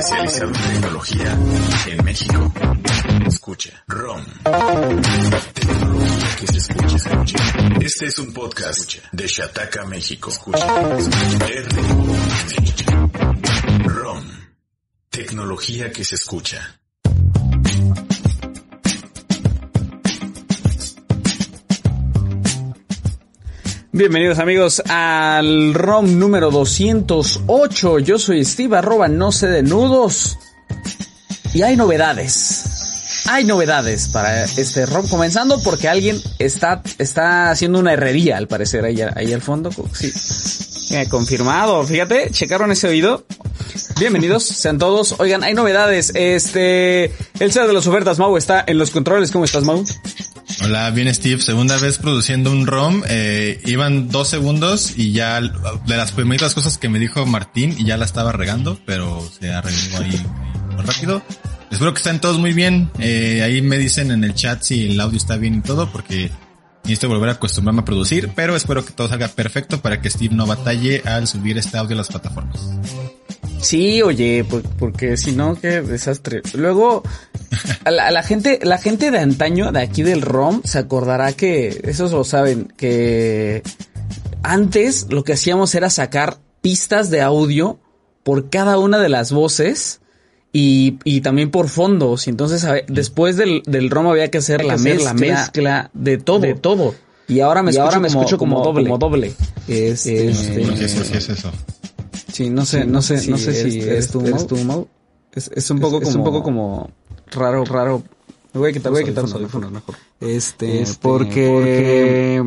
especializado en tecnología en México. Escucha, ROM. Tecnología que se escucha, escucha. Este es un podcast de Shataka, México. Escucha, R. ROM. Tecnología que se escucha. Bienvenidos amigos al ROM número 208. Yo soy Steve, arroba no sé de nudos. Y hay novedades. Hay novedades para este ROM. Comenzando porque alguien está, está haciendo una herrería al parecer ahí, ahí al fondo. Sí. Eh, confirmado. Fíjate, checaron ese oído. Bienvenidos, sean todos. Oigan, hay novedades. Este, el ser de las ofertas, Mau, está en los controles. ¿Cómo estás, Mau? Hola, bien Steve, segunda vez produciendo un ROM, eh, iban dos segundos y ya de las primeras cosas que me dijo Martín y ya la estaba regando, pero se arregló ahí rápido. Espero que estén todos muy bien, eh, ahí me dicen en el chat si el audio está bien y todo porque necesito volver a acostumbrarme a producir, pero espero que todo salga perfecto para que Steve no batalle al subir este audio a las plataformas. Sí, oye, porque si no, qué desastre. Luego, a la, gente, la gente de antaño, de aquí del ROM, se acordará que, esos lo saben, que antes lo que hacíamos era sacar pistas de audio por cada una de las voces y, y también por fondos. Y entonces, después del, del ROM había que hacer, la, mezcla, mezcla de todo. De todo. Y ahora me, escucho, ahora me como, escucho como, doble. Como doble. Este, este, es eso. Sí, no sé, no sé, no sé si es, tu, mouse. Es, es, un poco como, un poco como raro, raro. Me voy a quitar, voy a quitar los audífonos mejor. Este, este porque,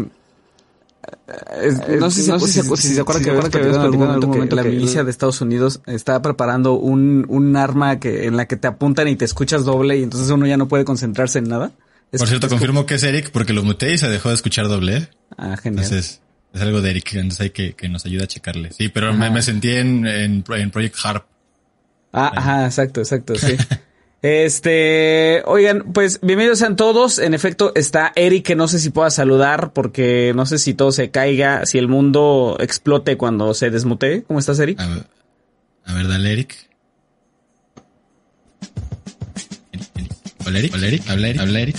no sé si, no sé si, si, se acuerdan que habíamos platicado en algún momento que la milicia de Estados Unidos está preparando un, un arma que, en la que te apuntan y te escuchas doble y entonces uno ya no puede concentrarse en nada. Por cierto, confirmo que es Eric porque lo muteé y se dejó de escuchar doble. Ah, genial. Entonces, es algo de Eric, entonces hay que, que nos ayude a checarle. Sí, pero me, me, sentí en, en, en, Project Harp. Ah, ajá, exacto, exacto, sí. este, oigan, pues bienvenidos sean todos. En efecto, está Eric, que no sé si pueda saludar, porque no sé si todo se caiga, si el mundo explote cuando se desmute. ¿Cómo estás, Eric? A ver, a ver dale, Eric. Hola Eric, hola Eric, habla Eric, habla Eric.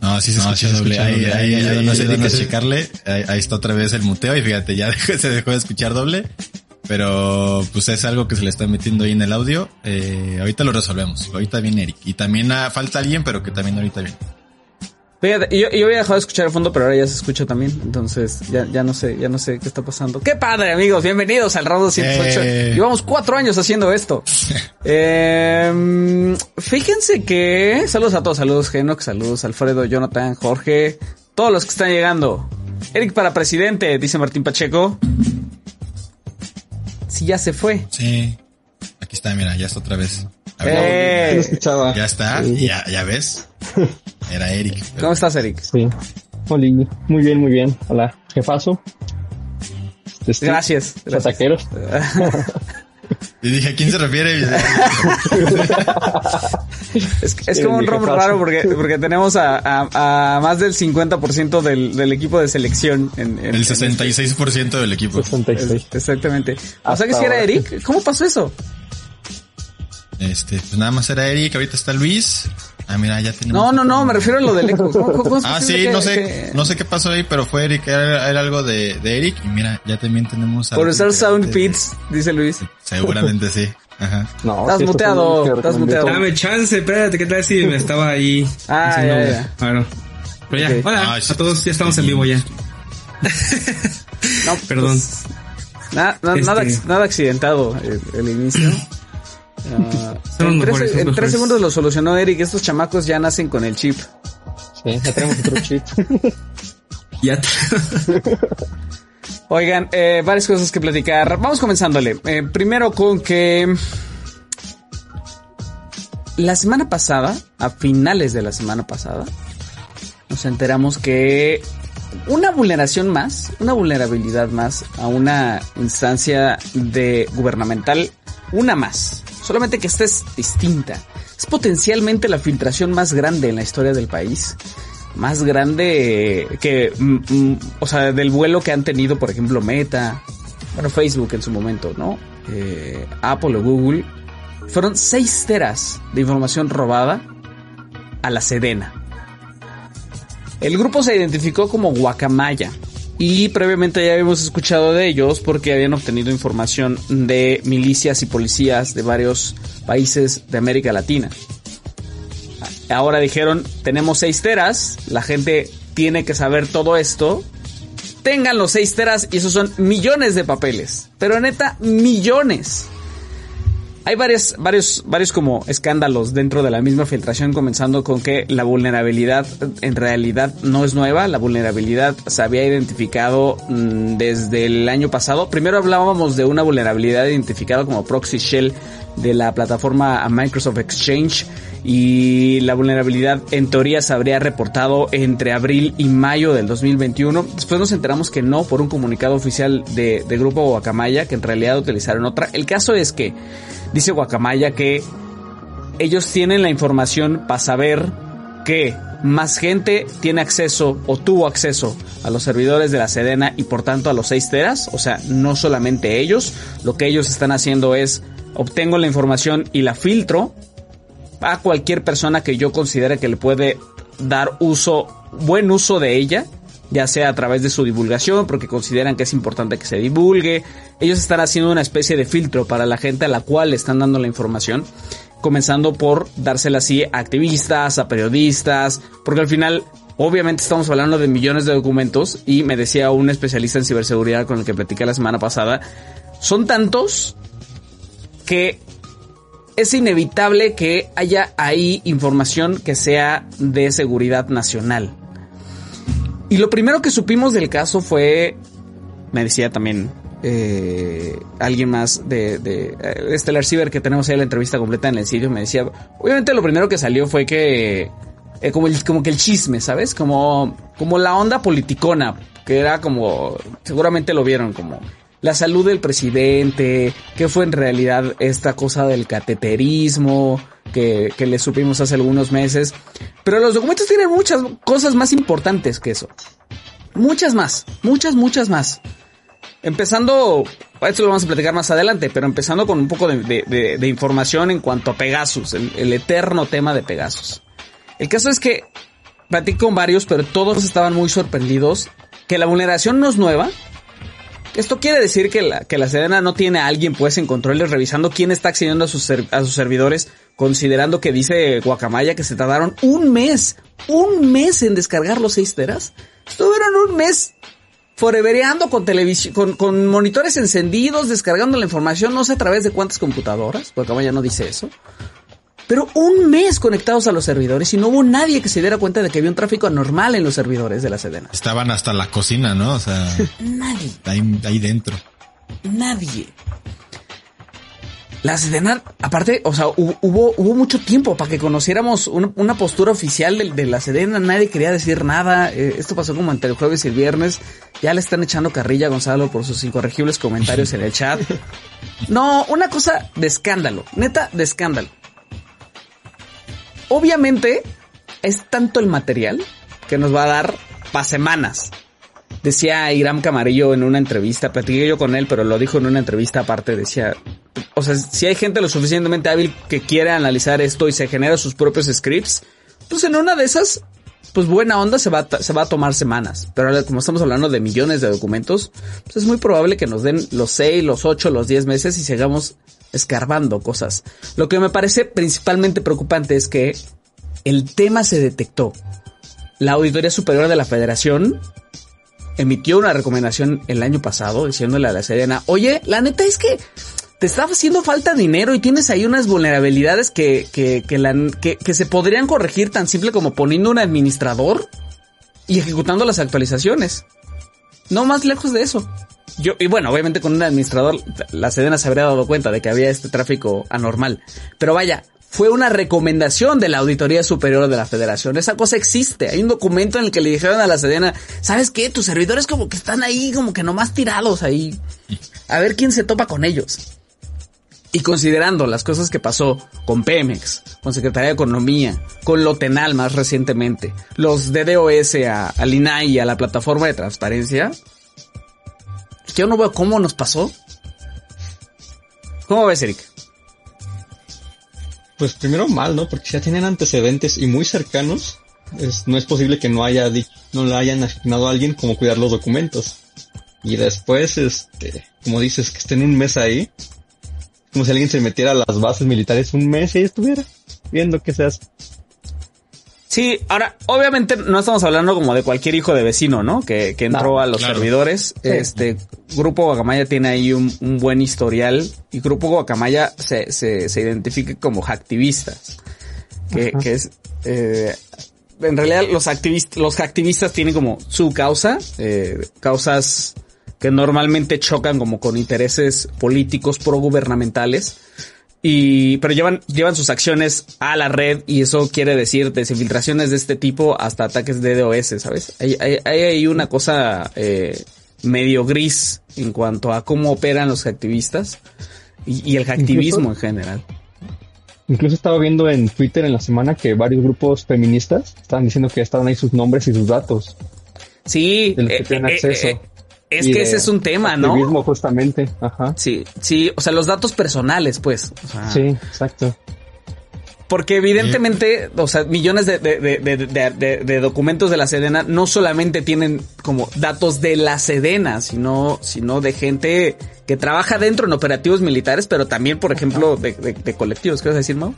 No, sí se no, escucha doble. Ahí, ahí, ahí, no sé ni qué checarle. Ahí, está otra vez el muteo y fíjate, ya se dejó de escuchar doble. Pero pues es algo que se le está metiendo ahí en el audio. Eh, ahorita lo resolvemos. Ahorita viene Eric. Y también ah, falta alguien, pero que también ahorita viene. Fíjate, yo, yo había dejado de escuchar el fondo, pero ahora ya se escucha también. Entonces, ya, ya no sé, ya no sé qué está pasando. ¡Qué padre, amigos! Bienvenidos al Round 208. Eh. Llevamos cuatro años haciendo esto. eh, fíjense que... Saludos a todos, saludos Genox, saludos Alfredo, Jonathan, Jorge, todos los que están llegando. Eric para presidente, dice Martín Pacheco. Sí, ya se fue. Sí. Aquí está, mira, ya está otra vez. Eh, ya está, ya, ya ves. Era Eric. ¿Cómo estás, Eric? Sí. Hola, muy bien, muy bien. Hola, jefazo. Este, gracias. Ataqueros. Y dije, ¿a quién se refiere? es, es como un rom raro porque, porque tenemos a, a, a más del 50% del, del equipo de selección. En, en el 66% en del equipo. 66. Exactamente. O sea que si era Eric, ¿cómo pasó eso? Este, pues nada más era Eric, ahorita está Luis. Ah, mira, ya tenemos. No, no, no, me refiero a lo del eco. ¿Cómo, cómo ah, sí, no sé, que... no sé qué pasó ahí, pero fue Eric, era, era algo de, de, Eric. Y mira, ya también tenemos. Por usar Sound Pits, dice Luis. Seguramente sí. Ajá. No, estás muteado, estás muteado. Dame chance, espérate, ¿qué tal si me estaba ahí? ah, ya, ya. Bueno, pero ya, okay. hola, ah, a todos, ya estamos en vivo ya. no, Perdón. Pues, nada, nada, este... nada, nada accidentado el, el inicio. Uh, en, tres, en tres, segundos lo solucionó Eric. Estos chamacos ya nacen con el chip. Sí, ya tenemos otro chip. ya. Oigan, eh, varias cosas que platicar. Vamos comenzándole. Eh, primero con que la semana pasada, a finales de la semana pasada, nos enteramos que una vulneración más, una vulnerabilidad más a una instancia de gubernamental, una más, solamente que esta es distinta. Es potencialmente la filtración más grande en la historia del país. Más grande que, mm, mm, o sea, del vuelo que han tenido, por ejemplo, Meta, bueno, Facebook en su momento, ¿no? Eh, Apple o Google. Fueron 6 teras de información robada a la Sedena. El grupo se identificó como Guacamaya y previamente ya habíamos escuchado de ellos porque habían obtenido información de milicias y policías de varios países de América Latina. Ahora dijeron, tenemos 6 teras, la gente tiene que saber todo esto. Tengan los 6 teras y esos son millones de papeles. Pero neta, millones hay varios, varios, varios como escándalos dentro de la misma filtración, comenzando con que la vulnerabilidad en realidad no es nueva, la vulnerabilidad se había identificado mm, desde el año pasado. Primero hablábamos de una vulnerabilidad identificada como Proxy Shell de la plataforma Microsoft Exchange y la vulnerabilidad en teoría se habría reportado entre abril y mayo del 2021. Después nos enteramos que no por un comunicado oficial de, de Grupo Guacamaya, que en realidad utilizaron otra. El caso es que dice Guacamaya que ellos tienen la información para saber que más gente tiene acceso o tuvo acceso a los servidores de la Sedena y por tanto a los 6 teras, o sea, no solamente ellos, lo que ellos están haciendo es obtengo la información y la filtro a cualquier persona que yo considere que le puede dar uso, buen uso de ella, ya sea a través de su divulgación, porque consideran que es importante que se divulgue. Ellos están haciendo una especie de filtro para la gente a la cual le están dando la información, comenzando por dársela así a activistas, a periodistas, porque al final Obviamente estamos hablando de millones de documentos y me decía un especialista en ciberseguridad con el que platicé la semana pasada, son tantos que es inevitable que haya ahí información que sea de seguridad nacional. Y lo primero que supimos del caso fue, me decía también eh, alguien más de, de eh, Stellar Cyber que tenemos ahí la entrevista completa en el sitio, me decía, obviamente lo primero que salió fue que, eh, como, como que el chisme, ¿sabes? Como, como la onda politicona, que era como, seguramente lo vieron como, la salud del presidente, qué fue en realidad esta cosa del cateterismo que, que le supimos hace algunos meses. Pero los documentos tienen muchas cosas más importantes que eso. Muchas más, muchas, muchas más. Empezando, esto lo vamos a platicar más adelante, pero empezando con un poco de, información en cuanto a Pegasus, el, eterno tema de Pegasus. El caso es que platico con varios, pero todos estaban muy sorprendidos que la vulneración no es nueva, esto quiere decir que la, que la Sedena no tiene a alguien pues en controles revisando quién está accediendo a sus, a sus servidores, considerando que dice Guacamaya que se tardaron un mes, un mes en descargar los 6 teras. Estuvieron un mes forevereando con televisión, con, con monitores encendidos, descargando la información, no sé a través de cuántas computadoras, Guacamaya no dice eso. Pero un mes conectados a los servidores y no hubo nadie que se diera cuenta de que había un tráfico anormal en los servidores de la Sedena. Estaban hasta la cocina, ¿no? O sea, nadie. Ahí, ahí dentro. Nadie. La Sedena, aparte, o sea, hubo, hubo mucho tiempo para que conociéramos una, postura oficial de, la Sedena. Nadie quería decir nada. Eh, esto pasó como entre el jueves y el viernes. Ya le están echando carrilla a Gonzalo por sus incorregibles comentarios en el chat. No, una cosa de escándalo. Neta, de escándalo. Obviamente es tanto el material que nos va a dar para semanas. Decía Iram Camarillo en una entrevista, platiqué yo con él, pero lo dijo en una entrevista aparte, decía, o sea, si hay gente lo suficientemente hábil que quiere analizar esto y se genera sus propios scripts, pues en una de esas, pues buena onda se va, a, se va a tomar semanas. Pero como estamos hablando de millones de documentos, pues es muy probable que nos den los 6, los 8, los 10 meses y sigamos escarbando cosas. Lo que me parece principalmente preocupante es que el tema se detectó. La Auditoría Superior de la Federación emitió una recomendación el año pasado diciéndole a la Serena, oye, la neta es que te está haciendo falta dinero y tienes ahí unas vulnerabilidades que, que, que, que se podrían corregir tan simple como poniendo un administrador y ejecutando las actualizaciones. No más lejos de eso. Yo, y bueno, obviamente con un administrador, la Sedena se habría dado cuenta de que había este tráfico anormal. Pero vaya, fue una recomendación de la Auditoría Superior de la Federación. Esa cosa existe. Hay un documento en el que le dijeron a la Sedena, ¿sabes qué? Tus servidores como que están ahí, como que nomás tirados ahí. A ver quién se topa con ellos. Y considerando las cosas que pasó con Pemex, con Secretaría de Economía, con Lotenal más recientemente, los DDoS a, al INAI y a la plataforma de transparencia, yo no veo cómo nos pasó. ¿Cómo ves, Eric? Pues primero mal, ¿no? Porque ya tienen antecedentes y muy cercanos. no es posible que no haya no le hayan asignado a alguien como cuidar los documentos. Y después, este, como dices, que estén un mes ahí, como si alguien se metiera a las bases militares un mes y estuviera viendo qué se hace. Sí, ahora, obviamente no estamos hablando como de cualquier hijo de vecino, ¿no? Que, que entró a los servidores. Este Grupo Guacamaya tiene ahí un, buen historial y Grupo Guacamaya se, se, se identifica como hacktivistas. Que, que es, eh, en realidad los activistas, los activistas tienen como su causa, eh, causas que normalmente chocan como con intereses políticos progubernamentales y, pero llevan, llevan sus acciones a la red y eso quiere decir desinfiltraciones de este tipo hasta ataques de DOS, ¿sabes? Hay, hay, hay una cosa eh, medio gris en cuanto a cómo operan los activistas y, el activismo en general. Incluso estaba viendo en Twitter en la semana que varios grupos feministas estaban diciendo que estaban ahí sus nombres y sus datos. Sí, de los que tienen eh, eh, acceso. Es que ese es un tema, ¿no? mismo justamente, ajá. Sí, sí, o sea, los datos personales, pues. sí, exacto. Porque evidentemente, o sea, millones de, de, documentos de la Sedena no solamente tienen como datos de la Sedena, sino, sino de gente que trabaja dentro en operativos militares, pero también, por ejemplo, de, colectivos. ¿Qué vas a decir, Mau?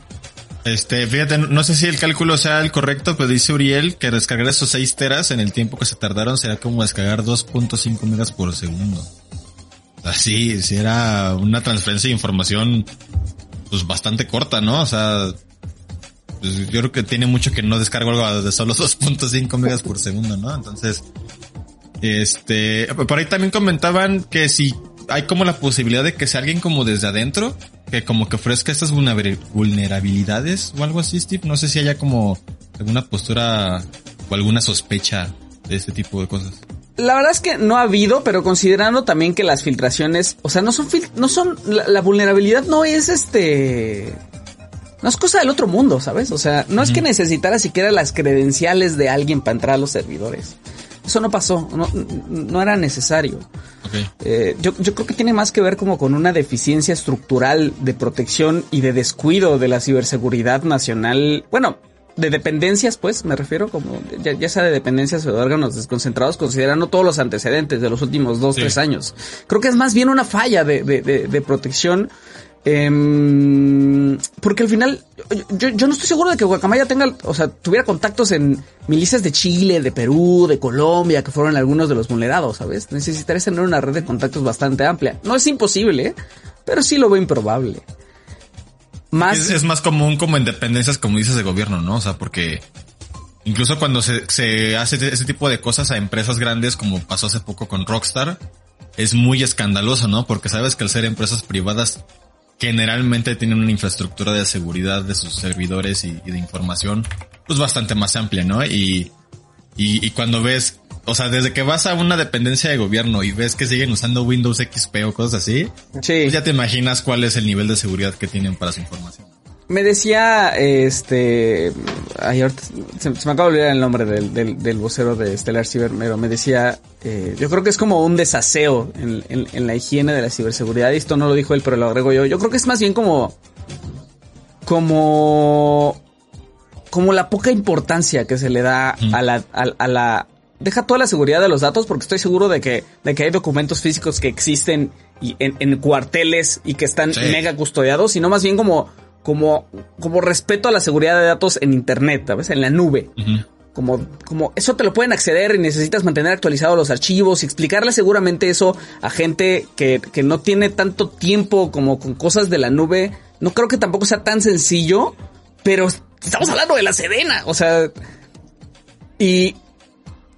Este, fíjate, no sé si el cálculo sea el correcto, pero dice Uriel que descargar esos 6 teras en el tiempo que se tardaron será como descargar 2.5 megas por segundo. Así, si era una transferencia de información, pues bastante corta, ¿no? O sea, pues yo creo que tiene mucho que no descargo algo de solo 2.5 megas por segundo, ¿no? Entonces, este, por ahí también comentaban que si hay como la posibilidad de que sea alguien como desde adentro, que como que ofrezca estas vulnerabilidades o algo así, Steve. No sé si haya como alguna postura o alguna sospecha de este tipo de cosas. La verdad es que no ha habido, pero considerando también que las filtraciones, o sea, no son, no son, la, vulnerabilidad no es este, no es cosa del otro mundo, ¿sabes? O sea, no es que necesitara siquiera las credenciales de alguien para entrar a los servidores. Eso no pasó, no, no era necesario. Eh, yo, yo creo que tiene más que ver como con una deficiencia estructural de protección y de descuido de la ciberseguridad nacional. Bueno, de dependencias, pues, me refiero como, ya, sea de dependencias o de órganos desconcentrados, considerando todos los antecedentes de los últimos dos, tres años. Creo que es más bien una falla de, de, de protección Em, porque al final, yo, no estoy seguro de que Guacamaya tenga, o sea, tuviera contactos en milicias de Chile, de Perú, de Colombia, que fueron algunos de los vulnerados, ¿sabes? Necesitaría tener una red de contactos bastante amplia. No es imposible, pero sí lo veo improbable. Más... Es, más común como en dependencias, como dices, de gobierno, ¿no? O sea, porque incluso cuando se, se hace ese tipo de cosas a empresas grandes, como pasó hace poco con Rockstar, es muy escandaloso, ¿no? Porque sabes que al ser empresas privadas generalmente tienen una infraestructura de seguridad de sus servidores y, de información pues bastante más amplia, ¿no? Y, y, cuando ves, o sea, desde que vas a una dependencia de gobierno y ves que siguen usando Windows XP o cosas así, pues ya te imaginas cuál es el nivel de seguridad que tienen para su información. Me decía, este, se, me acaba de olvidar el nombre del, del, vocero de Stellar Cyber, pero me decía, eh, yo creo que es como un desaseo en, en, la higiene de la ciberseguridad, y esto no lo dijo él, pero lo agrego yo. Yo creo que es más bien como, como, como la poca importancia que se le da a la, a, la, deja toda la seguridad de los datos, porque estoy seguro de que, de que hay documentos físicos que existen y en, en cuarteles y que están mega custodiados, sino más bien como como, como respeto a la seguridad de datos en Internet, ¿sabes? En la nube. Como, como eso te lo pueden acceder y necesitas mantener actualizados los archivos y explicarle seguramente eso a gente que, que no tiene tanto tiempo como con cosas de la nube. No creo que tampoco sea tan sencillo, pero estamos hablando de la Sedena, o sea, y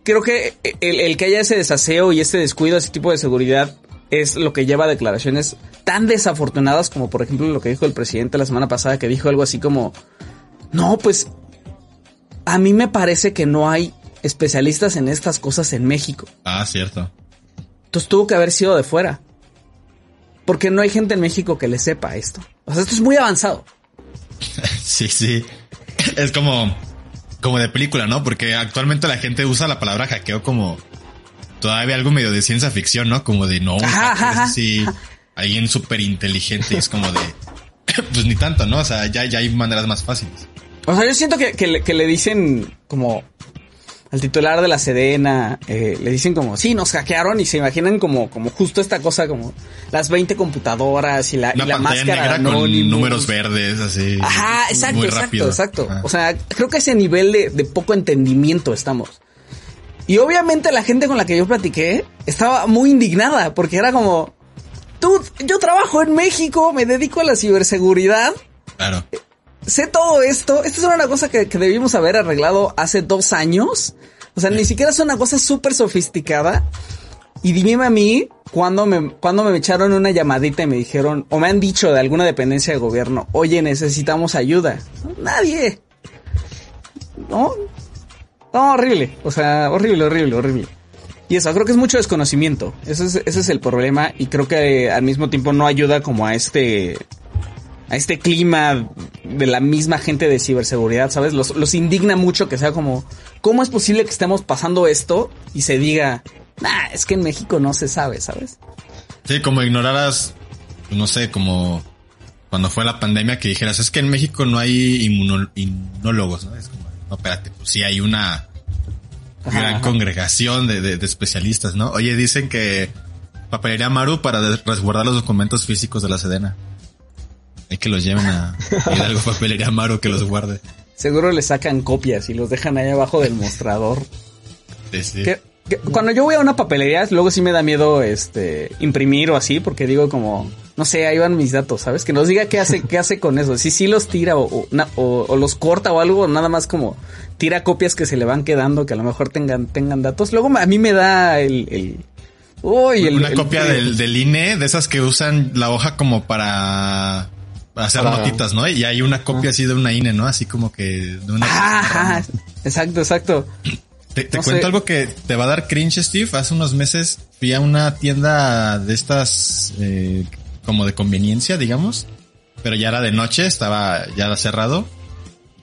creo que el, el que haya ese desaseo y ese descuido, ese tipo de seguridad, es lo que lleva a declaraciones tan desafortunadas como por ejemplo lo que dijo el presidente la semana pasada que dijo algo así como, no, pues a mí me parece que no hay especialistas en estas cosas en México. Ah, cierto. Entonces tuvo que haber sido de fuera. Porque no hay gente en México que le sepa esto. O sea, esto es muy avanzado. sí, sí. Es como, como de película, ¿no? Porque actualmente la gente usa la palabra hackeo como todavía algo medio de ciencia ficción, ¿no? Como de no, sí, alguien súper inteligente. Es como de pues ni tanto, ¿no? O sea, ya, ya hay maneras más fáciles. O sea, yo siento que, que, le, que le dicen como al titular de la Sedena, eh, le dicen como, sí, nos hackearon y se imaginan como, como justo esta cosa, como las 20 computadoras y la, Una y la máscara negra con números verdes, así. Ajá, exacto, muy exacto, rápido. exacto. Ajá. O sea, creo que ese nivel de, de poco entendimiento estamos. Y obviamente la gente con la que yo platiqué estaba muy indignada porque era como, tú, yo trabajo en México, me dedico a la ciberseguridad, Claro. sé todo esto. Esto es una cosa que, que debimos haber arreglado hace dos años. O sea, ni siquiera es una cosa súper sofisticada. Y dime a mí cuando me, cuando me echaron una llamadita y me dijeron, o me han dicho de alguna dependencia de gobierno, oye, necesitamos ayuda. Nadie. No. No, horrible. O sea, horrible, horrible, horrible. Y eso, creo que es mucho desconocimiento. Ese es, ese es el problema. Y creo que eh, al mismo tiempo no ayuda como a este a este clima de la misma gente de ciberseguridad, ¿sabes? Los, los indigna mucho que sea como, ¿cómo es posible que estemos pasando esto y se diga, nah, es que en México no se sabe, ¿sabes? Sí, como ignoraras, no sé, como cuando fue la pandemia que dijeras, es que en México no hay inmunólogos, ¿no? No, espérate, pues sí hay una Ajá, gran ajá. congregación de, de- de especialistas, ¿no? Oye, dicen que papelería Maru para resguardar los documentos físicos de la Sedena. Hay que los lleven a Hidalgo Papelería Maru que los guarde. Seguro le sacan copias y los dejan ahí abajo del mostrador. Sí, sí. Que- que cuando yo voy a una papelería, luego sí me da miedo este imprimir o así, porque digo como, no sé, ahí van mis datos, ¿sabes? Que nos diga qué hace, qué hace con eso. Si sí los tira o, o, na- o- o los corta o algo, nada más como tira copias que se le van quedando, que a lo mejor tengan, tengan datos. Luego a mí me da el, el uy, el- Una el- copia del, del INE, de esas que usan la hoja como para hacer Para- notitas, ¿no? Y hay una copia así de una INE, ¿no? Así como que de una... Ajá, ajá. exacto, exacto. Te, te No cuento sé. algo que te va a dar cringe, Steve. Hace unos meses fui a una tienda de estas eh, como de conveniencia, digamos, pero ya era de noche, estaba ya era cerrado.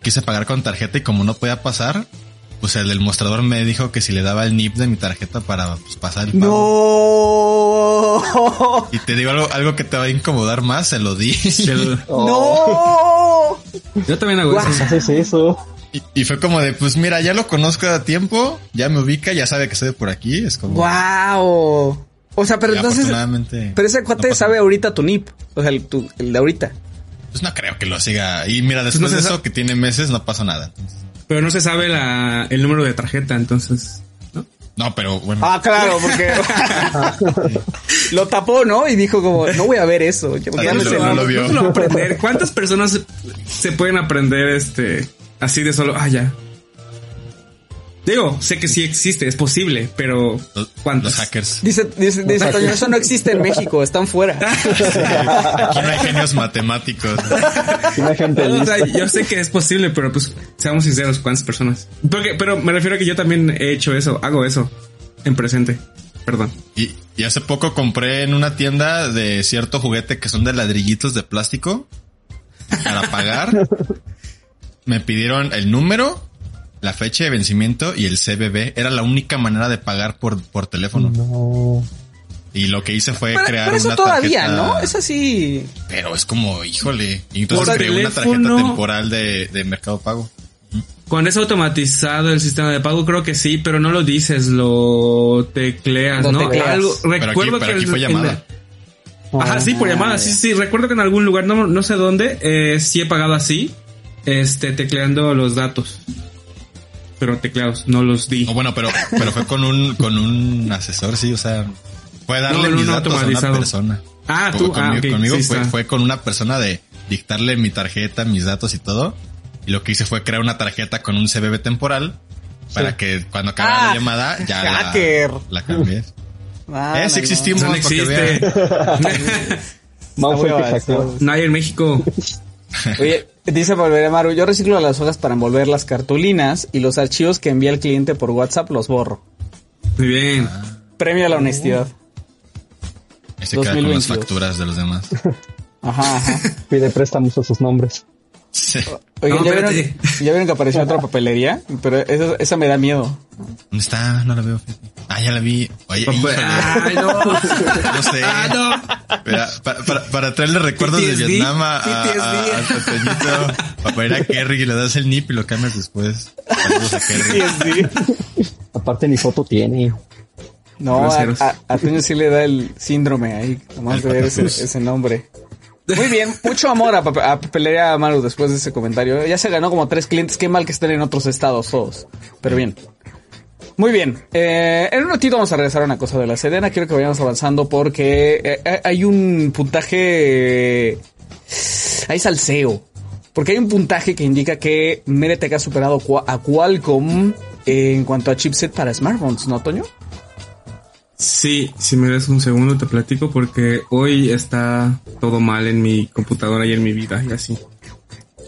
Quise pagar con tarjeta y como no podía pasar, pues el del mostrador me dijo que si le daba el NIP de mi tarjeta para pues, pasar el pago. No. Y te digo algo, algo que te va a incomodar más, se lo di. Lo- No. Yo también hago eso. haces eso? Y, y fue como de, pues mira, ya lo conozco a tiempo, ya me ubica, ya sabe que estoy por aquí. Es como... Wow. O sea, pero y entonces, afortunadamente, pero ese no cuate pasa sabe ahorita tu NIP, o sea, el, tu- el de ahorita. Pues no creo que lo siga. Y mira, después no se de eso que tiene meses no pasó nada. Entonces, Pero no se sabe la, el número de tarjeta, entonces. ¿no? no, pero bueno. Ah, claro, porque lo tapó, ¿no? Y dijo como, no voy a ver eso. Yo- no, el- lo vio. ¿Cómo se lo a aprender? ¿Cuántas personas se, se pueden aprender este así de solo? Ah, ya. Digo, sé que sí existe, es posible, pero ¿cuántos? los hackers. Dice, dice, dice Toño, eso no existe en México, están fuera. Aquí no hay genios matemáticos. Una gente O sea, lista. yo sé que es posible, pero pues seamos sinceros, ¿cuántas personas? Porque, pero me refiero a que yo también he hecho eso, hago eso en presente. Perdón. Y, y hace poco compré en una tienda de cierto juguete que son de ladrillitos de plástico para pagar. Me pidieron el número, la fecha de vencimiento y el CBB. Era la única manera de pagar por, por teléfono. No. Y lo que hice fue Pero, crear pero eso una todavía, tarjeta- ¿no? Es así. Pero es como, híjole. Y entonces Por creé una tarjeta temporal de, de Mercado Pago. Cuando es automatizado el sistema de pago, creo que sí, pero no lo dices, lo tecleas, ¿no? tecleas. Algo, Pero aquí, recuerdo pero que aquí el- fue el- llamada. Ajá, sí, por Ah, llamada, sí, sí. Recuerdo que en algún lugar, no, no sé dónde, eh, sí he pagado así, este, tecleando los datos. Pero tecleados, no los di. No, bueno, pero, pero fue con un, con un asesor, sí, o sea, fue darle No, no, mis no datos a una persona. Ah, tú, ah, conmigo, ok, conmigo sí fue, fue con una persona de dictarle mi tarjeta, mis datos y todo. Y lo que hice fue crear una tarjeta con un CBB temporal para que cuando acabara Ah, la llamada ya la, hacker. la cambié. Ah, eh, no, sí no. existimos, no existe. vean. Mau fue no hay en México. Oye, dice Volveré Maru, yo reciclo las hojas para envolver las cartulinas y los archivos que envía el cliente por WhatsApp los borro. Muy bien. Premio a la honestidad. Y se queda con las 2022. facturas de los demás. Ajá, ajá. Pide préstamos a sus nombres. Sí. Oigan, No, ¿ya, vieron, ya vieron que apareció otra papelería, pero esa, esa me da miedo. ¿Dónde está? No la veo. Ah, ya la vi. Oye, híjole. Ay, no. no sé. Ah, no. Mira, para, para, para traerle recuerdos de Vietnam a, a, a, a Totoñito, para ir a Kerry y le das el nip y lo cambias después. A. Aparte ni foto tiene. No, a, a, a Toño sí le da el síndrome ahí, nomás de ver ese, ese nombre. Muy bien, mucho amor a, a Papelería Maru después de ese comentario. Ya se ganó como tres clientes, qué mal que estén en otros estados todos. Pero bien. Muy bien, eh, en un ratito vamos a regresar a una cosa de la Sedena. Quiero que vayamos avanzando porque eh, hay un puntaje... Hay salseo. Porque hay un puntaje que indica que Mediatek ha superado a Qualcomm en cuanto a chipset para smartphones, ¿no, Toño? Sí, si me das un segundo te platico porque hoy está todo mal en mi computadora y en mi vida y así.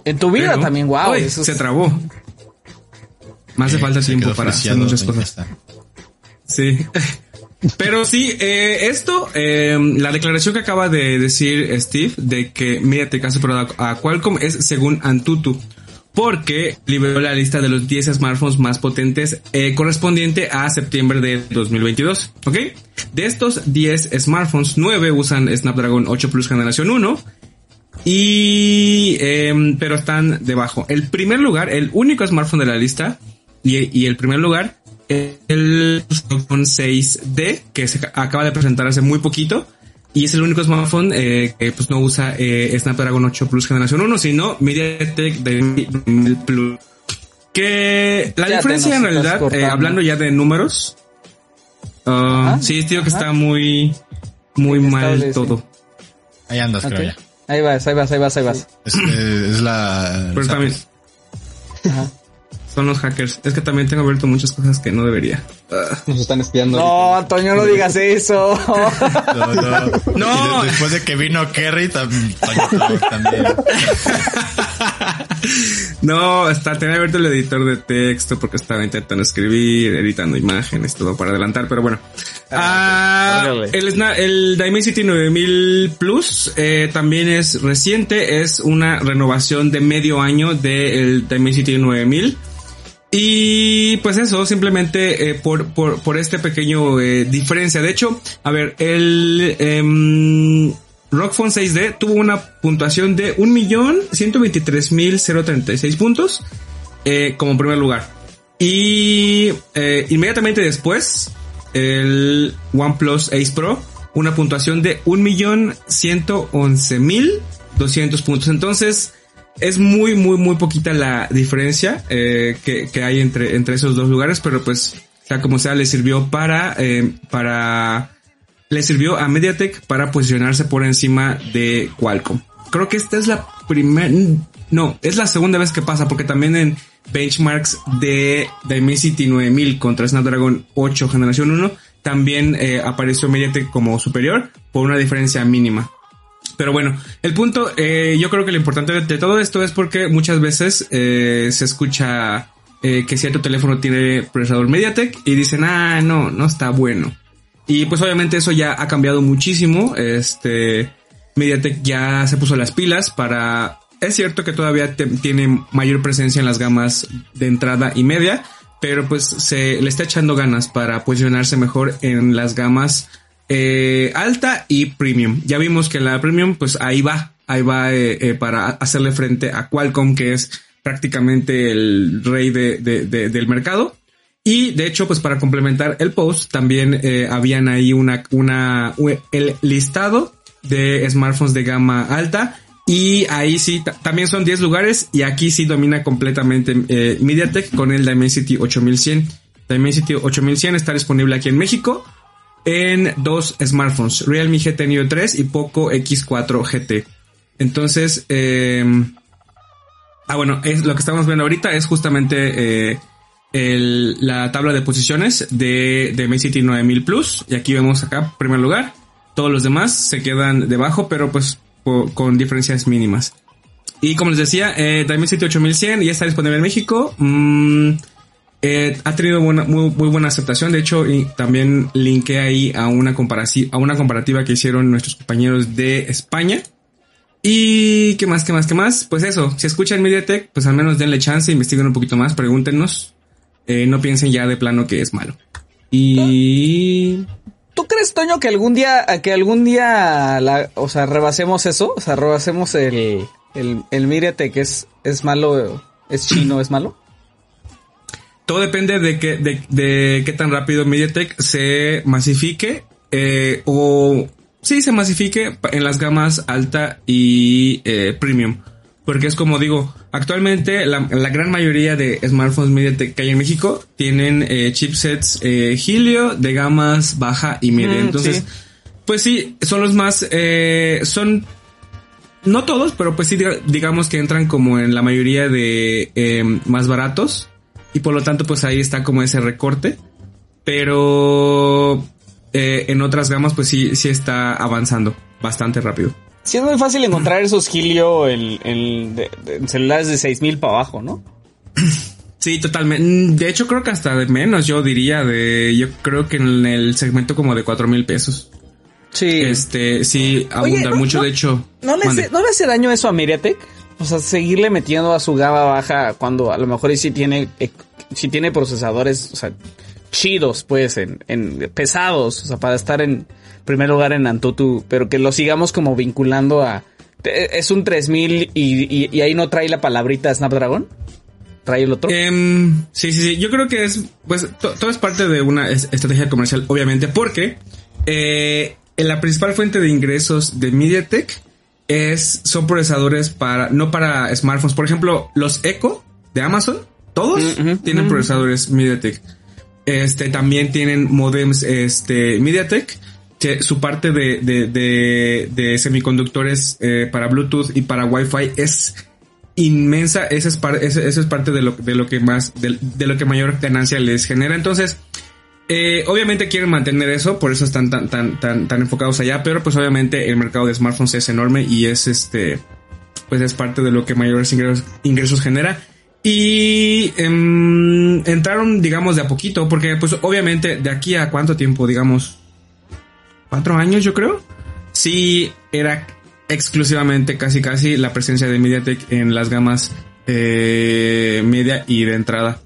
En tu vida Pero también, wow. hoy eso es- se trabó. Me hace Eh, falta tiempo para hacer muchas cosas. Sí. Pero sí, eh, esto, eh, la declaración que acaba de decir Steve de que MediaTek ha superado a a Qualcomm es según Antutu. Porque liberó la lista de los 10 smartphones más potentes eh, correspondiente a septiembre de 2022. ¿Ok? De estos 10 smartphones, 9 usan Snapdragon 8 Plus generación 1. Y, em, pero están debajo. El primer lugar, el único smartphone de la lista y, el primer lugar, el iPhone 6D que se ca- acaba de presentar hace muy poquito. Y es el único smartphone eh, que pues no usa eh, Snapdragon 8 Plus generación 1, sino MediaTek de Plus. Que la Ya diferencia en realidad, eh, hablando ya de números, ah, Ajá, sí, tío que ajá. está muy, muy Sí, mal estable, sí. todo. Ahí andas, creo ya. Ahí vas, ahí vas, ahí vas, ahí vas. Es, eh, es la... Pero también Ajá. Son los hackers. Es que también tengo abierto muchas cosas que no debería. Ah. Nos están espiando. No, ahorita. Antonio, no digas eso. No, no. De- después de que vino Kerry, Toño también. No, está, tenía abierto el editor de texto porque estaba intentando escribir, editando imágenes, todo para adelantar, pero bueno. Ah, el, el Dimensity 9000 Plus eh, también es reciente, es una renovación de medio año del Dimensity 9000. Y pues eso, simplemente eh, por, por, por este pequeño eh, diferencia. De hecho, a ver, el em, Rock Phone 6D tuvo una puntuación de 1.123.036 puntos eh, como primer lugar. Y eh, inmediatamente después, el OnePlus Ace Pro, una puntuación de 1.111.200 puntos. Entonces, es muy, muy, muy poquita la diferencia eh, que, que hay entre, entre esos dos lugares, pero pues, sea como sea, le sirvió para, eh, para, le sirvió a MediaTek para posicionarse por encima de Qualcomm. Creo que esta es la primera, no, es la segunda vez que pasa, porque también en benchmarks de Dimensity 9000 contra Snapdragon 8 generación 1, también eh, apareció MediaTek como superior por una diferencia mínima. Pero bueno, el punto, eh, yo creo que lo importante de, todo esto es porque muchas veces eh, se escucha eh, que cierto teléfono tiene procesador MediaTek y dicen, ah, no, no está bueno. Y pues obviamente eso ya ha cambiado muchísimo. Este, MediaTek ya se puso las pilas para... Es cierto que todavía tiene mayor presencia en las gamas de entrada y media, pero pues se le está echando ganas para posicionarse mejor en las gamas eh, alta y premium. Ya vimos que la premium, pues ahí va, ahí va eh, eh, para hacerle frente a Qualcomm, que es prácticamente el rey de- de- de- del mercado. Y de hecho, pues para complementar el post, también habían ahí una, el listado de smartphones de gama alta. Y ahí sí, ta- también son 10 lugares y aquí sí domina completamente MediaTek con el Dimensity 8100. Dimensity 8100 está disponible aquí en México en dos smartphones, Realme GT Neo 3 y Poco X4 GT. Entonces, eh, ah bueno, es lo que estamos viendo ahorita es justamente eh, el- la tabla de posiciones de, de Dimensity 9000 Plus y aquí vemos acá primer lugar. Todos los demás se quedan debajo, pero pues con diferencias mínimas. Y como les decía, eh, Dimensity 8100 ya está disponible en México. Mm, eh, ha tenido muy, buena aceptación. De hecho, y también linké ahí a una, a una comparativa que hicieron nuestros compañeros de España. Y qué más, qué más, qué más. Pues eso, si escuchan MediaTek, pues al menos denle chance, investiguen un poquito más, pregúntenos. Eh, no piensen ya de plano que es malo. Y ¿Tú crees, Toño, que algún día, que algún día, la, o sea, rebasemos eso? O sea, rebasemos el, el, el MediaTek es, es malo, es chino, es malo? Todo depende de que, de, de qué tan rápido MediaTek se masifique, eh, o sí se masifique en las gamas alta y eh, premium. Porque es como digo, actualmente la, la, gran mayoría de smartphones MediaTek que hay en México tienen eh, chipsets eh, Helio de gamas baja y media. Mm, Entonces, sí. pues sí, son los más, eh, son, no todos, pero pues sí, diga- digamos que entran como en la mayoría de eh, más baratos. Y por lo tanto, pues ahí está como ese recorte. Pero eh, en otras gamas, pues sí, sí está avanzando bastante rápido. Sí es muy fácil encontrar esos Helio en, en- de- de- en celulares de 6000 para abajo, ¿no? Sí, totalmente. De hecho, creo que hasta de menos, yo diría, de, yo creo que en el segmento como de cuatro mil pesos. Sí. Este, sí, Oye, abunda no- mucho, no- de hecho. ¿No le, hace, ¿No le hace daño eso a MediaTek? O sea, seguirle metiendo a su gama baja cuando a lo mejor sí tiene, eh, tiene procesadores, chidos, pues, en, pesados, o sea, para estar en primer lugar en Antutu, pero que lo sigamos como vinculando a, es un 3000 y, y, ahí no trae la palabrita Snapdragon, trae el otro. Em, sí, sí, sí. Yo creo que es, pues, to- todo es parte de una es- estrategia comercial, obviamente, porque eh, en la principal fuente de ingresos de MediaTek es, son procesadores para, no para smartphones. Por ejemplo, los Echo de Amazon, todos Mm, tienen procesadores MediaTek. Este, también tienen modems, este, MediaTek. Que su parte de, de, de, de semiconductores eh, para Bluetooth y para Wi-Fi es inmensa. Esa es, par- eso es parte de lo, de lo que más, de, de lo que mayor ganancia les genera. Entonces, eh, obviamente quieren mantener eso, por eso están tan, tan, tan, tan enfocados allá, pero pues obviamente el mercado de smartphones es enorme y es este, pues es parte de lo que mayores ingresos, genera. Y em, entraron, digamos, de a poquito, porque pues obviamente de aquí a cuánto tiempo, digamos, cuatro años yo creo, sí era exclusivamente casi casi la presencia de MediaTek en las gamas eh, media y de entrada.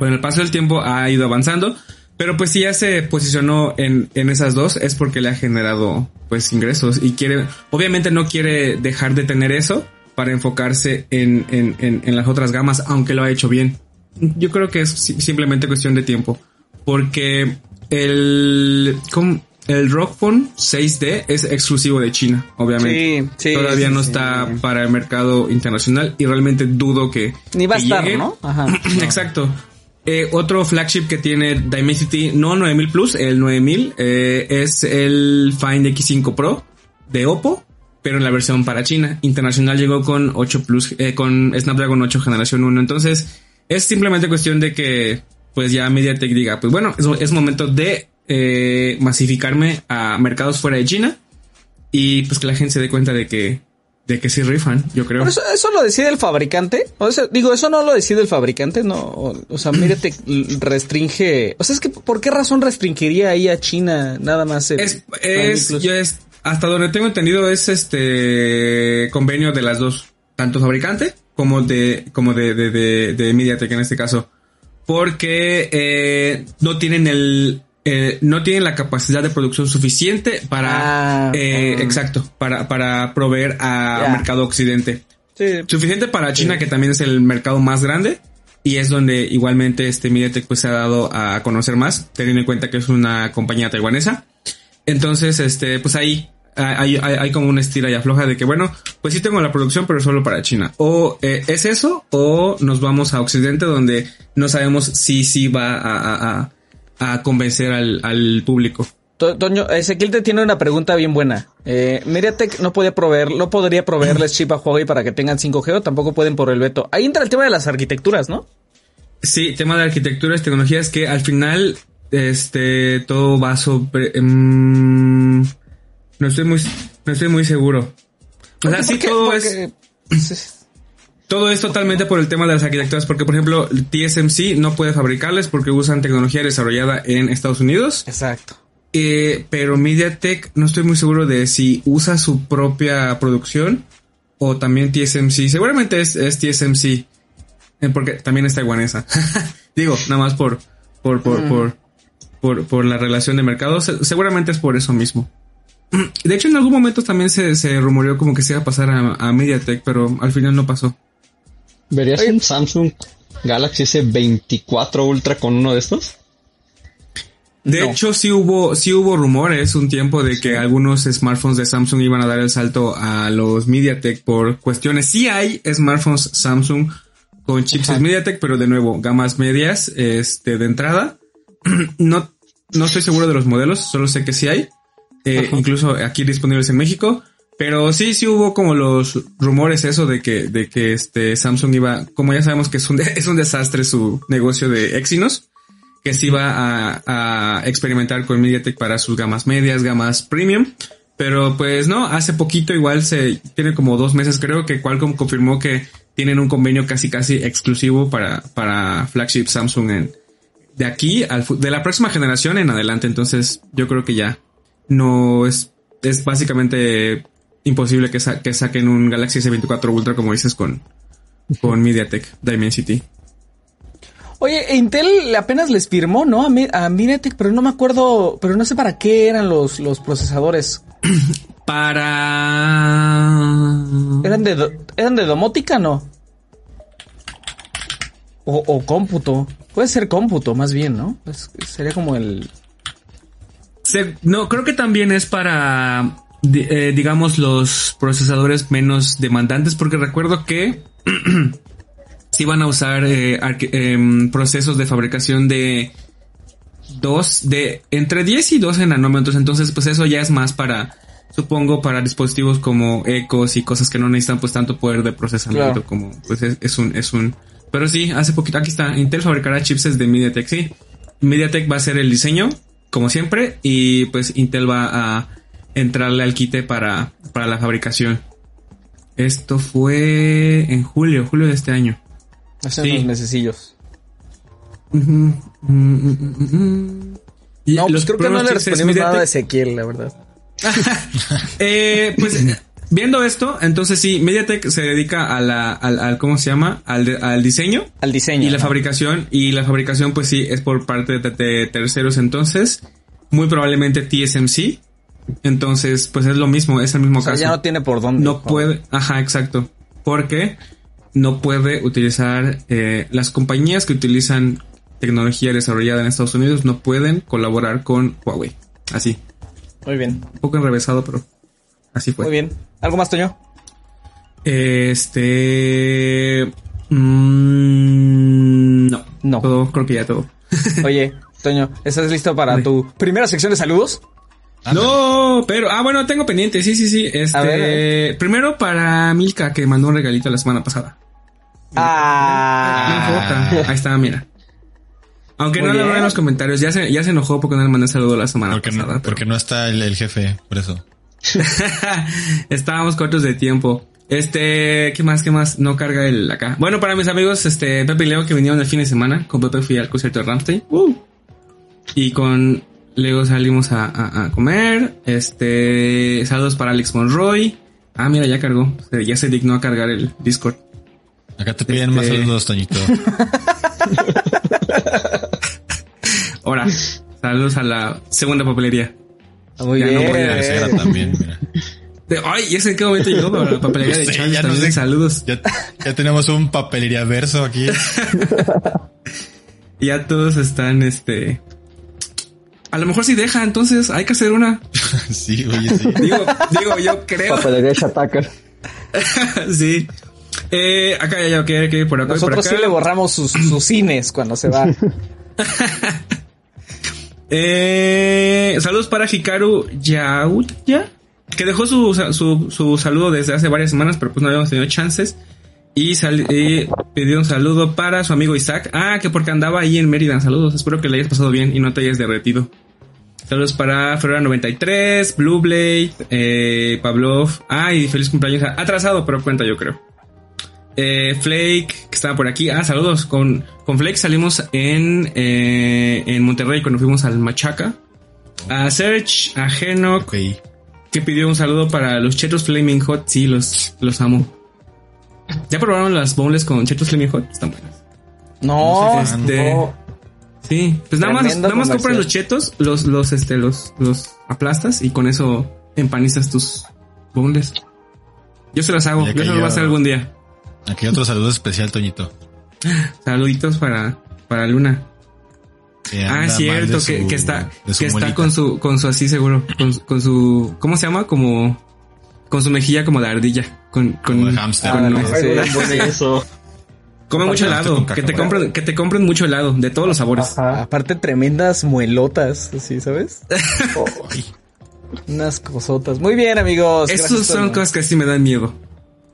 Con el paso del tiempo ha ido avanzando, pero pues si ya se posicionó en, en esas dos es porque le ha generado pues ingresos y quiere, obviamente no quiere dejar de tener eso para enfocarse en, en, en, en las otras gamas, aunque lo ha hecho bien. Yo creo que es si- simplemente cuestión de tiempo, porque el, el Rock Phone 6D es exclusivo de China, obviamente. Sí, sí, Todavía sí, no está para el mercado internacional y realmente dudo que Ni va a estar, llegue. ¿no? Ajá. Exacto. Eh, otro flagship que tiene Dimensity, no 9000 Plus, el 9000, eh, es el Find X5 Pro de Oppo, pero en la versión para China. Internacional llegó con 8 Plus, eh, con Snapdragon 8 generación 1. Entonces, es simplemente cuestión de que, pues ya MediaTek diga, pues bueno, es, es momento de eh, masificarme a mercados fuera de China y pues que la gente se dé cuenta de que, de que sí rifan, yo creo. Pero eso, eso lo decide el fabricante. O sea, digo, eso no lo decide el fabricante, no. O, o sea, mírate, restringe. O sea, es que ¿por qué razón restringiría ahí a China nada más? el- Es, es, hasta donde tengo entendido es este convenio de las dos, tanto fabricante como de, como de, de, de, de MediaTek en este caso. Porque eh, no tienen el, eh, no tienen la capacidad de producción suficiente para, Ah, eh, ah. exacto, para, para proveer a mercado occidente. Sí. Suficiente para China, que también es el mercado más grande. Y es donde igualmente este MediaTek pues se ha dado a conocer más, teniendo en cuenta que es una compañía taiwanesa. Entonces, este, pues ahí hay, hay, hay como una estira y afloja de que, bueno, pues sí tengo la producción, pero solo para China. O eh, es eso, o nos vamos a Occidente, donde no sabemos si sí va a, a, a, a convencer al, al público. To- Toño, Ezequiel te tiene una pregunta bien buena. Eh, MediaTek no podía proveer, no podría proveerles chip a Huawei para que tengan 5G o tampoco pueden por el veto. Ahí entra el tema de las arquitecturas, ¿no? Sí, tema de arquitecturas, tecnologías que al final, este, todo va sobre, mm, no estoy muy, no estoy muy seguro. O sea, sí, todo es, todo es totalmente por el tema de las arquitecturas, porque por ejemplo, TSMC no puede fabricarles porque usan tecnología desarrollada en Estados Unidos, Exacto. eh, pero MediaTek no estoy muy seguro de si usa su propia producción o también TSMC. Seguramente es, es TSMC, eh, porque también es taiwanesa. Digo, nada más por, por, por, por, por, por la relación de mercado. Se- seguramente es por eso mismo. De hecho, en algún momento también se, se rumoreó como que se iba a pasar a, a MediaTek, pero al final no pasó. ¿Verías Oye. un Samsung Galaxy S24 Ultra con uno de estos? De No. hecho, sí hubo, sí hubo rumores un tiempo de que algunos smartphones de Samsung iban a dar el salto a los MediaTek por cuestiones. Sí hay smartphones Samsung con Ajá. MediaTek, pero de nuevo, gamas medias, este, de entrada. no, no estoy seguro de los modelos, solo sé que sí hay. eh, incluso aquí disponibles en México. Pero sí, sí hubo como los rumores eso de que, de que este Samsung iba, como ya sabemos que es un, es un desastre su negocio de Exynos que se iba a, a experimentar con MediaTek para sus gamas medias, gamas premium. Pero pues no, hace poquito igual se tiene como dos meses creo que Qualcomm confirmó que tienen un convenio casi casi exclusivo para, para flagship Samsung en, de aquí al de la próxima generación en adelante. Entonces yo creo que ya no es, es básicamente imposible que, sa- que saquen un Galaxy S24 Ultra como dices con, con MediaTek Dimensity. Oye, Intel apenas les firmó, ¿no? A, Mi- a MediaTek, pero no me acuerdo, pero no sé para qué eran los, los procesadores. Para... ¿Eran de, eran de domótica, no? O, o cómputo. Puede ser cómputo, más bien, ¿no? Sería como el... Se- no, creo que también es para, di- eh, digamos, los procesadores menos demandantes, porque recuerdo que si van a usar eh, em, procesos de fabricación de dos, de entre 10 y 12 nanómetros, entonces pues eso ya es más para, supongo, para dispositivos como ecos y cosas que no necesitan pues tanto poder de procesamiento Claro. como, pues es, es un, es un, pero sí, hace poquito, aquí está, Intel fabricará chipsets de MediaTek, sí. MediaTek va a hacer el diseño, como siempre, y pues Intel va a entrarle al quite para, para la fabricación. Esto fue en julio, julio de este año. Hace Sí. unos mesecillos. Mm, mm, mm, mm. Y No, pues los creo que no le respondimos nada de Ezequiel, la verdad. Eh, pues viendo esto, entonces sí, MediaTek se dedica a la, al, al- ¿cómo se llama? Al, de- al diseño Al diseño. y la ¿no? fabricación. Y la fabricación, pues sí, es por parte de, de terceros. Entonces, muy probablemente TSMC. Entonces, pues es lo mismo, es el mismo O sea, caso. ya no tiene por dónde. no puede, ajá, exacto. Porque no puede utilizar eh, las compañías que utilizan tecnología desarrollada en Estados Unidos no pueden colaborar con Huawei. Así, Muy bien, un poco enrevesado, pero así fue. muy bien. ¿Algo más, Toño? Este. mm, no. No. Todo, creo que ya todo. Oye, Toño, ¿estás listo para tu primera sección de saludos? No, pero, ah, bueno, tengo pendiente, sí, sí, sí. Este, A ver, a ver. primero para Milka, que mandó un regalito la semana pasada. Ah, No. Ahí está, mira. Aunque Muy no lo veo en los comentarios, ya se, ya se enojó porque no le mandé saludo la semana Porque pasada. no, pero- porque no está el, el jefe, por eso. Estábamos cortos de tiempo. Este, ¿qué más? ¿Qué más? No carga el acá. Bueno, para mis amigos, este, Pepe y Leo que vinieron el fin de semana. Con Pepe fui al concierto de Ramstein. Uh. Y con Leo salimos a, a- a comer. Este, saludos para Alex Monroy. Ah, mira, ya cargó. Ya se dignó a cargar el Discord. Acá te piden más Este- saludos, Toñito. Ahora, saludos a la segunda papelería. muy Ya no voy a La tercera también, mira. Ay, ¿y ese en qué momento llegó para la papelería de No sé, Charles? ya no También sé. saludos. Ya, ya tenemos un papelería verso aquí. Ya todos están, este... A lo mejor sí deja, entonces hay que hacer una. Sí, oye, sí. Digo, digo, yo creo. Papelería Shataka. sí. Eh, acá ya, ya, ok, ok, por acá, por Nosotros acá. sí le borramos sus, sus cines cuando se va. Eh, saludos para Hikaru Yautya, que dejó su, su, su saludo desde hace varias semanas, pero pues no habíamos tenido chances. Y, y pidió un saludo para su amigo Isaac. Ah, que porque andaba ahí en Mérida. Saludos, espero que le hayas pasado bien y no te hayas derretido. Saludos para Ferrera93, Blue Blade, eh, Pavlov. Ah, y feliz cumpleaños. Atrasado, pero cuenta yo creo. Eh, Flake, que estaba por aquí. Ah, saludos. Con, con Flake salimos en, eh, en Monterrey cuando fuimos al Machaca. A Serge, a Ok. que pidió un saludo para los chetos Flaming Hot. Sí, los, los amo. ¿Ya probaron las boneless con chetos Flaming Hot? Están buenas. No, Este- no. Sí, pues nada más, nada más compras los chetos, los, los, este, los, los aplastas y con eso empanizas tus boneless. Yo se las hago, yo se los voy a hacer algún día. Aquí otro saludo especial, Toñito. Saluditos para, para Luna. que Ah, cierto, que, está, que está con su, con su así seguro, con su, ¿cómo se llama? Como, con su mejilla como de ardilla, con, con, Como de hámster. con- Ah, embone eso. come mucho helado, que te compren, que te compren mucho helado, de todos los sabores. Ajá. Aparte, tremendas muelotas, así, ¿sabes? Ay, Unas cosotas. Muy bien, amigos. Esas son cosas que sí me dan miedo.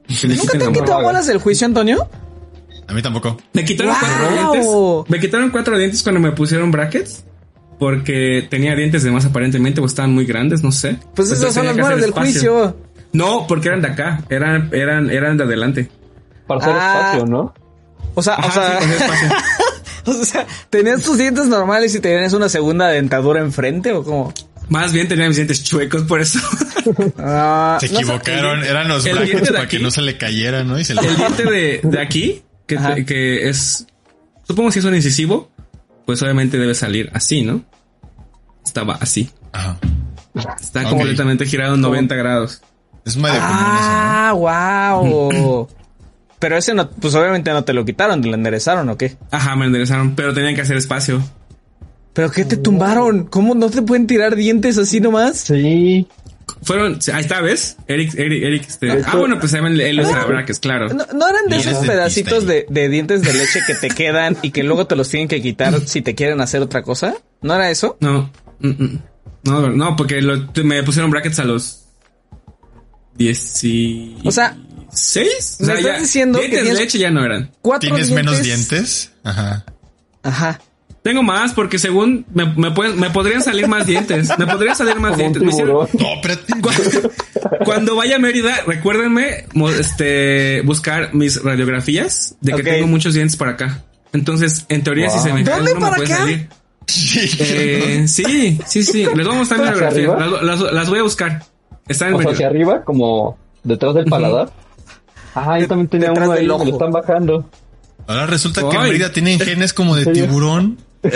Me ¿Nunca te han quitado bolas del juicio, Antonio? A mí tampoco. Me quitaron ¡Wow! cuatro dientes. Me quitaron cuatro dientes cuando me pusieron brackets. Porque tenía dientes de más aparentemente o estaban muy grandes, no sé. Pues esas Entonces son las bolas del espacio. juicio. No, porque eran de acá. Eran, eran, eran de adelante. Para hacer Ah. espacio, ¿no? O sea, Ajá, o sea, sí, o sea, ¿tenías tus dientes normales y tenías una segunda dentadura enfrente o cómo? Más bien tenía mis dientes chuecos por eso. Ah, Se no sé. equivocaron, eran los de para aquí. que no se le cayera, ¿no? Y se le... El diente de, de aquí, que, Ajá. que es, supongo si es un incisivo, pues obviamente debe salir así, ¿no? Estaba así. Ajá. Está completamente girado en 90 grados. Es medio común Ah, wow. Pero ese no, pues obviamente no te lo quitaron, te lo enderezaron o qué. Ajá, me enderezaron, pero tenían que hacer espacio. ¿Pero qué te tumbaron? ¿Cómo no te pueden tirar dientes así nomás? Sí. Fueron, ahí está, ¿ves? Eric, Eric, Eric, este. Ah, bueno, pues él, usa brackets, claro. ¿No, no eran de esos pedacitos de, de dientes de leche que te quedan y que luego te los tienen que quitar si te quieren hacer otra cosa? ¿No era eso? No, mm, mm. no, no, porque lo- me pusieron brackets a los 10 y... O sea, ¿Seis? me estás diciendo que dientes de tienes- leche ya no eran. Cuatro ¿Tienes menos dientes? Ajá. Ajá. Tengo más porque según me, me, pueden, me podrían salir más dientes. Me podrían salir más dientes. Me hicieron-. No. Cuando, cuando vaya a Mérida, recuérdenme este, buscar mis radiografías de que tengo muchos dientes para acá. Entonces, en teoría, si se me cae ¿Dónde uno, me para puede salir. Sí, Eh, sí, sí, sí. Les voy a mostrar mi ¿Hacia radiografía. Las, las- las voy a buscar. Están en O sea, Mérida. hacia arriba, como detrás del paladar. Ah, yo también tenía Detrás uno ahí, me lo están bajando. Ahora resulta que Ay. Mérida tiene genes como de ¿En tiburón.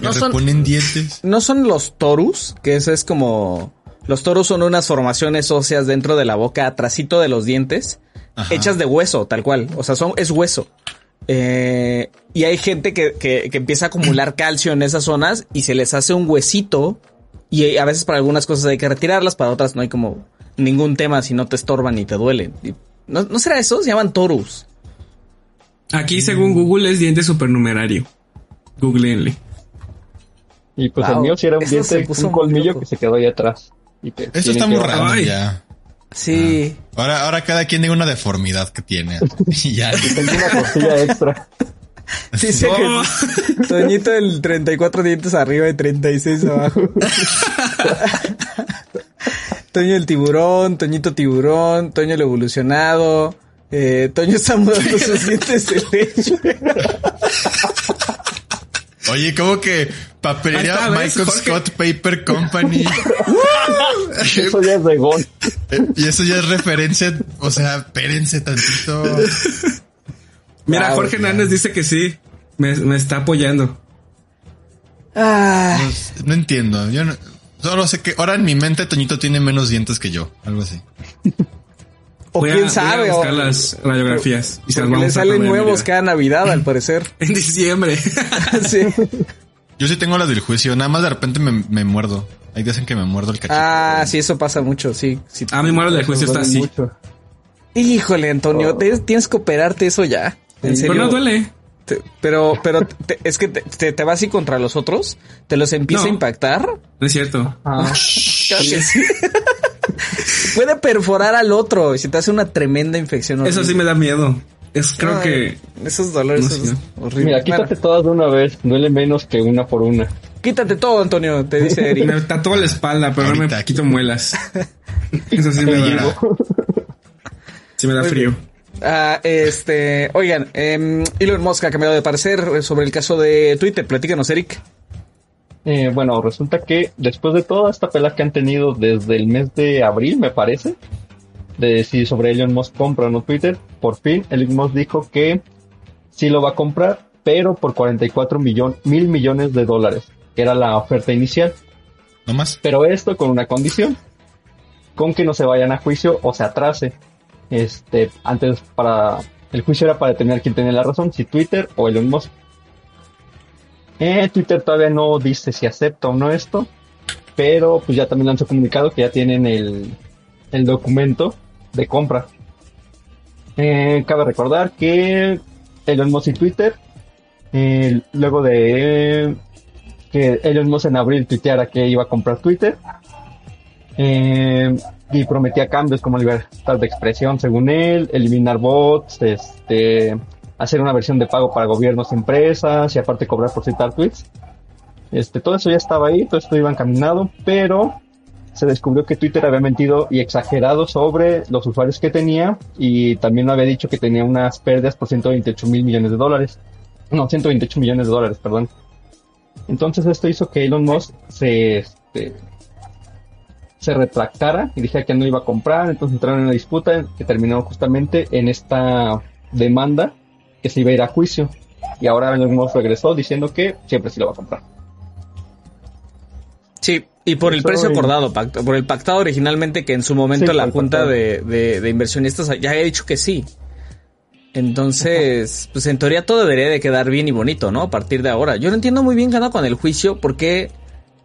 No son- reponen dientes. ¿No son los torus? Que eso es como... Los torus son unas formaciones óseas dentro de la boca, atrasito de los dientes, Ajá. hechas de hueso, tal cual. O sea, son, es hueso. Eh, y hay gente que, que, que empieza a acumular calcio en esas zonas y se les hace un huesito. Y a veces para algunas cosas hay que retirarlas, para otras no hay como ningún tema si no te estorban ni te duelen. Y- ¿No, ¿No será eso? Se llaman torus. Aquí, según Google, es diente supernumerario. Googleenle. Y pues Wow, el mío sí era un diente, puso un colmillo loco. que se quedó ahí atrás. Y que Esto está muy raro ya. Sí. Ahora, ahora cada quien diga una deformidad que tiene. Y ya. Tengo una costilla extra. Dice Oh. que Toñito el 34 dientes arriba y 36 abajo. Toño el tiburón, Toñito tiburón, Toño el evolucionado. Eh, Toño está mudando sus dientes de leche. Oye, ¿cómo que papelería Ahí está, ¿ves, Michael Jorge? Scott Paper Company? Eso ya es de gol. Eh, y eso ya es referencia. O sea, espérense tantito. Mira, Wow, Jorge Hernández dice que sí. Me, me está apoyando. No entiendo. Yo no, solo sé que ahora en mi mente Toñito tiene menos dientes que yo. Algo así. o Voy a- quién voy a sabe. o- buscar las radiografías. Y se las porque le salen nuevos cada Navidad, al parecer. En diciembre. sí. Yo sí tengo las del juicio. Nada más de repente me, me muerdo. Hay días en que me muerdo el cachete. Ah, sí, eso pasa mucho, sí. sí. A mi muero del juicio está así. mucho. Híjole, Antonio, te- tienes que operarte eso ya. En Pero no duele. Te- pero, pero te- es que te, te, te vas así contra los otros, te los empieza No. a impactar. No es cierto. Ah, Claro sí. Puede perforar al otro y se te hace una tremenda infección. Eso sí me da miedo. Es creo Ay, que Esos dolores No, son horribles. mira, quítate Bueno, todas de una vez. Duele menos que una por una. quítate todo, Antonio, te dice Eric. me tatúa la espalda, pero no Ahorita. me quito muelas. Eso sí me da, sí me da Muy frío. Ah, este, oigan, eh, Elon Musk ha cambiado de parecer sobre el caso de Twitter. Platícanos, Eric. Eh, bueno, resulta que después de toda esta pelea que han tenido desde el mes de abril, me parece, de si sobre Elon Musk compra o no Twitter, por fin Elon Musk dijo que sí lo va a comprar pero por 44 millón, mil millones de dólares, que era la oferta inicial. No más. Pero esto con una condición, con que no se vayan a juicio o se atrase. Este, antes para, el juicio era para determinar quién tenía la razón, si Twitter o Elon Musk. Eh, Twitter todavía no dice si acepta o no esto, pero pues ya también han comunicado que ya tienen el, el documento de compra. Eh, cabe recordar que Elon Musk y Twitter, eh, luego de que Elon Musk en abril tuiteara que iba a comprar Twitter, eh, y prometía cambios como libertad de expresión según él, eliminar bots, este, hacer una versión de pago para gobiernos y empresas y aparte cobrar por citar tweets. Este, todo eso ya estaba ahí, todo esto iba encaminado, pero se descubrió que Twitter había mentido y exagerado sobre los usuarios que tenía y también había dicho que tenía unas pérdidas por 128 mil millones de dólares. No, 128 millones de dólares, perdón. Entonces esto hizo que Elon Musk se, este, se retractara y dijera que no iba a comprar, entonces entraron en una disputa que terminó justamente en esta demanda que se iba a ir a juicio. Y ahora Musk regresó diciendo que siempre sí lo va a comprar. Sí, y por el precio acordado, pacto- por el pactado originalmente que en su momento Sí, la junta de, de- de inversionistas ya había dicho que sí. Entonces, pues en teoría todo debería de quedar bien y bonito, ¿no? A partir de ahora. Yo no entiendo muy bien onda con el juicio, ¿por qué,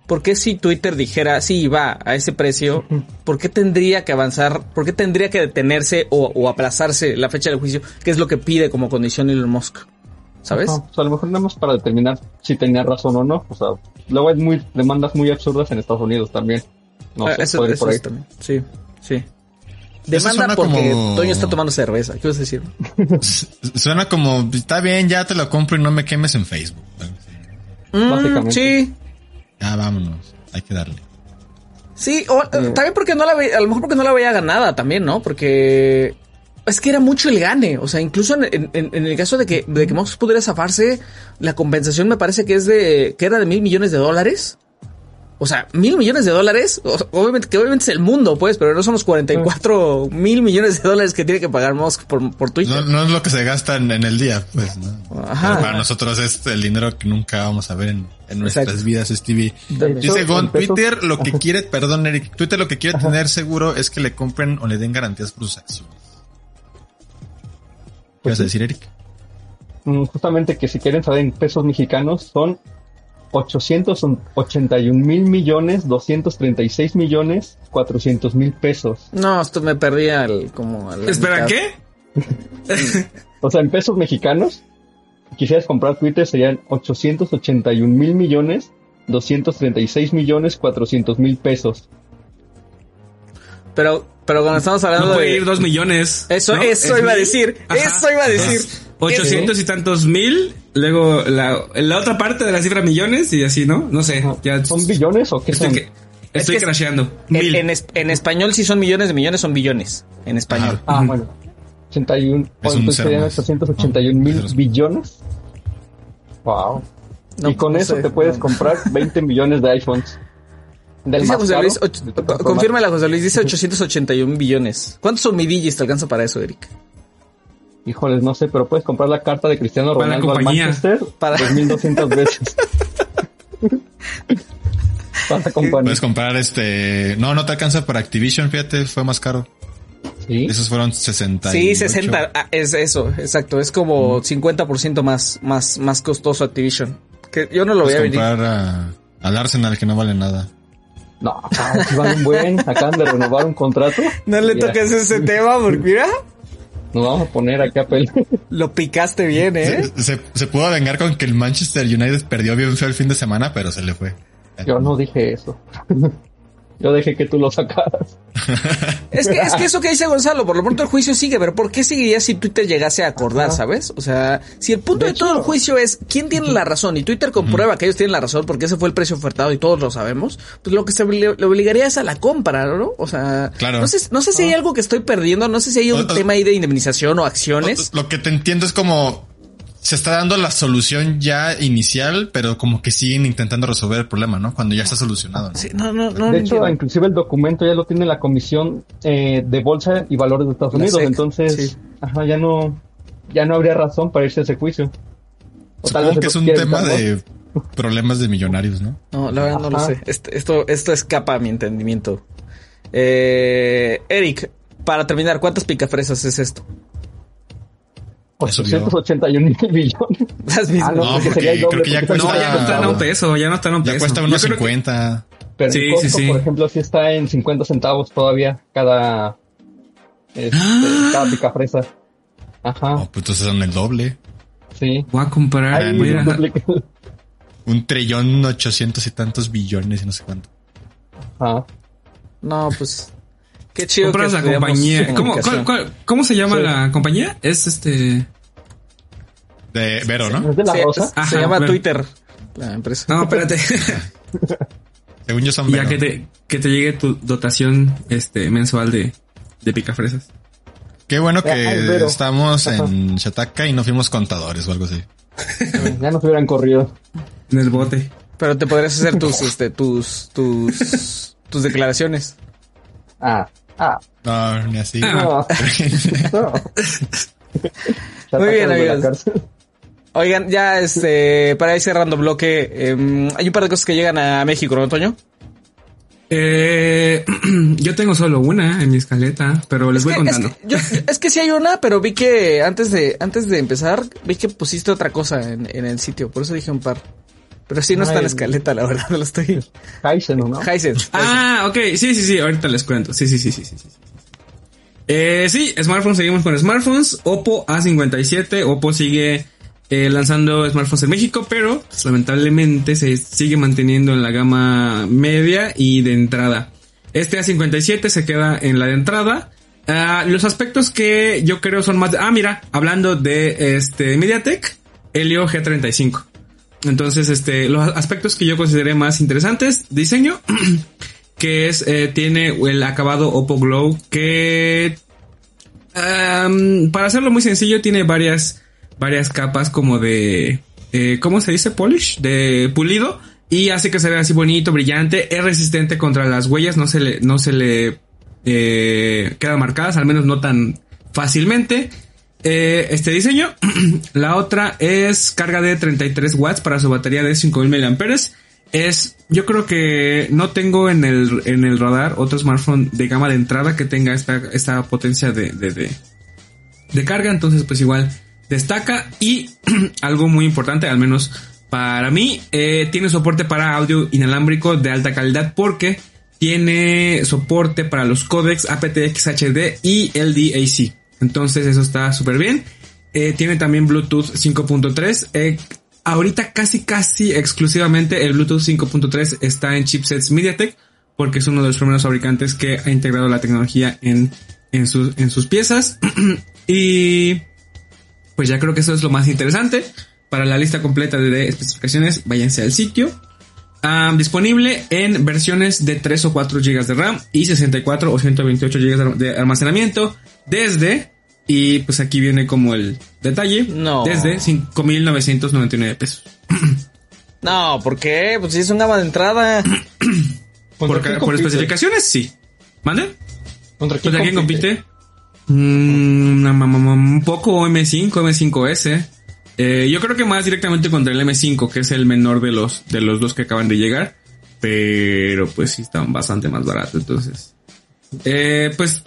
por qué si Twitter dijera, sí, va a ese precio, ¿por qué tendría que avanzar, por qué tendría que detenerse o, o aplazarse la fecha del juicio, que es lo que pide como condición Elon Musk? ¿Sabes? No, pues a lo mejor nada más para determinar si tenía razón o no. O sea, luego hay muy, demandas muy absurdas en Estados Unidos también. No Ah, sé, eso, eso por ahí. es también. Sí, sí. Demanda porque como- Toño está tomando cerveza. ¿Qué vas a decir? Suena como, está bien, ya te lo compro y no me quemes en Facebook. Mm, Básicamente. sí, Ya vámonos, hay que darle. sí. O, eh, también porque no la ve, a lo mejor porque no la veía ganada también, ¿no? Porque es que era mucho el gane. O sea, incluso en, en- el caso de que, de que Musk pudiera zafarse, la compensación me parece que es de, que era de mil millones de dólares. O sea, mil millones de dólares, obviamente, que obviamente es el mundo, pues, pero no son los 44 mil millones de dólares que tiene que pagar Musk por, por Twitter. No, no es lo que se gasta en, en el día, pues, ¿no? Ajá. Pero para nosotros es el dinero que nunca vamos a ver en, en nuestras Exacto. vidas, Stevie. Dice Gon, Twitter lo que quiere, perdón Eric, Twitter lo que quiere tener seguro es que le compren o le den garantías por sus acciones. ¿Qué vas a decir, Eric? Mm, Justamente que si quieren saber en pesos mexicanos son 881 mil millones, 236 millones, 400 mil pesos. No, esto me perdía el, como... a la Espera, mitad. ¿qué? O sea, en pesos mexicanos, si quisieras comprar Twitter serían 881 mil millones, 236 millones, 400 mil pesos. Pero, pero cuando estamos hablando No puede de... ir dos millones. Eso, ¿no? eso Es iba a decir, Ajá. eso iba a decir. Es 800 y tantos mil, luego la, la otra parte de la cifra millones y así, ¿no? No sé, ya ¿Son billones o qué estoy, son? que- estoy Es que- crasheando. En, Mil. en es- en español, si son millones de millones, son billones. En español. Ah, bueno. 81, Es un ¿cuántos cero serían más. 881 mil billones? Wow. No, y con no eso sé. te puedes comprar 20 millones de iPhones. Del Dice más José Luis, confírmela José Luis, dice 881 billones. ¿Cuántos son midillis te alcanza para eso, Eric? Híjoles, no sé, pero puedes comprar la carta de Cristiano Ronaldo al. Manchester Para- 2200 veces. Para compañía. Puedes comprar este, no, no te alcanza para Activision, fíjate, fue más caro. Sí. Esos fueron 60. Sí, 60, ah, es eso, exacto. Es como 50% más, más, más costoso Activision. Que yo no lo voy a Puedes venir. comprar a- al Arsenal que no vale nada. No, si van un buen, acaban de renovar un contrato. No le toques ese tema porque mira, Nos vamos a poner aquí a pelear. lo picaste bien, ¿eh? Se, se, se pudo vengar con que el Manchester United perdió bien feo el fin de semana, pero se le fue. Yo no dije eso. Yo dejé que tú lo sacaras. Es que, es que eso que dice Gonzalo, por lo pronto el juicio sigue, pero ¿por qué seguiría si Twitter llegase a acordar, Ajá. sabes? O sea, si el punto de, De todo el juicio es quién tiene la razón y Twitter comprueba que ellos tienen la razón porque ese fue el precio ofertado y todos lo sabemos, pues lo que se le, obligaría es a la compra, ¿no? O sea, Claro. no sé, no sé si hay algo que estoy perdiendo, no sé si hay un O- tema ahí de indemnización o acciones. Lo que te entiendo es como se está dando la solución ya inicial, pero como que siguen intentando resolver el problema, ¿no? Cuando ya está solucionado. ¿no? Sí, no, no, no. De hecho, inclusive el documento ya lo tiene la Comisión eh, de Bolsa y Valores de Estados La Unidos. SEC, entonces, sí. ajá, ya no, ya no habría razón para irse a ese juicio. O tal Supongo que es un tema de problemas de millonarios, ¿no? No, la verdad no lo sé. Este- Esto, esto escapa a mi entendimiento. Eh, Eric, para terminar, ¿cuántas picafresas es esto? Eso vio. 881 millones. Las mismas. Ah, no, No, porque porque sería el doble, creo que ya No, cuesta- ya no están a un peso, ya no están a un peso. Ya cuesta unos creo que- 50. Pero Sí, el costo, sí, sí. por ejemplo, sí está en 50 centavos todavía cada, este, Ah. cada picafresa. Ajá, Oh, pues entonces son el doble. sí. Voy a comprar, Ahí voy a- duplica- Un trillón ochocientos y tantos billones y no sé cuánto. Ajá. No, pues. Qué chido. compras que la compañía. ¿Cómo, comunicación. cuál- cuál- cómo se llama Sí. la compañía? Es este. De Vero, ¿no? ¿Es de la Sí, rosa? se llama. Twitter. La empresa. No, espérate. Según yo son ya Vero. que te, que te llegue tu dotación este mensual de, de picafresas. Qué bueno que Ay, estamos en Shataka y no fuimos contadores o algo así. Ya nos hubieran corrido. En el bote. Pero te podrías hacer tus, este, tus, tus, tus declaraciones. Ah, ah, No, ni así. No. no. Muy bien, amigos. Oigan, ya este, para ir cerrando bloque, em, hay un par de cosas que llegan a México, ¿no, Toño? Eh, yo tengo solo una en mi escaleta, pero les voy Que- es, contando. que, yo- es que sí hay una, pero vi que antes de, antes de empezar, vi que pusiste otra cosa en, en el sitio, por eso dije un par. Pero sí no está en la escaleta, la verdad, no lo estoy. Kaizen, ¿no? Hisense. Ah, ok, sí, sí, sí, ahorita les cuento. Sí, sí, sí, sí, sí, sí. sí. Eh, sí, smartphones, seguimos con smartphones. Oppo A57, Oppo sigue eh, lanzando smartphones en México, pero pues, lamentablemente se sigue manteniendo en la gama media y de entrada. Este A57 se queda en la de entrada. Ah, los aspectos que yo creo son más... Ah, mira, hablando de este MediaTek, Helio G35. Entonces, este, los aspectos que yo consideré más interesantes, diseño, que es, eh, tiene el acabado Oppo Glow, que, para hacerlo muy sencillo, tiene varias, varias capas como de, eh, ¿cómo se dice? Polish, de pulido, y hace que se vea así bonito, brillante, es resistente contra las huellas, no se le, no se le, eh, quedan marcadas, al menos no tan fácilmente. Eh, este diseño. La otra es carga de 33 watts para su batería de 5000 mAh. Es, yo creo que no tengo en el, en el radar otro smartphone de gama de entrada que tenga esta, esta potencia de, de, de, carga. Entonces, pues igual destaca. Y algo muy importante, al menos para mí, eh, tiene soporte para audio inalámbrico de alta calidad porque tiene soporte para los codecs aptX HD y LDAC. Entonces eso está súper bien. Eh, tiene también Bluetooth 5.3. Eh, ahorita casi casi exclusivamente el Bluetooth 5.3 está en chipsets MediaTek porque es uno de los primeros fabricantes que ha integrado la tecnología en, en, en sus piezas. y pues ya creo que eso es lo más interesante. Para la lista completa de especificaciones, váyanse al sitio. Ah, disponible en versiones de 3 o 4 GB de RAM y 64 o 128 GB de, de almacenamiento desde, y pues aquí viene como el detalle, No. desde 5.999 pesos. No, ¿por qué? Pues si es un gama de entrada. Por, ¿Contra ca- quién por especificaciones, sí. ¿Mande? ¿Contra quién ¿Contra quién compite? compite? Mm, un poco M5, M5S. Eh, yo creo que más directamente contra el M5, que es el menor de los, de los dos que acaban de llegar. Pero pues sí están bastante más baratos, entonces. Eh, pues,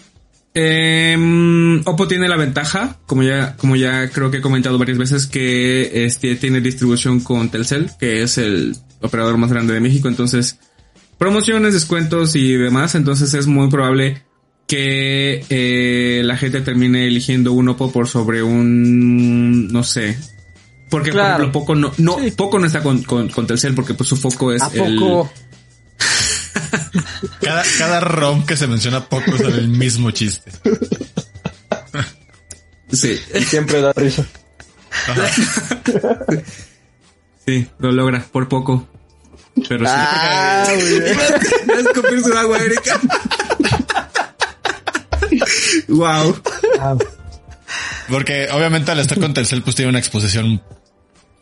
em, Oppo tiene la ventaja, como ya, como ya creo que he comentado varias veces, que este tiene distribución con Telcel, que es el operador más grande de México, entonces promociones, descuentos y demás, entonces es muy probable que eh, la gente termine eligiendo un Oppo por sobre un, no sé, porque Claro. por ejemplo Poco no, no, Sí. Poco no está con, con, con Telcel porque pues su foco es ¿A el, poco? Cada, cada ROM que se menciona poco es el mismo chiste. sí, Y siempre da risa. sí, lo logra por poco, pero sí. Ah, muy bien. Va a escupir su agua, Erika. wow. Porque obviamente al estar con Telcel pues tiene una exposición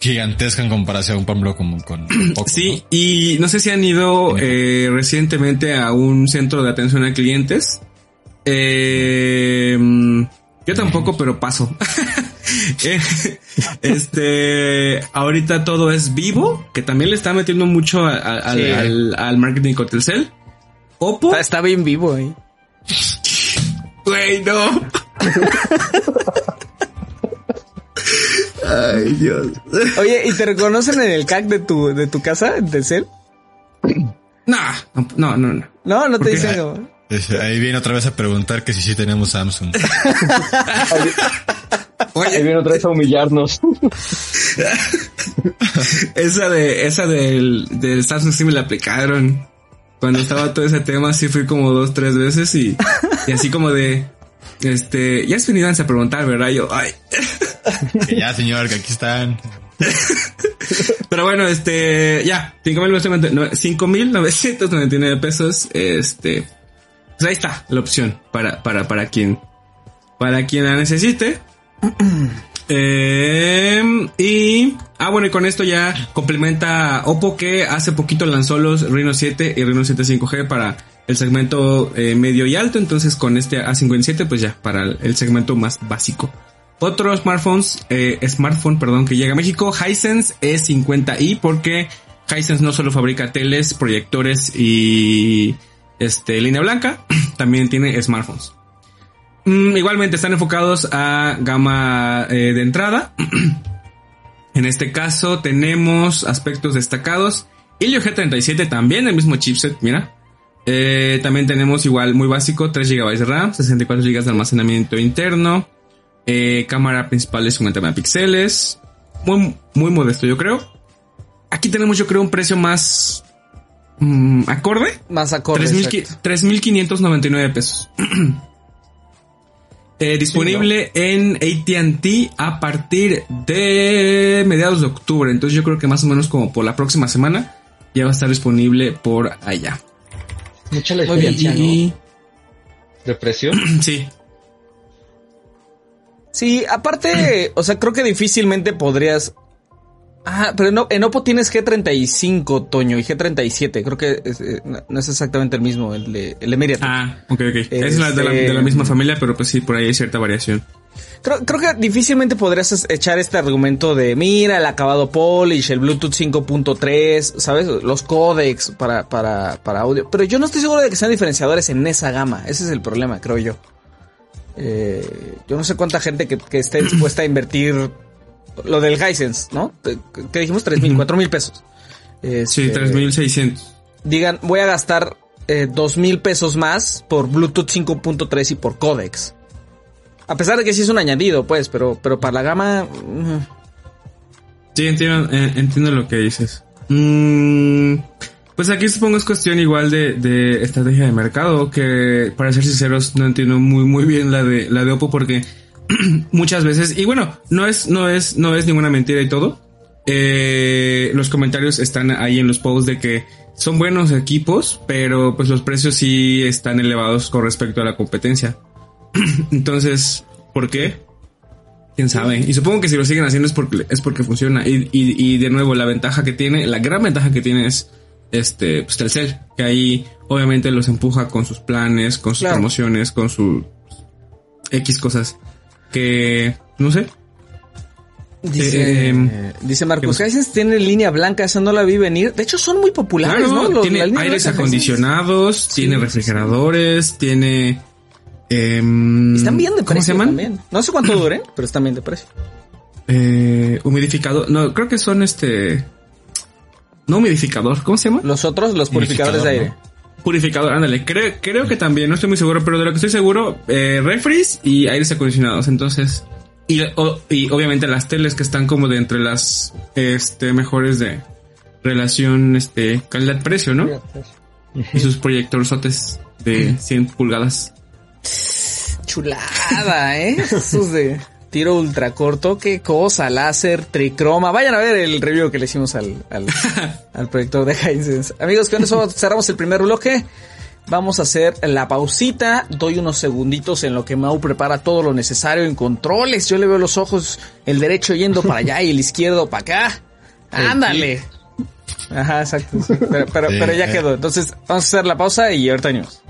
gigantesca en comparación, por ejemplo, con, con poco. Sí, y no sé si han ido eh, recientemente a un centro de atención a clientes. Eh, yo tampoco, pero paso. Eh, este, ahorita todo es vivo, que también le está metiendo mucho a- a- al, Sí. al- al marketing con Telcel. Oppo, Está, está bien vivo ahí. güey, no. Ay, Dios. Oye, ¿y te reconocen en el CAC de tu, de tu casa, en Telcel? Nah, no, no, no. No, no te dicen Ahí viene otra vez a preguntar que si sí tenemos Samsung. Ahí viene otra vez a humillarnos. Esa de, esa del, del Samsung sí me la aplicaron. Cuando estaba todo ese tema, sí fui como dos, tres veces y, y así como de, este, ya has venido a preguntar, ¿verdad? Yo, ay. Ya, señor, que aquí están. Pero bueno, este, ya, 5.999 pesos, este, pues ahí está la opción para, para, para quien, para quien la necesite. Eh, y, ah, bueno, y con esto ya complementa Oppo que hace poquito lanzó los Reno 7 y Reno 7 5G para el segmento eh, medio y alto. Entonces con este A57, pues ya, para el segmento más básico. Otros smartphones, eh, smartphone, perdón, que llega a México, Hisense E50i, porque Hisense no solo fabrica teles, proyectores y este línea blanca, también tiene smartphones. Mm, igualmente están enfocados a gama eh, de entrada. en este caso tenemos aspectos destacados. Helio G37 también, el mismo chipset, mira. Eh, también tenemos igual muy básico, 3 GB de RAM, 64 GB de almacenamiento interno. Eh, cámara principal de 50 megapíxeles. Muy, muy modesto, yo creo. Aquí tenemos, yo creo, un precio más mm, acorde. Más acorde. 3,000 exacto. 3.599 pesos. Eh, disponible en ATT a partir de mediados de octubre. Entonces yo creo que más o menos como por la próxima semana ya va a estar disponible por allá. Mucha la Muy bien, diferencia, Y- ¿no? De precio. Sí, Sí, aparte, o sea, creo que difícilmente podrías. Ah, pero no, en Oppo tienes G35, Toño, y G37. Creo que es, eh, no es exactamente el mismo, el de, el de MediaTek. Ah, ok, ok. Es la de, la, Este- de la misma familia, pero pues sí, por ahí hay cierta variación. Creo, creo que difícilmente podrías echar este argumento de, mira, el acabado polish, el Bluetooth 5.3, ¿sabes? Los codecs para, para, para audio. Pero yo no estoy seguro de que sean diferenciadores en esa gama. Ese es el problema, creo yo. Eh, yo no sé cuánta gente que, que esté dispuesta a invertir lo del Hisense, ¿no? Que dijimos tres mil, Ujú. cuatro mil pesos. Sí, Este, 3600. Digan, voy a gastar eh, mil pesos más por Bluetooth 5.3 y por codecs. A pesar de que sí es un añadido, pues, pero, pero para la gama. Sí, entiendo, eh, entiendo lo que dices. Mm, pues aquí supongo es cuestión igual de, de estrategia de mercado, que para ser sinceros no entiendo muy muy bien la de la de Oppo porque muchas veces y bueno no es no es no es ninguna mentira y todo. Eh, los comentarios están ahí en los posts de que son buenos equipos, pero pues los precios sí están elevados con respecto a la competencia. Entonces, ¿por qué? quién sabe. Y supongo que si lo siguen haciendo es porque es porque funciona. Y, y, y de nuevo, la ventaja que tiene, la gran ventaja que tiene es este, pues Telcel, que ahí obviamente los empuja con sus planes, con sus Claro. promociones, con sus X cosas. Que, no sé. Dice, Eh, dice ¿qué Marcus, pasó? Hisense tiene línea blanca, esa no la vi venir. De hecho, son muy populares, Claro, ¿no? Los- tiene aires acondicionados, tiene sí, refrigeradores, tiene... em, Hisense. Están bien de ¿Cómo se precio llaman? también. No sé cuánto duren, pero están bien de precio. Eh, humidificador. No, creo que son este... No humidificador, ¿cómo se llama? Los otros, los purificadores de aire. Purificador, Purificador, ándale. Creo, creo que también, no estoy muy seguro, pero de lo que estoy seguro, eh, refries y aires acondicionados. Entonces, y, o- y obviamente las teles que están como de entre las este, mejores de relación este calidad-precio, ¿no? Y sus proyectorzotes de 100 pulgadas. Chulada, ¿eh? Esos de tiro ultra corto, qué cosa, láser, tricroma. Vayan a ver el review que le hicimos al, al, al proyector de Hisense. Amigos, con eso cerramos el primer bloque. Vamos a hacer la pausita. Doy unos segunditos en lo que Mau prepara todo lo necesario en controles. Yo le veo los ojos, el derecho yendo para allá y el izquierdo para acá. Ándale. Ajá, exacto. sí. Pero, pero ya eh. quedó. Entonces, vamos a hacer la pausa y ahorita venimos.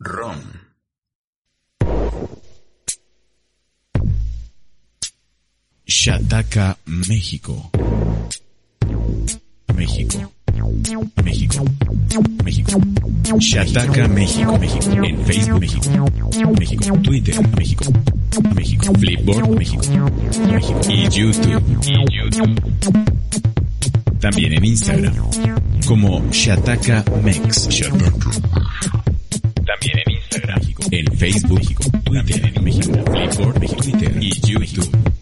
ROM. Shataka México. México. México. México. Shataka México. México. En Facebook México. México. Twitter México. México. Flipboard México. México. Y YouTube. Y YouTube. También en Instagram. Como Shataka Mex. También en Instagram. En Facebook México. Twitter en México. Flipboard México. Twitter y YouTube.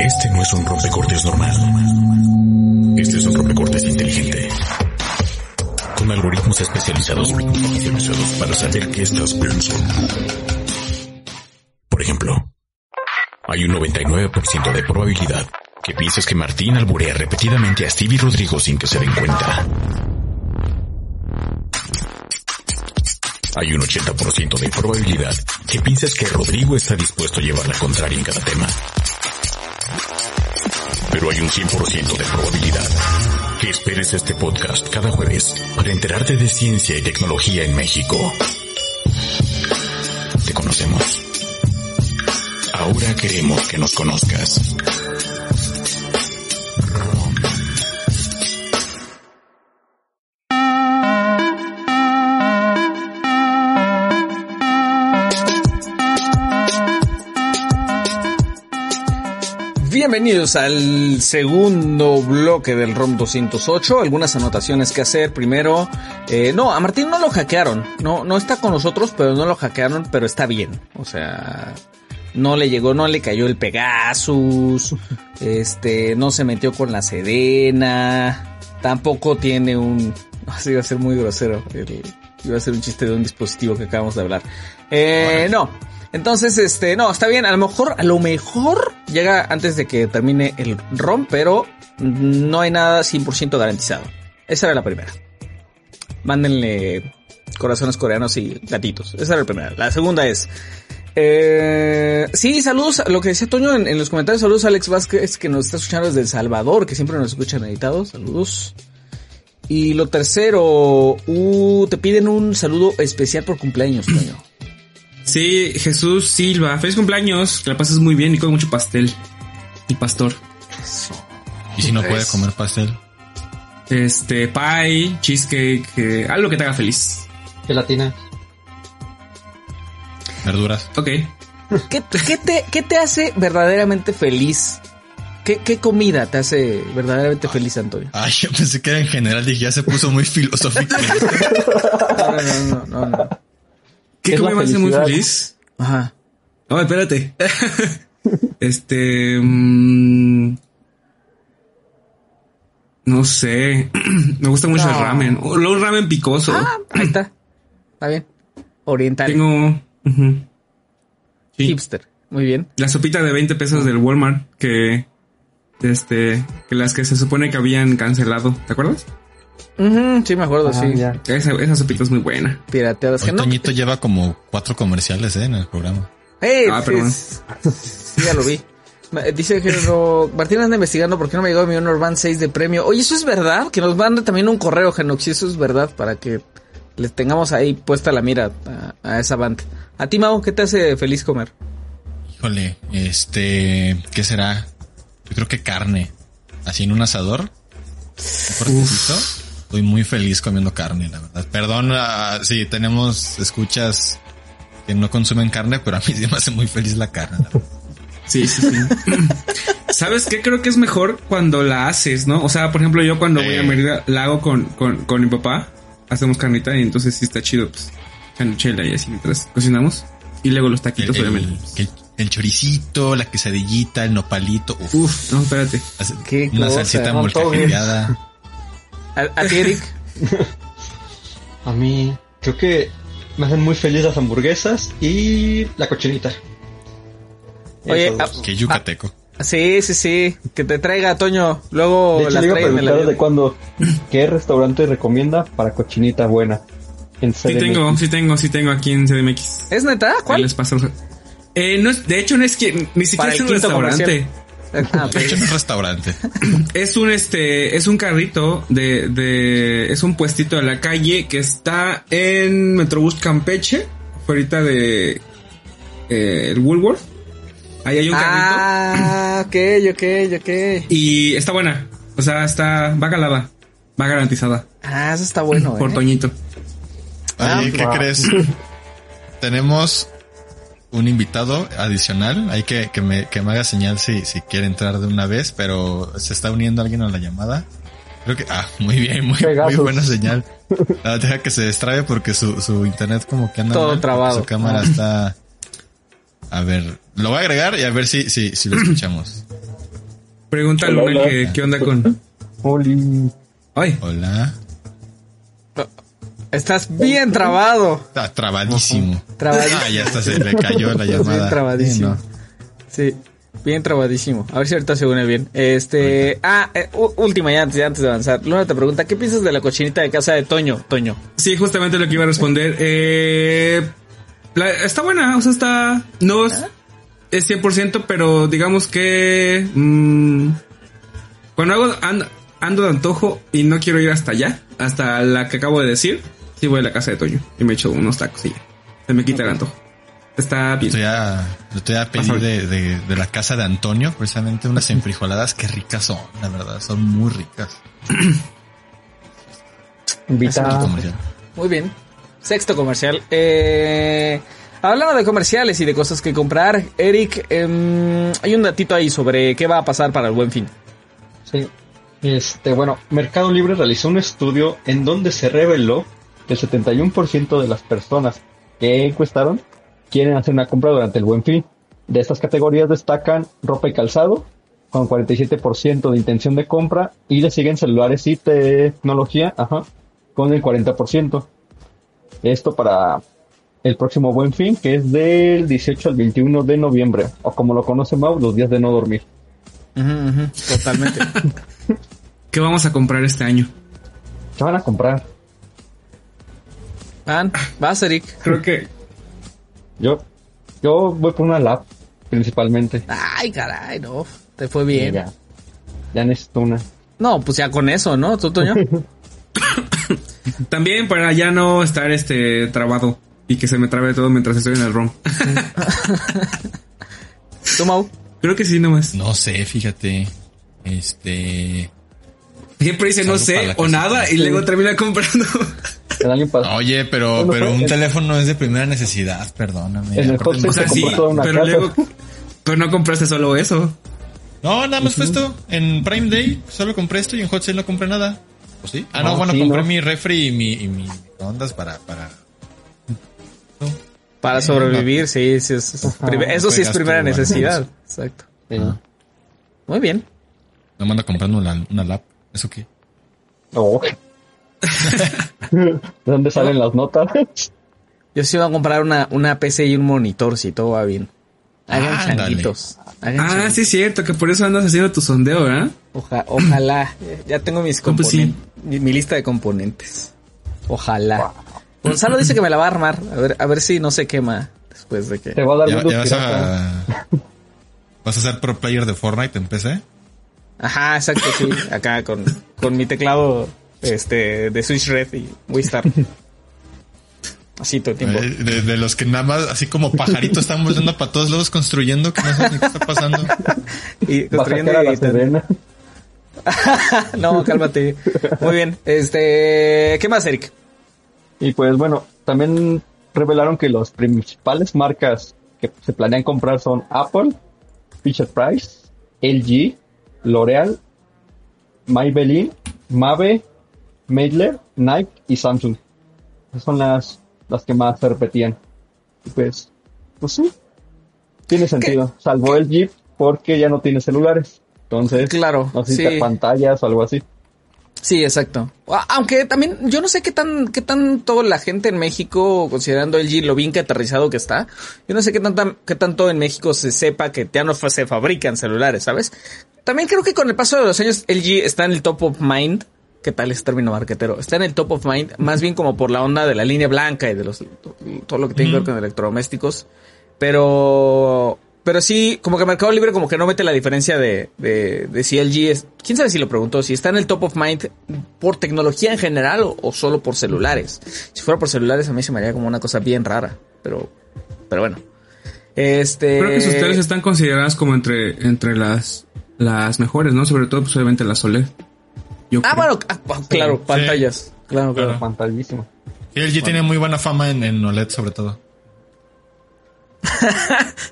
Este no es un rompecortes normal. Este es un rompecortes inteligente. Con algoritmos especializados para saber qué estás pensando. Por ejemplo, hay un 99% de probabilidad que pienses que Martín alburea repetidamente a Stevie Rodrigo sin que se den cuenta. Hay un 80% de probabilidad que pienses que Rodrigo está dispuesto a llevar la contraria en cada tema. Pero hay un 100% de probabilidad que esperes este podcast cada jueves para enterarte de ciencia y tecnología en México. Te conocemos. Ahora queremos que nos conozcas. Bienvenidos al segundo bloque del ROM 208. Algunas anotaciones que hacer. Primero, eh, no, a Martín no lo hackearon. No, no está con nosotros, pero no lo hackearon, pero está bien. O sea, no le llegó, no le cayó el Pegasus. Este, no se metió con la Sedena. Tampoco tiene un, así iba a ser muy grosero. El, iba a ser un chiste de un dispositivo que acabamos de hablar. Eh, no. Entonces, este, no, está bien, a lo mejor, a lo mejor llega antes de que termine el ROM, pero no hay nada 100% garantizado. Esa era la primera. Mándenle corazones coreanos y gatitos. Esa era la primera. La segunda es, eh, sí, saludos, lo que decía Toño en, en, los comentarios, saludos a Alex Vázquez que nos está escuchando desde El Salvador, que siempre nos escuchan editados, saludos. Y lo tercero, uh, te piden un saludo especial por cumpleaños, Toño. Sí, Jesús Silva, feliz cumpleaños, que la pases muy bien y con mucho pastel. Y pastor. Eso. ¿Y si no puede comer pastel? Este, pie, cheesecake, eh, algo que te haga feliz. Gelatina. Verduras. Ok. ¿Qué, qué te, ¿Qué te hace verdaderamente feliz? ¿Qué, ¿Qué comida te hace verdaderamente feliz, Antonio? Ay, yo pensé que era en general, dije, ya se puso muy filosófico. No, no, no, no, no. ¿Qué es comida me hace muy feliz? Ajá. Oh, espérate. este. mm, no sé. me gusta mucho el No. ramen. O Un ramen picoso. Ah, ahí está. Está bien. Oriental. Tengo. Sí. Hipster. Muy bien. La sopita de 20 pesos del Walmart que. Este. Que las que se supone que habían cancelado. ¿Te acuerdas? Sí, me acuerdo, Ah, sí. ya. Esa, esa sopita es muy buena. Pirateadas. Que no. Toñito lleva como cuatro comerciales ¿eh? en el programa. Eh, Ah, sí, bueno. sí, ya lo vi. Dice que no, Martín anda investigando por qué no me llegó mi Honor Band 6 de premio. Oye, ¿eso es verdad? Que nos mande también un correo, Genox, si eso es verdad, para que les tengamos ahí puesta la mira a, a esa band. A ti, Mau, ¿qué te hace feliz comer? Híjole, este, ¿qué será? Yo creo que carne. Así en un asador. Un cortecito. Estoy muy feliz comiendo carne, la verdad. Perdón, ah, si tenemos escuchas que no consumen carne, pero a mí sí me hace muy feliz la carne. la. Sí, sí, sí. ¿Sabes qué? Creo que es mejor cuando la haces, ¿no? O sea, por ejemplo, yo cuando voy a Eh. Mérida la hago con, con, con mi papá. Hacemos carnita y entonces sí está chido, pues, chela y así mientras cocinamos. Y luego los taquitos, el- obviamente. el- el choricito, la quesadillita, el nopalito. Uf, Uf, no, espérate. qué una cosa, salsita ¿no? ¿A, a ti, Eric? A mí, creo que me hacen muy feliz las hamburguesas y la cochinita. Oye, ah. Que yucateco. Sí, sí, sí. Que te traiga, Toño. Luego de hecho, las a traen en avión. de cuándo, ¿qué restaurante recomienda para cochinita buena? En Sí CDMX? tengo, sí tengo, sí tengo aquí en CDMX. ¿Es neta? ¿Cuál? Les paso. Eh, no es, de hecho, no es que ni Para siquiera es un restaurante. Ah, hecho, en un restaurante. Es un este, es un carrito de, de, es un puestito de la calle que está en Metrobús Campeche, fuera de eh, el Woolworth. Ahí hay un carrito Ah, ok, ok, ok. y está buena. O sea, está, va calada, va garantizada Ah, eso está bueno, por ¿eh? Toñito. Ah, Oye, ¿qué wow. crees? Tenemos un invitado adicional. Hay que, que me, que me haga señal si, si quiere entrar de una vez, pero se está uniendo alguien a la llamada. Creo que, ah, muy bien, muy, buena señal. Ah, deja que se distrae porque su, su internet como que anda Todo mal, trabado. Su cámara está, a ver, lo voy a agregar y a ver si, si, si lo escuchamos. Pregunta Luna hola. que, qué onda con, Oli. ay, Hola. Estás bien trabado. Está trabadísimo. Trabadísimo. Ah, ya está, se le cayó la Estás llamada. bien trabadísimo. Sí, Sí, bien trabadísimo. A ver si ahorita se une bien. Este, ah, eh, última ya antes, ya antes de avanzar. Luna te pregunta, ¿qué piensas de la cochinita de casa de Toño? Toño. Sí, justamente lo que iba a responder. Eh, la- está buena, o sea, está. No es, es 100%, pero digamos que. mm, cuando hago, ando, ando de antojo y no quiero ir hasta allá, hasta la que acabo de decir, sí voy a la casa de Toño y me echo unos tacos y ya. Se me quita el antojo. Está bien. Estoy a, estoy a pedir de, de, de la casa de Antonio, precisamente unas enfrijoladas que ricas son, la verdad, son muy ricas. Invita. Comercial. Muy bien. Sexto comercial. Eh, hablando de comerciales y de cosas que comprar, Eric, em, hay un datito ahí sobre qué va a pasar para el buen fin. Sí. Este, bueno, Mercado Libre realizó un estudio en donde se reveló el 71% de las personas que encuestaron quieren hacer una compra durante el buen fin. De estas categorías destacan ropa y calzado, con 47% de intención de compra, y le siguen celulares y tecnología, ajá, con el 40%. Esto para el próximo buen fin, que es del 18 al 21 de noviembre, o como lo conoce Mau, los días de no dormir. Ujú, ujú, totalmente. ¿Qué vamos a comprar este año? ¿Qué van a comprar? Van, vas, Eric. Creo que Yo, yo voy por una lap, principalmente. Ay, caray, no. Te fue bien. Ya, ya necesito una. No, pues ya con eso, ¿no? ¿Tú, Toño? también para ya no estar este trabado y que se me trabe todo mientras estoy en el ROM. ¿Tú, Mau? Creo que sí, nomás. No sé, fíjate. Este. Siempre dice no Salgo sé o casa. nada y luego termina comprando. El año pasado. Oye, pero, Bueno, pero fue un el- teléfono es de primera necesidad, perdóname. En el Aparte, no O sea, sí, pero luego pero no compraste solo eso. No, nada más fue esto. En Prime Day solo compré esto y en Hot Sale no compré nada. ¿O sí? Ah, no, No, bueno, sí, compré no. mi refri y mi, y mi microondas para, para. Para sobrevivir, sí, sí, es- eso sí es primera tú, bueno. necesidad. Exacto. Sí. Muy bien. No me ando comprando una, una lap. ¿Eso qué? Oh. ¿De dónde salen las notas? Yo sí voy a comprar una, una PC y un monitor si todo va bien. Hagan Ándale. changuitos. Hagan Ah, changuitos. sí es cierto, que por eso andas haciendo tu sondeo, ¿verdad? Oja- ojalá. Ya tengo mis No, pues sí. componentes. mi, mi lista de componentes. Ojalá. Gonzalo dice que me la va a armar. A ver, a ver si no se quema después de Te que. va a dar ¿Ya, ya vas pirata. a. ¿Vas a ser pro player de Fortnite en PC? Ajá, exacto, sí. Acá con, con mi teclado este de Switch Red y Wistar. Así todo el tiempo. Eh, De, de los que nada más, así como pajaritos, estamos yendo para todos lados construyendo, que no sé ni qué está pasando. Y construyendo y la. No, cálmate. Muy bien. Este, ¿qué más, Eric? Y pues bueno, también revelaron que las principales marcas que se planean comprar son Apple, Fisher Price, LG, L'Oreal, Maybelline, Mave, Meidler, Nike y Samsung. Esas son las, las que más se repetían. Y pues, pues sí, tiene sentido. Salvo LG porque ya no tiene celulares. Entonces, Claro, no necesita sí. pantallas o algo así. Sí, exacto. Aunque también, yo no sé qué tan, qué tanto la gente en México, considerando LG lo bien que aterrizado que está, yo no sé qué tanta, qué tanto en México se sepa que ya no se fabrican celulares, ¿sabes? También creo que con el paso de los años LG está en el top of mind. ¿Qué tal ese término marquetero? Está en el top of mind, más bien como por la onda de la línea blanca y de los, todo lo que tiene que ver con electrodomésticos. Pero, pero sí, como que Mercado Libre como que no mete la diferencia de, de, de si LG es, quién sabe si lo preguntó, si está en el top of mind por tecnología en general o, o solo por celulares. Si fuera por celulares a mí se me haría como una cosa bien rara, pero, pero bueno. Este. Creo que sus teles están consideradas como entre, entre las, las mejores, ¿no? Sobre todo, pues obviamente las OLED. Yo Ah, creo. bueno, ah, claro, pantallas. Claro, claro. Claro. Pantallísimo. Y LG tiene muy buena fama en, en OLED sobre todo.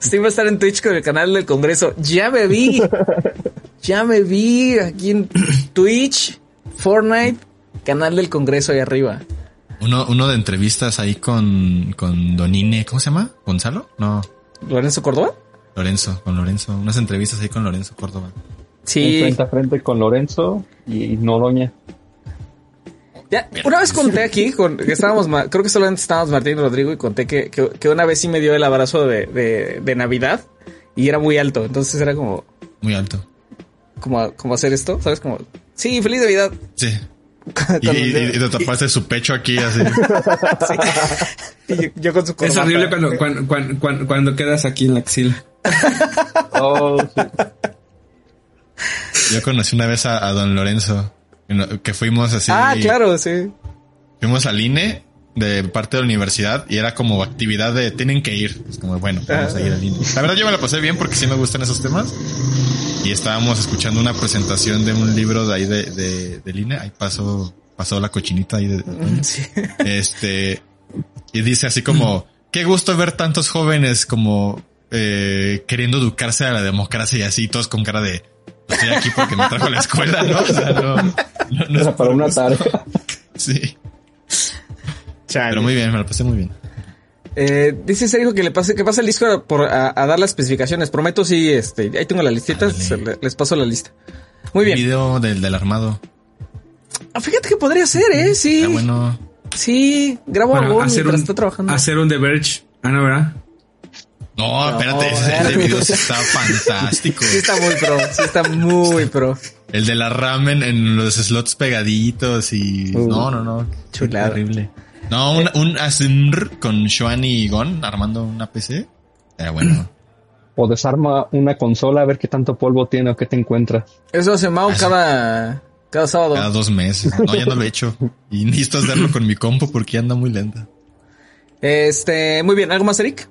Steve va a estar en Twitch con el canal del Congreso. Ya me vi. ya me vi aquí en Twitch, Fortnite, canal del Congreso ahí arriba. Uno, uno de entrevistas ahí con, con Donine, ¿cómo se llama? ¿Gonzalo? No, ¿Lorenzo Córdoba? Lorenzo, con Lorenzo. Unas entrevistas ahí con Lorenzo Córdoba. Sí. frente a frente con Lorenzo y Noroña. Ya, una vez conté aquí, con, que estábamos, creo que solamente estábamos Martín y Rodrigo y conté que, que, que una vez sí me dio el abrazo de, de, de Navidad y era muy alto. Entonces era como, Muy alto. como, como hacer esto, ¿sabes? Como, sí, feliz Navidad. Sí. Y, y- te tapaste su pecho aquí así. Y yo, yo con su Es corbata. horrible cuando, cuando, cuando, cuando, cuando quedas aquí en la axila. Oh, sí. Yo conocí una vez a, a don Lorenzo, que fuimos así. Ah, claro, sí. Fuimos al INE de parte de la universidad y era como actividad de tienen que ir. Es como, bueno, vamos a ir al INE. La verdad yo me la pasé bien porque sí me gustan esos temas. Y estábamos escuchando una presentación de un libro de ahí de, de, del INE. Ahí pasó, pasó la cochinita ahí de, Sí. este, y dice así como, qué gusto ver tantos jóvenes como eh, queriendo educarse a la democracia y así, todos con cara de, estoy aquí porque me trajo a la escuela, ¿no? O sea, no, no, no Era para una tarea. Sí, Chale. pero muy bien, me lo pasé muy bien. Eh, dice Sergio que le pase, que pase el disco por, a, a dar las especificaciones. Prometo sí, este, ahí tengo la listita, les paso la lista. Muy bien. Video del, del armado. Ah, fíjate que podría ser, eh, sí. Está bueno. Sí, grabo Bueno, algo hacer mientras un, está trabajando. hacer un The Verge. Ah, no, ¿verdad? No, espérate, ese, ese video está fantástico. Sí está muy pro, sí está muy pro. El de la ramen en los slots pegaditos y... Uh, no, no, no. Qué chulada. Terrible. No, un, un ASMR con Xuan y Gon armando una PC. Era bueno. O desarma una consola a ver qué tanto polvo tiene o qué te encuentras. Eso hace Mau cada, cada sábado. Cada dos meses. No, ya no lo he hecho. Y necesito hacerlo con mi compu porque anda muy lenta. Este, muy bien, ¿algo más, Eric?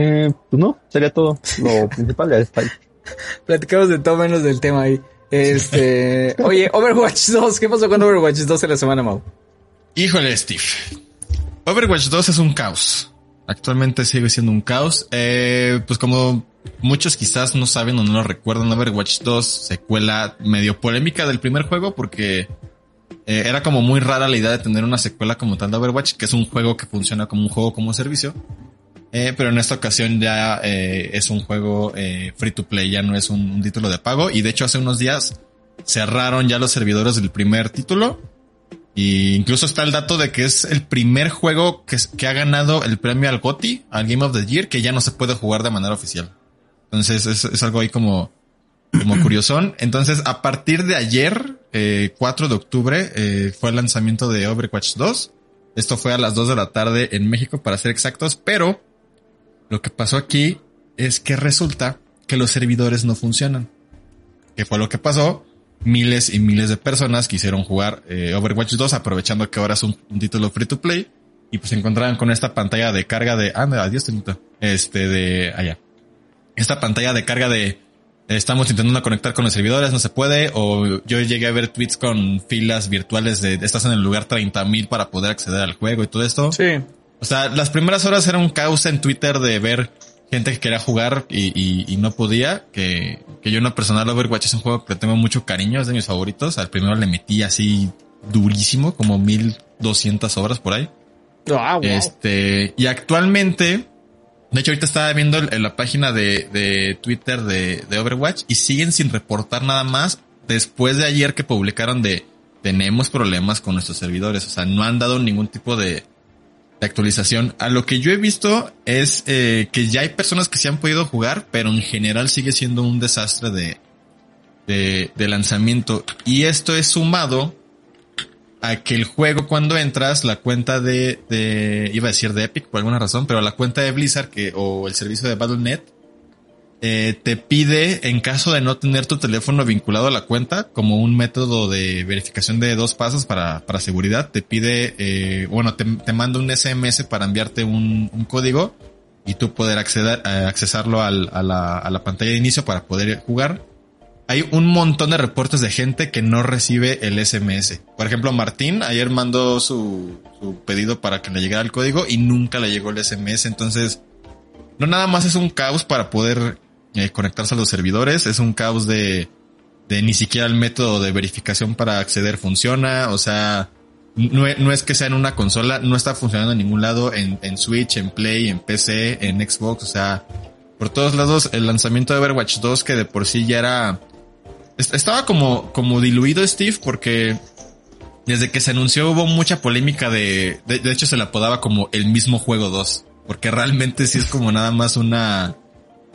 Eh, pues no, sería todo. Lo principal ya está ahí. Platicamos de todo menos del tema ahí. Este, oye, Overwatch 2, ¿qué pasó con Overwatch 2 en la semana, Mau? Híjole, Steve. Overwatch 2 es un caos. Actualmente sigue siendo un caos. Eh, pues como muchos quizás no saben o no lo recuerdan, Overwatch 2, secuela medio polémica del primer juego porque eh, era como muy rara la idea de tener una secuela como tal de Overwatch, que es un juego que funciona como un juego como servicio. Eh, pero en esta ocasión ya eh, es un juego eh, free to play, ya no es un, un título de pago. Y de hecho hace unos días cerraron ya los servidores del primer título. Y incluso está el dato de que es el primer juego que, que ha ganado el premio al GOTY, al Game of the Year, que ya no se puede jugar de manera oficial. Entonces es, es algo ahí como, como curiosón. Entonces a partir de ayer, eh, 4 de octubre, eh, fue el lanzamiento de Overwatch 2. Esto fue a las 2 de la tarde en México para ser exactos, pero lo que pasó aquí es que resulta que los servidores no funcionan. ¿Qué fue lo que pasó? Miles y miles de personas quisieron jugar eh, Overwatch 2 aprovechando que ahora es un, título free to play y pues se encontraban con esta pantalla de carga de, ah, no, adiós, Tenito. Este de allá. Esta pantalla de carga de estamos intentando conectar con los servidores, no se puede, o yo llegué a ver tweets con filas virtuales de estás en el lugar 30.000 para poder acceder al juego y todo esto. Sí. O sea, las primeras horas era un caos en Twitter de ver gente que quería jugar y, y, y no podía. Que, que yo en lo personal Overwatch es un juego que le tengo mucho cariño, es de mis favoritos. Al primero le metí así durísimo, como 1200 horas por ahí. Ah, wow. Este, y actualmente, de hecho ahorita estaba viendo en la página de, de Twitter de, de Overwatch y siguen sin reportar nada más después de ayer que publicaron de tenemos problemas con nuestros servidores. O sea, no han dado ningún tipo de, de actualización. A lo que yo he visto es eh, que ya hay personas que se han podido jugar, pero en general sigue siendo un desastre de, de, de lanzamiento. Y esto es sumado a que el juego cuando entras, la cuenta de, de, iba a decir de Epic por alguna razón, pero la cuenta de Blizzard que, o el servicio de Battle.net, eh, te pide, en caso de no tener tu teléfono vinculado a la cuenta, como un método de verificación de dos pasos para, para seguridad, te pide, eh, bueno, te, te, manda un SMS para enviarte un, un código y tú poder acceder, eh, accesarlo al, a, la, a la pantalla de inicio para poder jugar. Hay un montón de reportes de gente que no recibe el SMS. Por ejemplo, Martín ayer mandó su, su pedido para que le llegara el código y nunca le llegó el SMS. Entonces, no nada más es un caos para poder eh, conectarse a los servidores, es un caos de, de ni siquiera el método de verificación para acceder funciona, o sea, no, no, es que sea en una consola, no está funcionando en ningún lado, en, en Switch, en Play, en PC, en Xbox, o sea, por todos lados el lanzamiento de Overwatch 2 que de por sí ya era... Estaba como, como diluido Steve porque desde que se anunció hubo mucha polémica de, de, de hecho se le apodaba como el mismo juego 2, porque realmente sí es como nada más una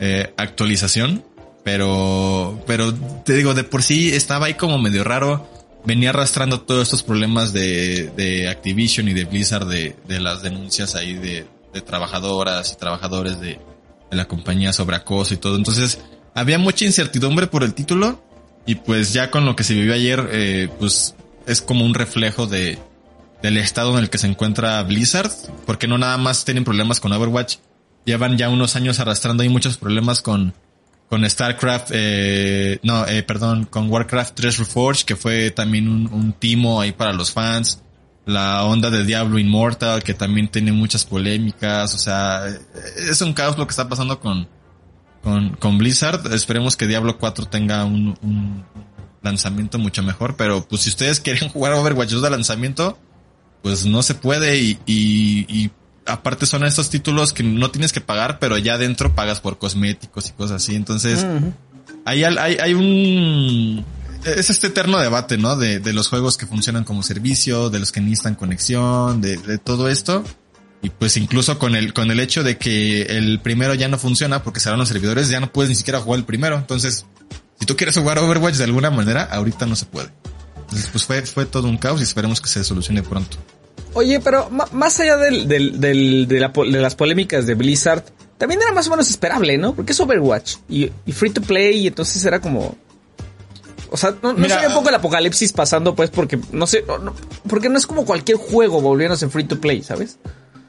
eh, actualización, pero, pero te digo, de por sí estaba ahí como medio raro venía arrastrando todos estos problemas de, de Activision y de Blizzard de, de las denuncias ahí de, de trabajadoras y trabajadores de, de, la compañía sobre acoso y todo. Entonces, había mucha incertidumbre por el título y pues ya con lo que se vivió ayer, eh, pues es como un reflejo de, del estado en el que se encuentra Blizzard, porque no nada más tienen problemas con Overwatch, llevan ya unos años arrastrando ahí muchos problemas con, con StarCraft, eh, no, eh, perdón, con Warcraft 3 Reforged, que fue también un, un, timo ahí para los fans. La onda de Diablo Immortal, que también tiene muchas polémicas. O sea, es un caos lo que está pasando con, con, con Blizzard. Esperemos que Diablo 4 tenga un, un, lanzamiento mucho mejor. Pero pues si ustedes quieren jugar Overwatch 2 de lanzamiento, pues no se puede y, y, y aparte son estos títulos que no tienes que pagar, pero ya adentro pagas por cosméticos y cosas así. Entonces, uh -huh. hay, hay, hay un... Es este eterno debate, ¿no? De, de, los juegos que funcionan como servicio, de los que necesitan conexión, de, de, todo esto. Y pues incluso con el, con el hecho de que el primero ya no funciona porque serán los servidores, ya no puedes ni siquiera jugar el primero. Entonces, si tú quieres jugar Overwatch de alguna manera, ahorita no se puede. Entonces, pues fue, fue todo un caos y esperemos que se solucione pronto. Oye, pero más allá del, del, del, de, la, de, las polémicas de Blizzard, también era más o menos esperable, ¿no? Porque es Overwatch y, y free to play y entonces era como... O sea, no, no sería un poco el apocalipsis pasando, pues, porque no sé, no, porque no es como cualquier juego volviéndose free to play, ¿sabes?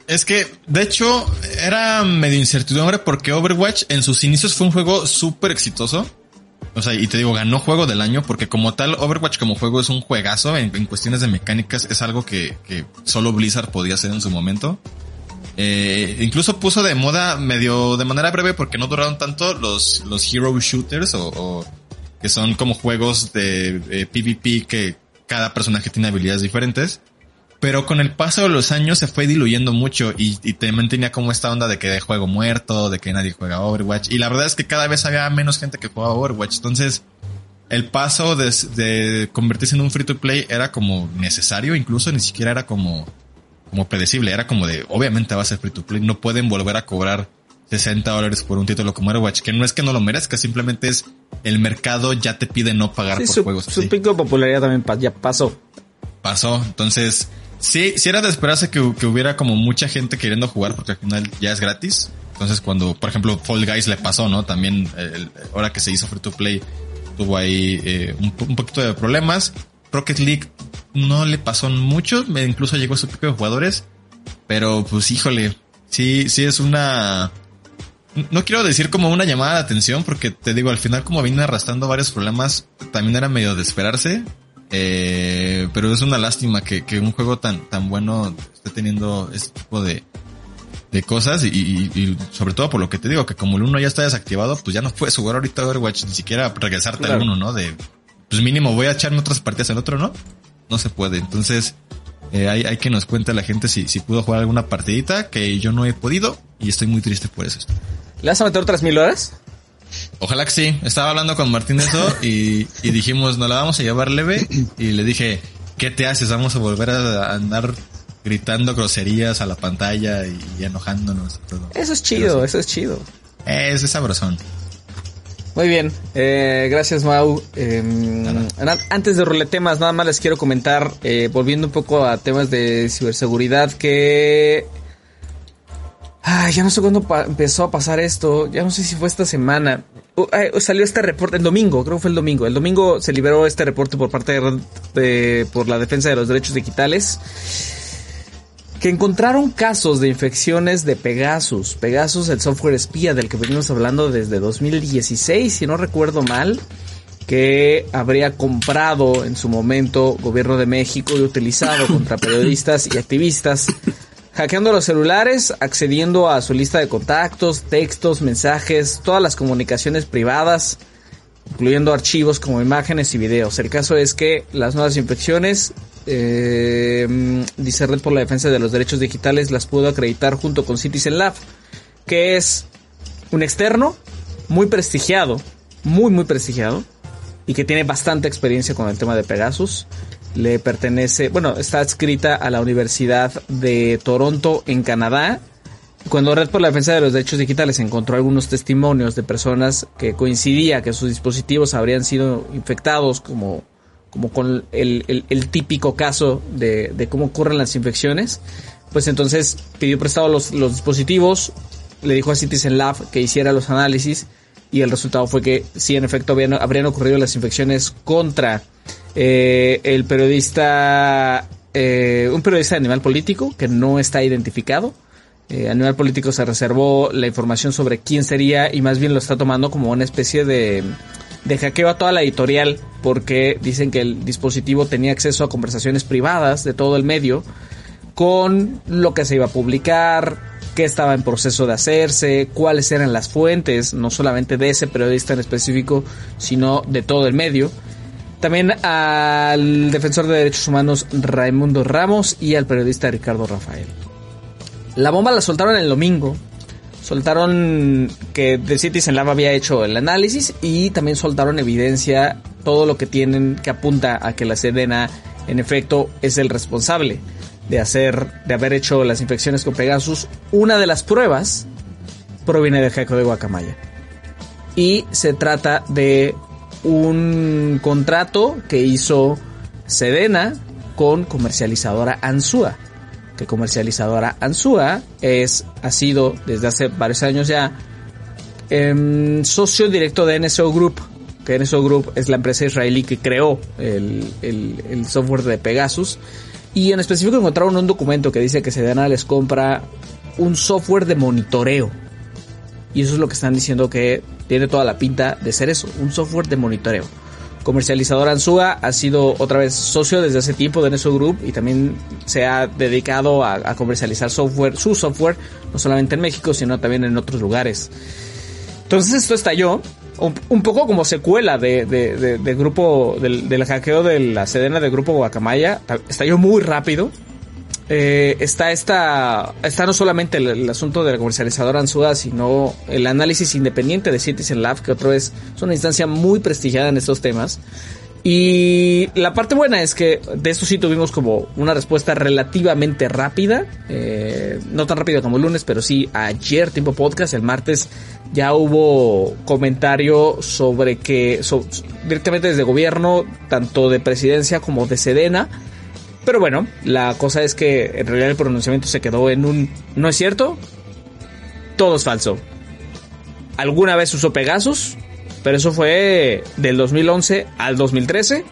Es que, de hecho, era medio incertidumbre porque Overwatch en sus inicios fue un juego súper exitoso. O sea, y te digo, ganó juego del año porque como tal, Overwatch como juego es un juegazo en, cuestiones de mecánicas, es algo que, que, solo Blizzard podía hacer en su momento. Eh, incluso puso de moda medio de manera breve porque no duraron tanto los, los hero shooters o, o que son como juegos de, de PvP que cada personaje tiene habilidades diferentes. Pero con el paso de los años se fue diluyendo mucho y, y también tenía como esta onda de que de juego muerto, de que nadie juega Overwatch. Y la verdad es que cada vez había menos gente que jugaba Overwatch. Entonces, el paso de, de convertirse en un free to play era como necesario, incluso ni siquiera era como, como predecible. Era como de, obviamente va a ser free to play. No pueden volver a cobrar 60 dólares por un título como Overwatch, que no es que no lo merezca, simplemente es el mercado ya te pide no pagar sí, por su, juegos. Su pico de popularidad también ya pasó. Pasó, entonces Sí, sí era de esperarse que, que, hubiera como mucha gente queriendo jugar porque al final ya es gratis. Entonces cuando, por ejemplo, Fall Guys le pasó, ¿no? También el, ahora que se hizo free to play tuvo ahí eh, un, poquito de problemas. Rocket League no le pasó mucho, incluso llegó a su pico de jugadores. Pero pues híjole, sí, sí es una... No quiero decir como una llamada de atención porque te digo, al final como viene arrastrando varios problemas, también era medio de esperarse. Eh, pero es una lástima que, que, un juego tan, tan bueno esté teniendo este tipo de, de cosas y, y, y, sobre todo por lo que te digo, que como el uno ya está desactivado, pues ya no puedes jugar ahorita Overwatch, ni siquiera regresarte claro. al uno, ¿no? De, pues mínimo voy a echarme otras partidas al otro, ¿no? No se puede. Entonces, eh, hay, hay, que nos cuente la gente si, si pudo jugar alguna partidita que yo no he podido y estoy muy triste por eso. ¿Le vas a meter otras mil horas? Ojalá que sí. Estaba hablando con Martín de eso y, y dijimos, nos la vamos a llevar leve. Y le dije, ¿qué te haces? Vamos a volver a andar gritando groserías a la pantalla y, y enojándonos. Y todo. Eso es chido, eso es chido. Es, es sabrosón. Muy bien, eh, gracias Mau. Eh, antes de roletemas, nada más les quiero comentar, eh, volviendo un poco a temas de ciberseguridad, que Ay, ya no sé cuándo empezó a pasar esto. Ya no sé si fue esta semana. Uh, ay, salió este reporte el domingo, creo que fue el domingo. El domingo se liberó este reporte por parte de, de- por la defensa de los derechos digitales que encontraron casos de infecciones de Pegasus. Pegasus, el software espía del que venimos hablando desde 2016, si no recuerdo mal, que habría comprado en su momento gobierno de México y utilizado contra periodistas y activistas, hackeando los celulares, accediendo a su lista de contactos, textos, mensajes, todas las comunicaciones privadas, incluyendo archivos como imágenes y videos. El caso es que las nuevas infecciones, eh, por la Defensa de los Derechos Digitales, las pudo acreditar junto con Citizen Lab, que es un externo muy prestigiado, muy muy prestigiado, y que tiene bastante experiencia con el tema de Pegasus. Le pertenece, bueno, está adscrita a la Universidad de Toronto en Canadá. Cuando Red por la Defensa de los Derechos Digitales encontró algunos testimonios de personas que coincidía que sus dispositivos habrían sido infectados como, como con el, el- típico caso de, de cómo ocurren las infecciones, pues entonces pidió prestado los, los dispositivos, le dijo a Citizen Lab que hiciera los análisis y el resultado fue que sí, en efecto, habían, habrían ocurrido las infecciones contra eh, el periodista, eh, un periodista de animal político que no está identificado. Eh, Animal Político se reservó la información sobre quién sería y más bien lo está tomando como una especie de, de hackeo a toda la editorial porque dicen que el dispositivo tenía acceso a conversaciones privadas de todo el medio con lo que se iba a publicar, qué estaba en proceso de hacerse, cuáles eran las fuentes, no solamente de ese periodista en específico, sino de todo el medio. También al defensor de derechos humanos Raimundo Ramos y al periodista Ricardo Rafael. La bomba la soltaron el domingo. Soltaron que The Citizen Lab había hecho el análisis y también soltaron evidencia, todo lo que tienen que apunta a que la Sedena en efecto es el responsable de hacer, de haber hecho las infecciones con Pegasus. Una de las pruebas proviene del hackeo de Guacamaya. Y se trata de un contrato que hizo Sedena con comercializadora Ansua. Que comercializadora Ansua es, ha sido desde hace varios años ya em, socio directo de NSO Group. Que NSO Group es la empresa israelí que creó el, el- el software de Pegasus. Y en específico encontraron un documento que dice que Sedena les compra un software de monitoreo. Y eso es lo que están diciendo que tiene toda la pinta de ser eso, un software de monitoreo. Comercializador Ansua ha sido otra vez socio desde hace tiempo de Neso Group y también se ha dedicado a, comercializar software, su software, no solamente en México, sino también en otros lugares. Entonces esto estalló un, poco como secuela de, grupo del, del hackeo de la sedena de grupo Guacamaya. Estalló muy rápido. Eh, está esta está no solamente el, asunto de la comercializadora Ansua, sino el análisis independiente de Citizen Lab, que otra vez es una instancia muy prestigiada en estos temas. Y la parte buena es que de eso sí tuvimos como una respuesta relativamente rápida, eh, no tan rápida como el lunes, pero sí ayer, tiempo podcast, el martes ya hubo comentario sobre que directamente desde gobierno, tanto de presidencia como de Sedena, pero bueno, la cosa es que en realidad el pronunciamiento se quedó en un no es cierto, todo es falso. Alguna vez usó Pegasus, pero eso fue del 2011 al 2013.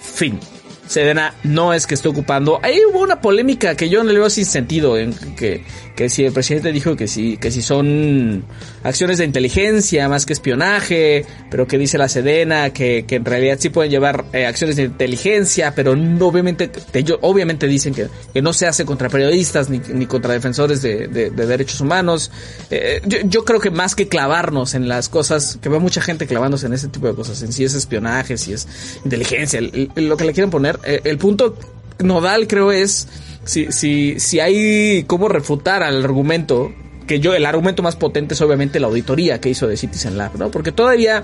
Fin. Sedena no es que esté ocupando. Ahí hubo una polémica que yo no le veo sin sentido. En que, que si el presidente dijo que si, que si son acciones de inteligencia más que espionaje, pero que dice la Sedena que, que en realidad sí pueden llevar eh, acciones de inteligencia, pero no, obviamente, te- obviamente dicen que, que no se hace contra periodistas ni, ni contra defensores de, de- de derechos humanos. Eh, yo, yo creo que más que clavarnos en las cosas, que veo mucha gente clavándose en ese tipo de cosas, en si es espionaje, si es inteligencia, el- lo que le quieren poner, eh, el punto nodal creo es si, si, si hay cómo refutar al argumento, que yo, el argumento más potente es obviamente la auditoría que hizo de Citizen Lab, ¿no? Porque todavía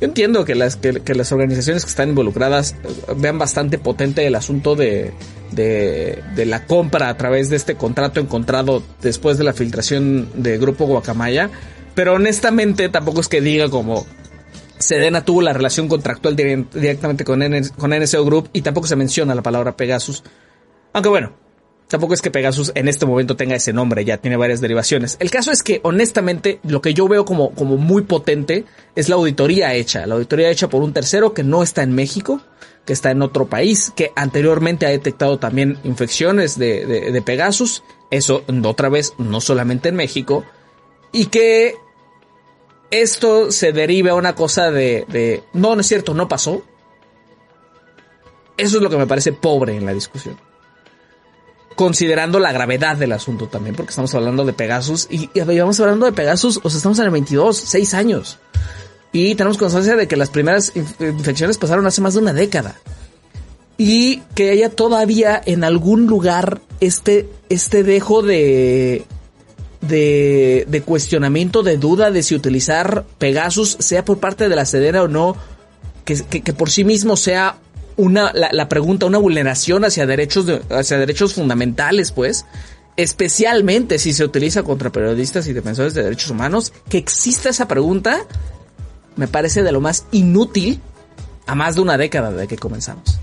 yo entiendo que las, que, las organizaciones que están involucradas eh, vean bastante potente el asunto de, de, de la compra a través de este contrato encontrado después de la filtración de Grupo Guacamaya, pero honestamente tampoco es que diga como Sedena tuvo la relación contractual dire- directamente con, N- con NSO Group y tampoco se menciona la palabra Pegasus. Aunque bueno, Tampoco es que Pegasus en este momento tenga ese nombre, ya tiene varias derivaciones. El caso es que, honestamente, lo que yo veo como, como muy potente es la auditoría hecha. La auditoría hecha por un tercero que no está en México, que está en otro país, que anteriormente ha detectado también infecciones de, de, Pegasus. Eso, otra vez, no solamente en México. Y que esto se derive a una cosa de, de, no, no es cierto, no pasó. Eso es lo que me parece pobre en la discusión considerando la gravedad del asunto también, porque estamos hablando de Pegasus y, y vamos hablando de Pegasus, o sea, estamos en el 22, 6 años. Y tenemos constancia de que las primeras inf infecciones pasaron hace más de una década. Y que haya todavía en algún lugar este, este dejo de, de, de cuestionamiento, de duda de si utilizar Pegasus, sea por parte de la Sedena o no, que, que por sí mismo sea una, la, pregunta, una vulneración hacia derechos, de, hacia derechos fundamentales, pues, especialmente si se utiliza contra periodistas y defensores de derechos humanos, que exista esa pregunta, me parece de lo más inútil a más de una década de que comenzamos.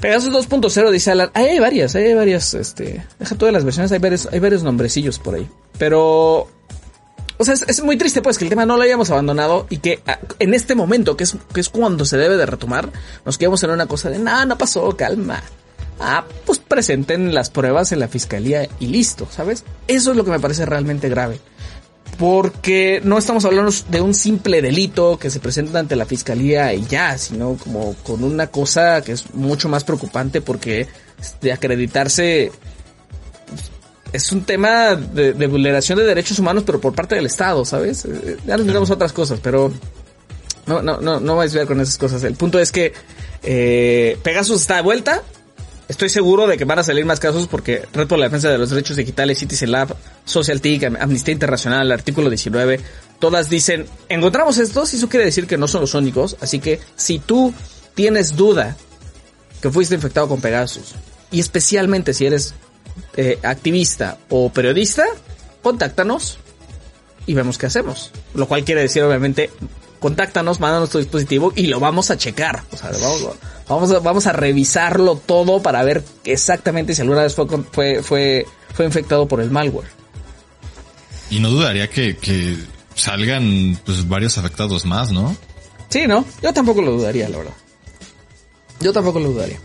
Pegasus 2.0 dice Alan, ahí hay varias, hay varias, este, deja todas las versiones, hay varios, hay varios nombrecillos por ahí, pero o sea, es, muy triste pues que el tema no lo hayamos abandonado y que a, en este momento, que es, que es cuando se debe de retomar, nos quedamos en una cosa de, no, no pasó, calma. Ah, pues presenten las pruebas en la fiscalía y listo, ¿sabes? Eso es lo que me parece realmente grave. Porque no estamos hablando de un simple delito que se presenta ante la fiscalía y ya, sino como con una cosa que es mucho más preocupante porque de acreditarse es un tema de, vulneración de derechos humanos, pero por parte del Estado, ¿sabes? Ya nos metemos otras cosas, pero no, no, no, no vais a ver con esas cosas. El punto es que eh, Pegasus está de vuelta. Estoy seguro de que van a salir más casos porque Red por la Defensa de los Derechos Digitales, Citizen Lab, Social TIC, Amnistía Internacional, artículo 19, todas dicen, encontramos estos y eso quiere decir que no son los únicos. Así que si tú tienes duda que fuiste infectado con Pegasus, y especialmente si eres eh, activista o periodista, contáctanos y vemos qué hacemos. Lo cual quiere decir, obviamente, contáctanos, mándanos tu dispositivo y lo vamos a checar. O sea, vamos, vamos, a, vamos a revisarlo todo para ver exactamente si alguna vez fue, fue, fue, fue infectado por el malware. Y no dudaría que, que salgan pues varios afectados más, ¿no? Sí, ¿no? Yo tampoco lo dudaría, la verdad. Yo tampoco lo dudaría.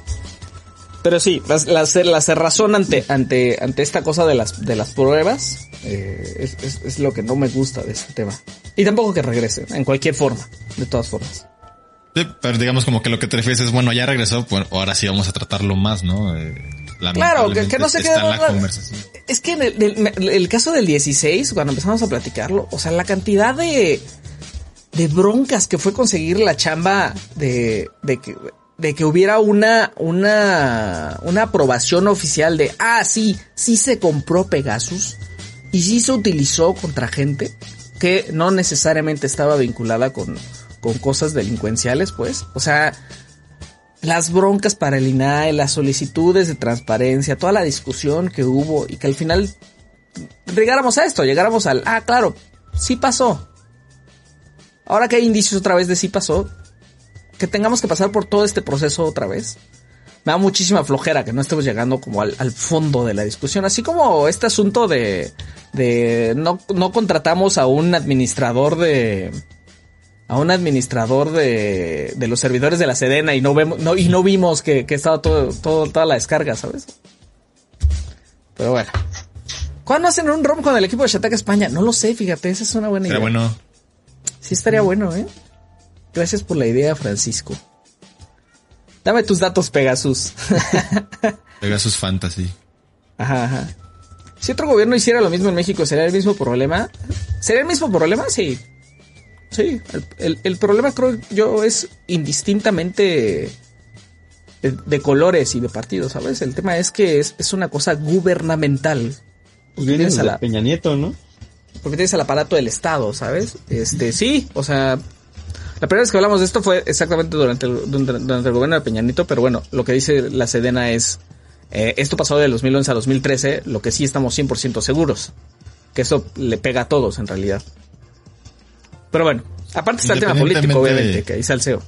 Pero sí, la, la, la cerrazón ante, ante, ante esta cosa de las, de las pruebas eh, es, es, es, lo que no me gusta de este tema. Y tampoco que regrese, en cualquier forma, de todas formas. Sí, pero digamos como que lo que te refieres es, bueno, ya regresó, pues ahora sí vamos a tratarlo más, ¿no? Eh, claro, que, que, no se quede en la conversación. Es que en el, el, el, caso del 16, cuando empezamos a platicarlo, o sea, la cantidad de, de broncas que fue conseguir la chamba de, de que de que hubiera una, una, una aprobación oficial de, ah, sí, sí se compró Pegasus y sí se utilizó contra gente que no necesariamente estaba vinculada con, con cosas delincuenciales, pues. O sea, las broncas para el INAE, las solicitudes de transparencia, toda la discusión que hubo y que al final llegáramos a esto, llegáramos al, ah, claro, sí pasó. Ahora que hay indicios otra vez de sí pasó, que tengamos que pasar por todo este proceso otra vez. Me da muchísima flojera que no estemos llegando como al, al fondo de la discusión. Así como este asunto de, de no, no contratamos a un administrador de, a un administrador de, de los servidores de la Sedena y no vemos, no, y no vimos que, que estaba todo, todo, toda la descarga, ¿sabes? Pero bueno. ¿Cuándo hacen un ROM con el equipo de Shataka España? No lo sé, fíjate, esa es una buena idea. Pero bueno. Sí estaría bueno, ¿eh? Gracias por la idea, Francisco. Dame tus datos, Pegasus. Pegasus Fantasy. Ajá, ajá. Si otro gobierno hiciera lo mismo en México, ¿sería el mismo problema? ¿Sería el mismo problema? Sí. Sí. El, el, el problema creo yo es indistintamente de, de, colores y de partidos, ¿sabes? El tema es que es, es una cosa gubernamental. Pues viene a la, Peña Nieto, ¿no? Porque tienes el aparato del Estado, ¿sabes? Este, sí, o sea, la primera vez que hablamos de esto fue exactamente durante el, durante, el gobierno de Peñanito, pero bueno, lo que dice la Sedena es, eh, esto pasó del 2011 a 2013, lo que sí estamos 100% seguros, que eso le pega a todos en realidad. Pero bueno, aparte está el tema político, obviamente, que ahí salseo.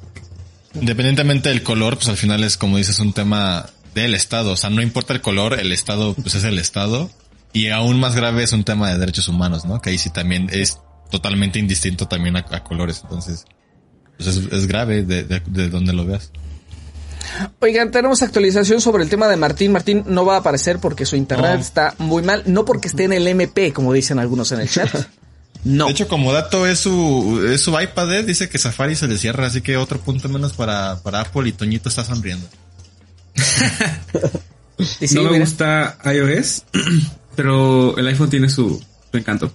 Independientemente del color, pues al final es como dices un tema del Estado. O sea, no importa el color, el Estado pues es el Estado. Y aún más grave es un tema de derechos humanos, ¿no? Que ahí sí también es totalmente indistinto también a, a colores. Entonces, pues es, es grave de, de, de donde lo veas. Oigan, tenemos actualización sobre el tema de Martín. Martín no va a aparecer porque su internet No. está muy mal. No porque esté en el MP, como dicen algunos en el chat. No. De hecho, como dato es su, es su iPad, ¿eh? dice que Safari se le cierra, así que otro punto menos para, para Apple y Toñito está sonriendo. Sí, no me gusta iOS, pero el iPhone tiene su, su encanto.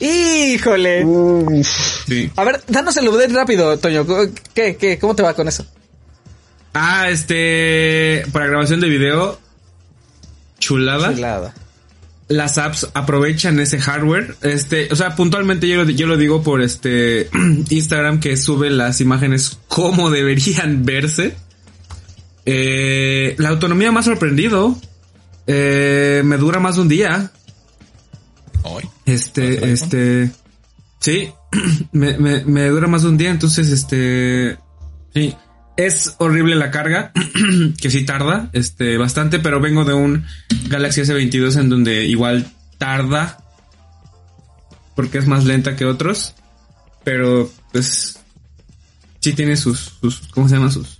Híjole. Sí. A ver, danos el update rápido, Toño. ¿Qué, qué, ¿Cómo te va con eso? Ah, este, para grabación de video, chulada. Chulada. Las apps aprovechan ese hardware. Este, o sea, puntualmente yo lo, yo lo digo por este Instagram que sube las imágenes como deberían verse. Eh, la autonomía me ha sorprendido. Eh, me dura más de un día. Hoy. Este, ¿Para el este, sí, me, me, me dura más de un día, entonces, este, sí, es horrible la carga, que sí tarda, este, bastante, pero vengo de un Galaxy S22 en donde igual tarda, porque es más lenta que otros, pero, pues, sí tiene sus, sus, ¿cómo se llama? Sus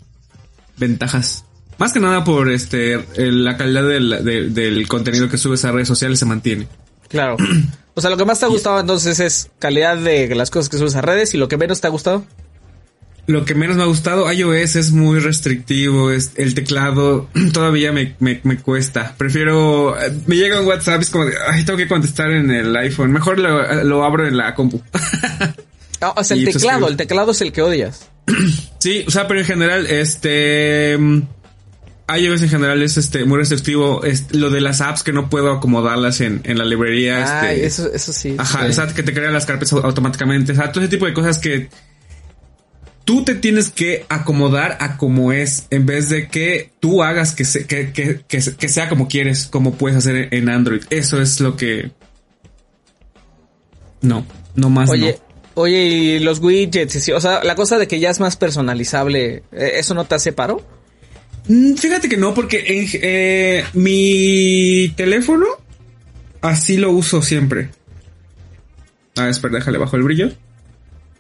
ventajas. Más que nada por, este, la calidad del, del- del contenido que subes a redes sociales se mantiene. Claro. O sea, lo que más te ha gustado entonces es calidad de las cosas que subes a redes y lo que menos te ha gustado. Lo que menos me ha gustado, iOS es muy restrictivo, es el teclado todavía me, me, me cuesta. Prefiero, eh, me llega un WhatsApp, es como de, ay, tengo que contestar en el iPhone. Mejor lo, lo abro en la compu. Ah, o sea, el teclado, el teclado es el que odias. sí, o sea, pero en general, este, mm, iOS en general es este muy restrictivo. Es lo de las apps que no puedo acomodarlas en, en la librería. Ay, este, eso, eso sí. Ajá, Sí. o sea, que te crean las carpetas au- automáticamente. O sea, todo ese tipo de cosas que tú te tienes que acomodar a como es, en vez de que tú hagas que, se- que, que, que, se- que sea como quieres, como puedes hacer en Android. Eso es lo que... No, no más. Oye, no. oye, y los widgets, o sea, la cosa de que ya es más personalizable, eh, ¿eso no te hace paro? Mm, Fíjate que no, porque en, eh, mi teléfono así lo uso siempre. Ah, espera, déjale bajo el brillo.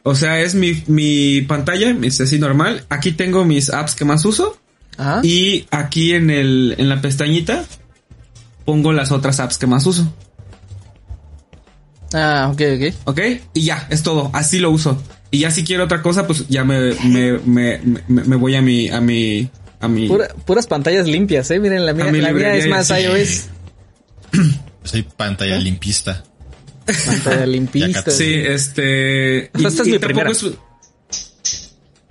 O sea, es mi, mi pantalla, es así normal. Aquí tengo mis apps que más uso. Ajá. Y aquí en el, en la pestañita pongo las otras apps que más uso. Ah, ok, ok. ¿Ok? Y ya, es todo. Así lo uso. Y ya si quiero otra cosa, pues ya me, me, me, me, me voy a mi, a mi, a mi. Pura- puras pantallas limpias, eh. Miren, la mía, mi la mía es más sí. iOS. Soy pantalla limpista. Pantalla limpista. Sí, este. O sea, esta es mi tampoco primera. es-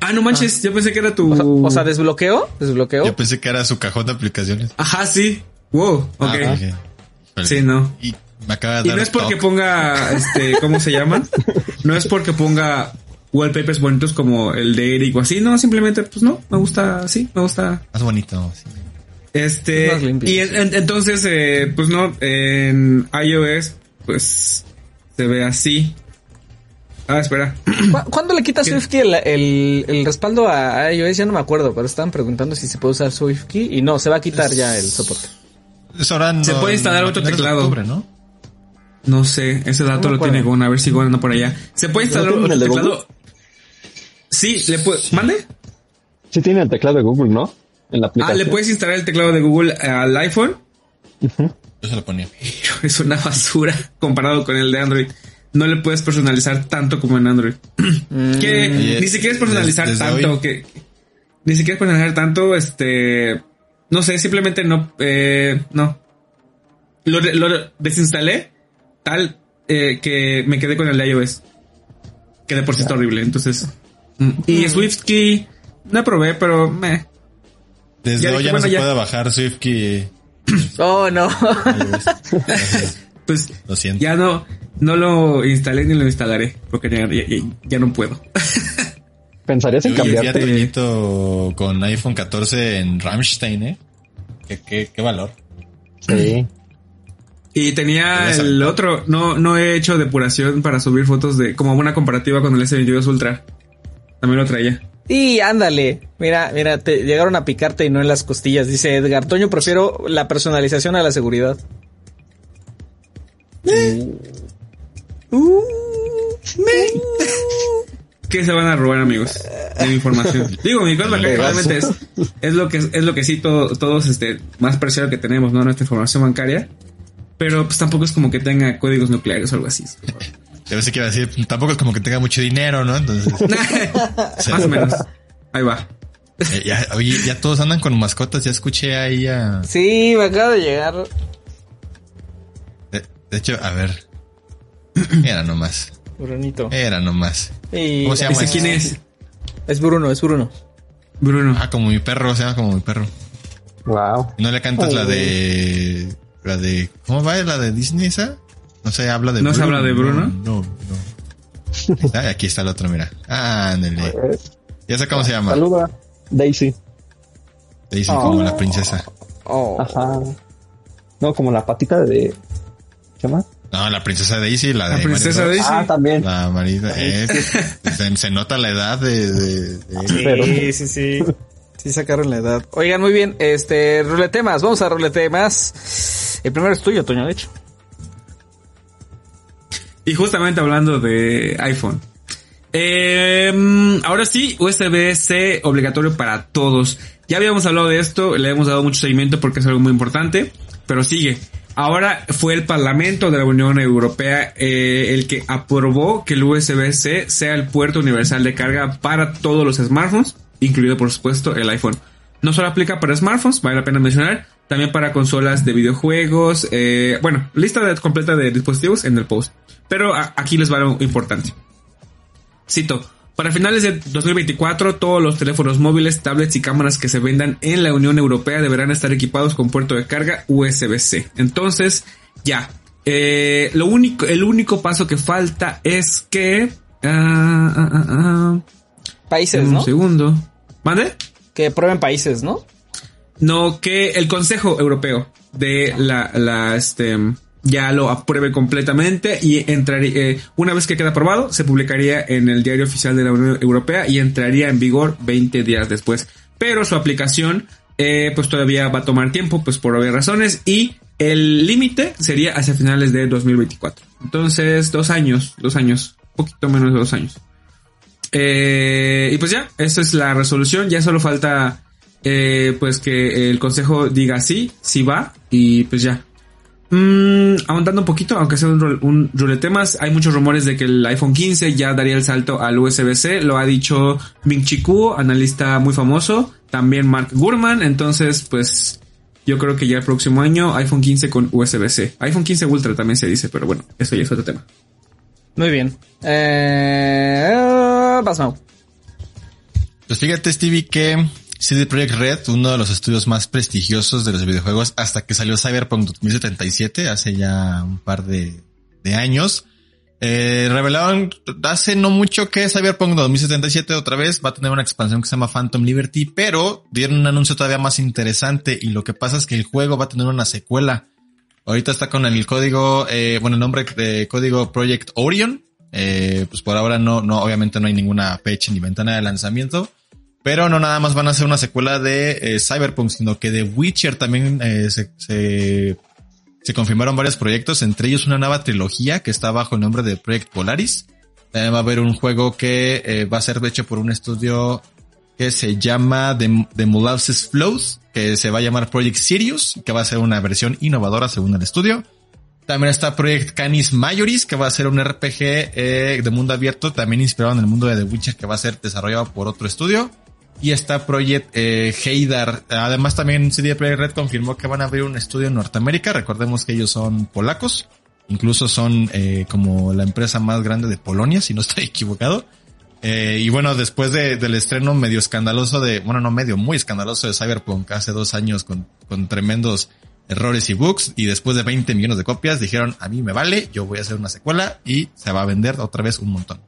Ah, no manches, yo pensé que era tu. O sea, o sea, desbloqueo, desbloqueo. Yo pensé que era su cajón de aplicaciones. Ajá, sí. Wow, ok. Ah, híjole. Sí, no. Y me acaba de Y dar no es porque ponga, este, ¿cómo se llama? No es porque ponga wallpapers bonitos como el de Eric o así, no, simplemente, pues no, me gusta así, me gusta. Más bonito. sí. Este, Es más limpio. y en- en- entonces, eh, pues no, en iOS, pues se ve así. Ah, espera. ¿Cu- ¿Cuándo le quita. SwiftKey el, el, el respaldo a iOS? Ya no me acuerdo, pero estaban preguntando si se puede usar SwiftKey y no, se va a quitar ya el soporte. Se puede instalar otro teclado. octubre, ¿no? No sé, ese dato No lo tiene acuerdo. Gon, a ver si Gon anda por allá. ¿Se puede instalar otro teclado? Sí, le puede, ¿mande? Sí tiene el teclado de Google, ¿no? En la Ah, aplicación. le puedes instalar el teclado de Google al iPhone. Yo se lo ponía. Pero es una basura comparado con el de Android. No le puedes personalizar tanto como en Android. que Oye, ni siquiera es personalizar desde tanto, hoy- que ni siquiera es personalizar tanto, este, no sé, simplemente no, eh, no. Lo, lo desinstalé tal eh, que me quedé con el de iOS. Que de por sí está horrible, entonces. Mm. Y SwiftKey, no probé, pero meh. Desde Ya hoy dije, ya bueno, no se ya. puede bajar SwiftKey. Oh, no. Pues Lo siento. ya no, no lo instalé ni lo instalaré, porque ya, ya- no puedo. ¿Pensarías en cambiarte? Toñito con iPhone 14 en Rammstein, ¿eh? Qué, qué, qué valor. Sí. Y tenía el otro, no, no he hecho depuración para subir fotos de, como una comparativa con el S22 Ultra. También lo traía. Y ándale, mira, mira, te llegaron a picarte y no en las costillas. Dice Edgar, Toño, prefiero la personalización a la seguridad. Uh, ¿Qué se van a robar, amigos? De mi información. Digo, mi cuenta bancaria realmente es, es lo que es lo que sí todo- todos este más preciado que tenemos, ¿no? Nuestra información bancaria. Pero pues tampoco es como que tenga códigos nucleares o algo así. Yo pensé que iba a decir, tampoco es como que tenga mucho dinero, ¿no? Entonces. Más o menos. Ahí va. Eh, ya, oye, ya todos andan con mascotas, ya escuché ahí a... Sí, me acaba de llegar. De, de hecho, a ver. Era nomás. Brunito. Era nomás. Y- ¿Cómo se llama? ¿Ese quién es? Es Bruno, es Bruno. Bruno. Ah, como mi perro, se llama como mi perro. Wow. ¿Y no le cantas la de... La de... ¿Cómo va? ¿La de Disney esa? No se habla de ¿No se habla de Bruno? No, no. no. Ah, aquí está el otro, mira. Ándale. Ya sé cómo se llama. Saluda, Daisy. Dice como la princesa. Oh. Ajá. No, como la patita de. ¿Qué más? No, la princesa Daisy, la de... La princesa. Daisy. Ah, también. La marida. eh, se, se nota la edad de... de- de- Sí, Pero- sí, sí. Sí sacaron la edad. Oigan, muy bien. Este, ruletemas. Vamos a ruletemas. El primero es tuyo, Toño, de hecho. Y justamente hablando de iPhone. Eh, ahora sí, USB-C obligatorio para todos. Ya habíamos hablado de esto, le hemos dado mucho seguimiento porque es algo muy importante, pero sigue. Ahora fue el Parlamento de la Unión Europea eh, el que aprobó que el USB-C sea el puerto universal de carga para todos los smartphones, incluido por supuesto el iPhone. No solo aplica para smartphones, vale la pena mencionar, también para consolas de videojuegos, eh, bueno, lista completa de dispositivos en el post. Pero aquí les va algo importante. Cito, para finales de 2024 todos los teléfonos móviles, tablets y cámaras que se vendan en la Unión Europea deberán estar equipados con puerto de carga USB-C. Entonces, ya. Eh, lo único, el único paso que falta es que... ah, ah, ah, Países, un ¿no? segundo. ¿Mande? Que prueben países, ¿no? No, que el Consejo Europeo de la, la, este, ya lo apruebe completamente y entraría, eh, una vez que queda aprobado, se publicaría en el diario oficial de la Unión Europea y entraría en vigor 20 días después. Pero su aplicación, eh, pues todavía va a tomar tiempo, pues por obvias razones y el límite sería hacia finales de 2024. Entonces, dos años, dos años, poquito menos de dos años. Eh, y pues ya, esta es la resolución. Ya solo falta pues que el consejo diga sí, sí va y pues ya. Mm, ahondando un poquito, aunque sea un, rol- un ruletemas, hay muchos rumores de que el iPhone 15 ya daría el salto al USB-C. Lo ha dicho Ming Chi Kuo, analista muy famoso. También Mark Gurman. Entonces, pues yo creo que ya el próximo año iPhone 15 con USB-C. iPhone 15 Ultra también se dice, pero bueno, eso ya es otro tema. Muy bien. Eh. Pues fíjate, Stevie, que CD Projekt Red, uno de los estudios más prestigiosos de los videojuegos, hasta que salió Cyberpunk 2077, hace ya un par de, años, eh, revelaron hace no mucho que Cyberpunk 2077 otra vez va a tener una expansión que se llama Phantom Liberty, pero dieron un anuncio todavía más interesante y lo que pasa es que el juego va a tener una secuela. Ahorita está con el código, eh, bueno, el nombre de código Project Orion. Eh, pues por ahora no, no, obviamente no hay ninguna fecha ni ventana de lanzamiento. Pero no nada más van a hacer una secuela de eh, Cyberpunk, sino que de Witcher también eh, se, se, se confirmaron varios proyectos, entre ellos una nueva trilogía que está bajo el nombre de Project Polaris. También va a haber un juego que eh, va a ser hecho por un estudio que se llama The, The Flows, que se va a llamar Project Sirius, que va a ser una versión innovadora según el estudio. También está Project Canis Majoris, que va a ser un RPG de mundo abierto, también inspirado en el mundo de The Witcher, que va a ser desarrollado por otro estudio. Y está Project eh, Heidar. Además, también CD Projekt Red confirmó que van a abrir un estudio en Norteamérica. Recordemos que ellos son polacos. Incluso son eh, como la empresa más grande de Polonia, si no estoy equivocado. Eh, y bueno, después de, del estreno medio escandaloso de, bueno, no medio, muy escandaloso de Cyberpunk hace dos años con, con tremendos errores y bugs y después de 20 millones de copias dijeron a mí me vale, yo voy a hacer una secuela y se va a vender otra vez un montón.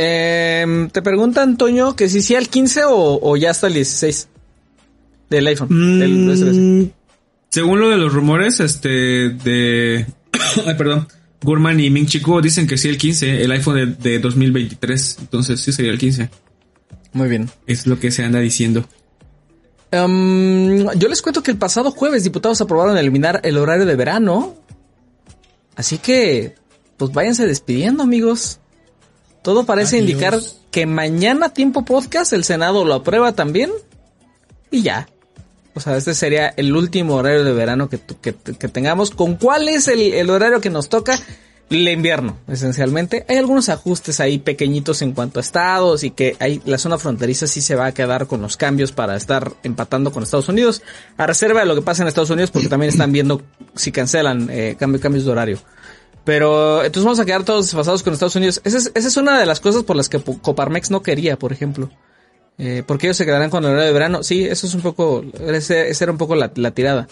Eh, te pregunta Antonio que si sí al 15 o, o ya hasta el 16 del iPhone. del. Mm, según lo de los rumores, este, de, ay, perdón, Gurman y Ming Chi Kuo dicen que sí el 15, el iPhone de, de 2023, entonces sí sería el 15. Muy bien. Es lo que se anda diciendo. Um, yo les cuento que el pasado jueves diputados aprobaron eliminar el horario de verano. Así que, pues váyanse despidiendo, amigos. Todo parece Adiós. indicar que mañana tiempo podcast el Senado lo aprueba también. Y ya. O sea, este sería el último horario de verano que, que, que tengamos. ¿Con cuál es el, el horario que nos toca? El invierno, esencialmente. Hay algunos ajustes ahí pequeñitos en cuanto a estados y que hay, la zona fronteriza sí se va a quedar con los cambios para estar empatando con Estados Unidos. A reserva de lo que pasa en Estados Unidos porque también están viendo si cancelan eh, cambio- cambios de horario. Pero entonces vamos a quedar todos desfasados con Estados Unidos. Esa es, esa es una de las cosas por las que Coparmex no quería, por ejemplo. Eh, porque ellos se quedarán con el horario de verano. Sí, eso es un poco, esa era un poco la, la tirada.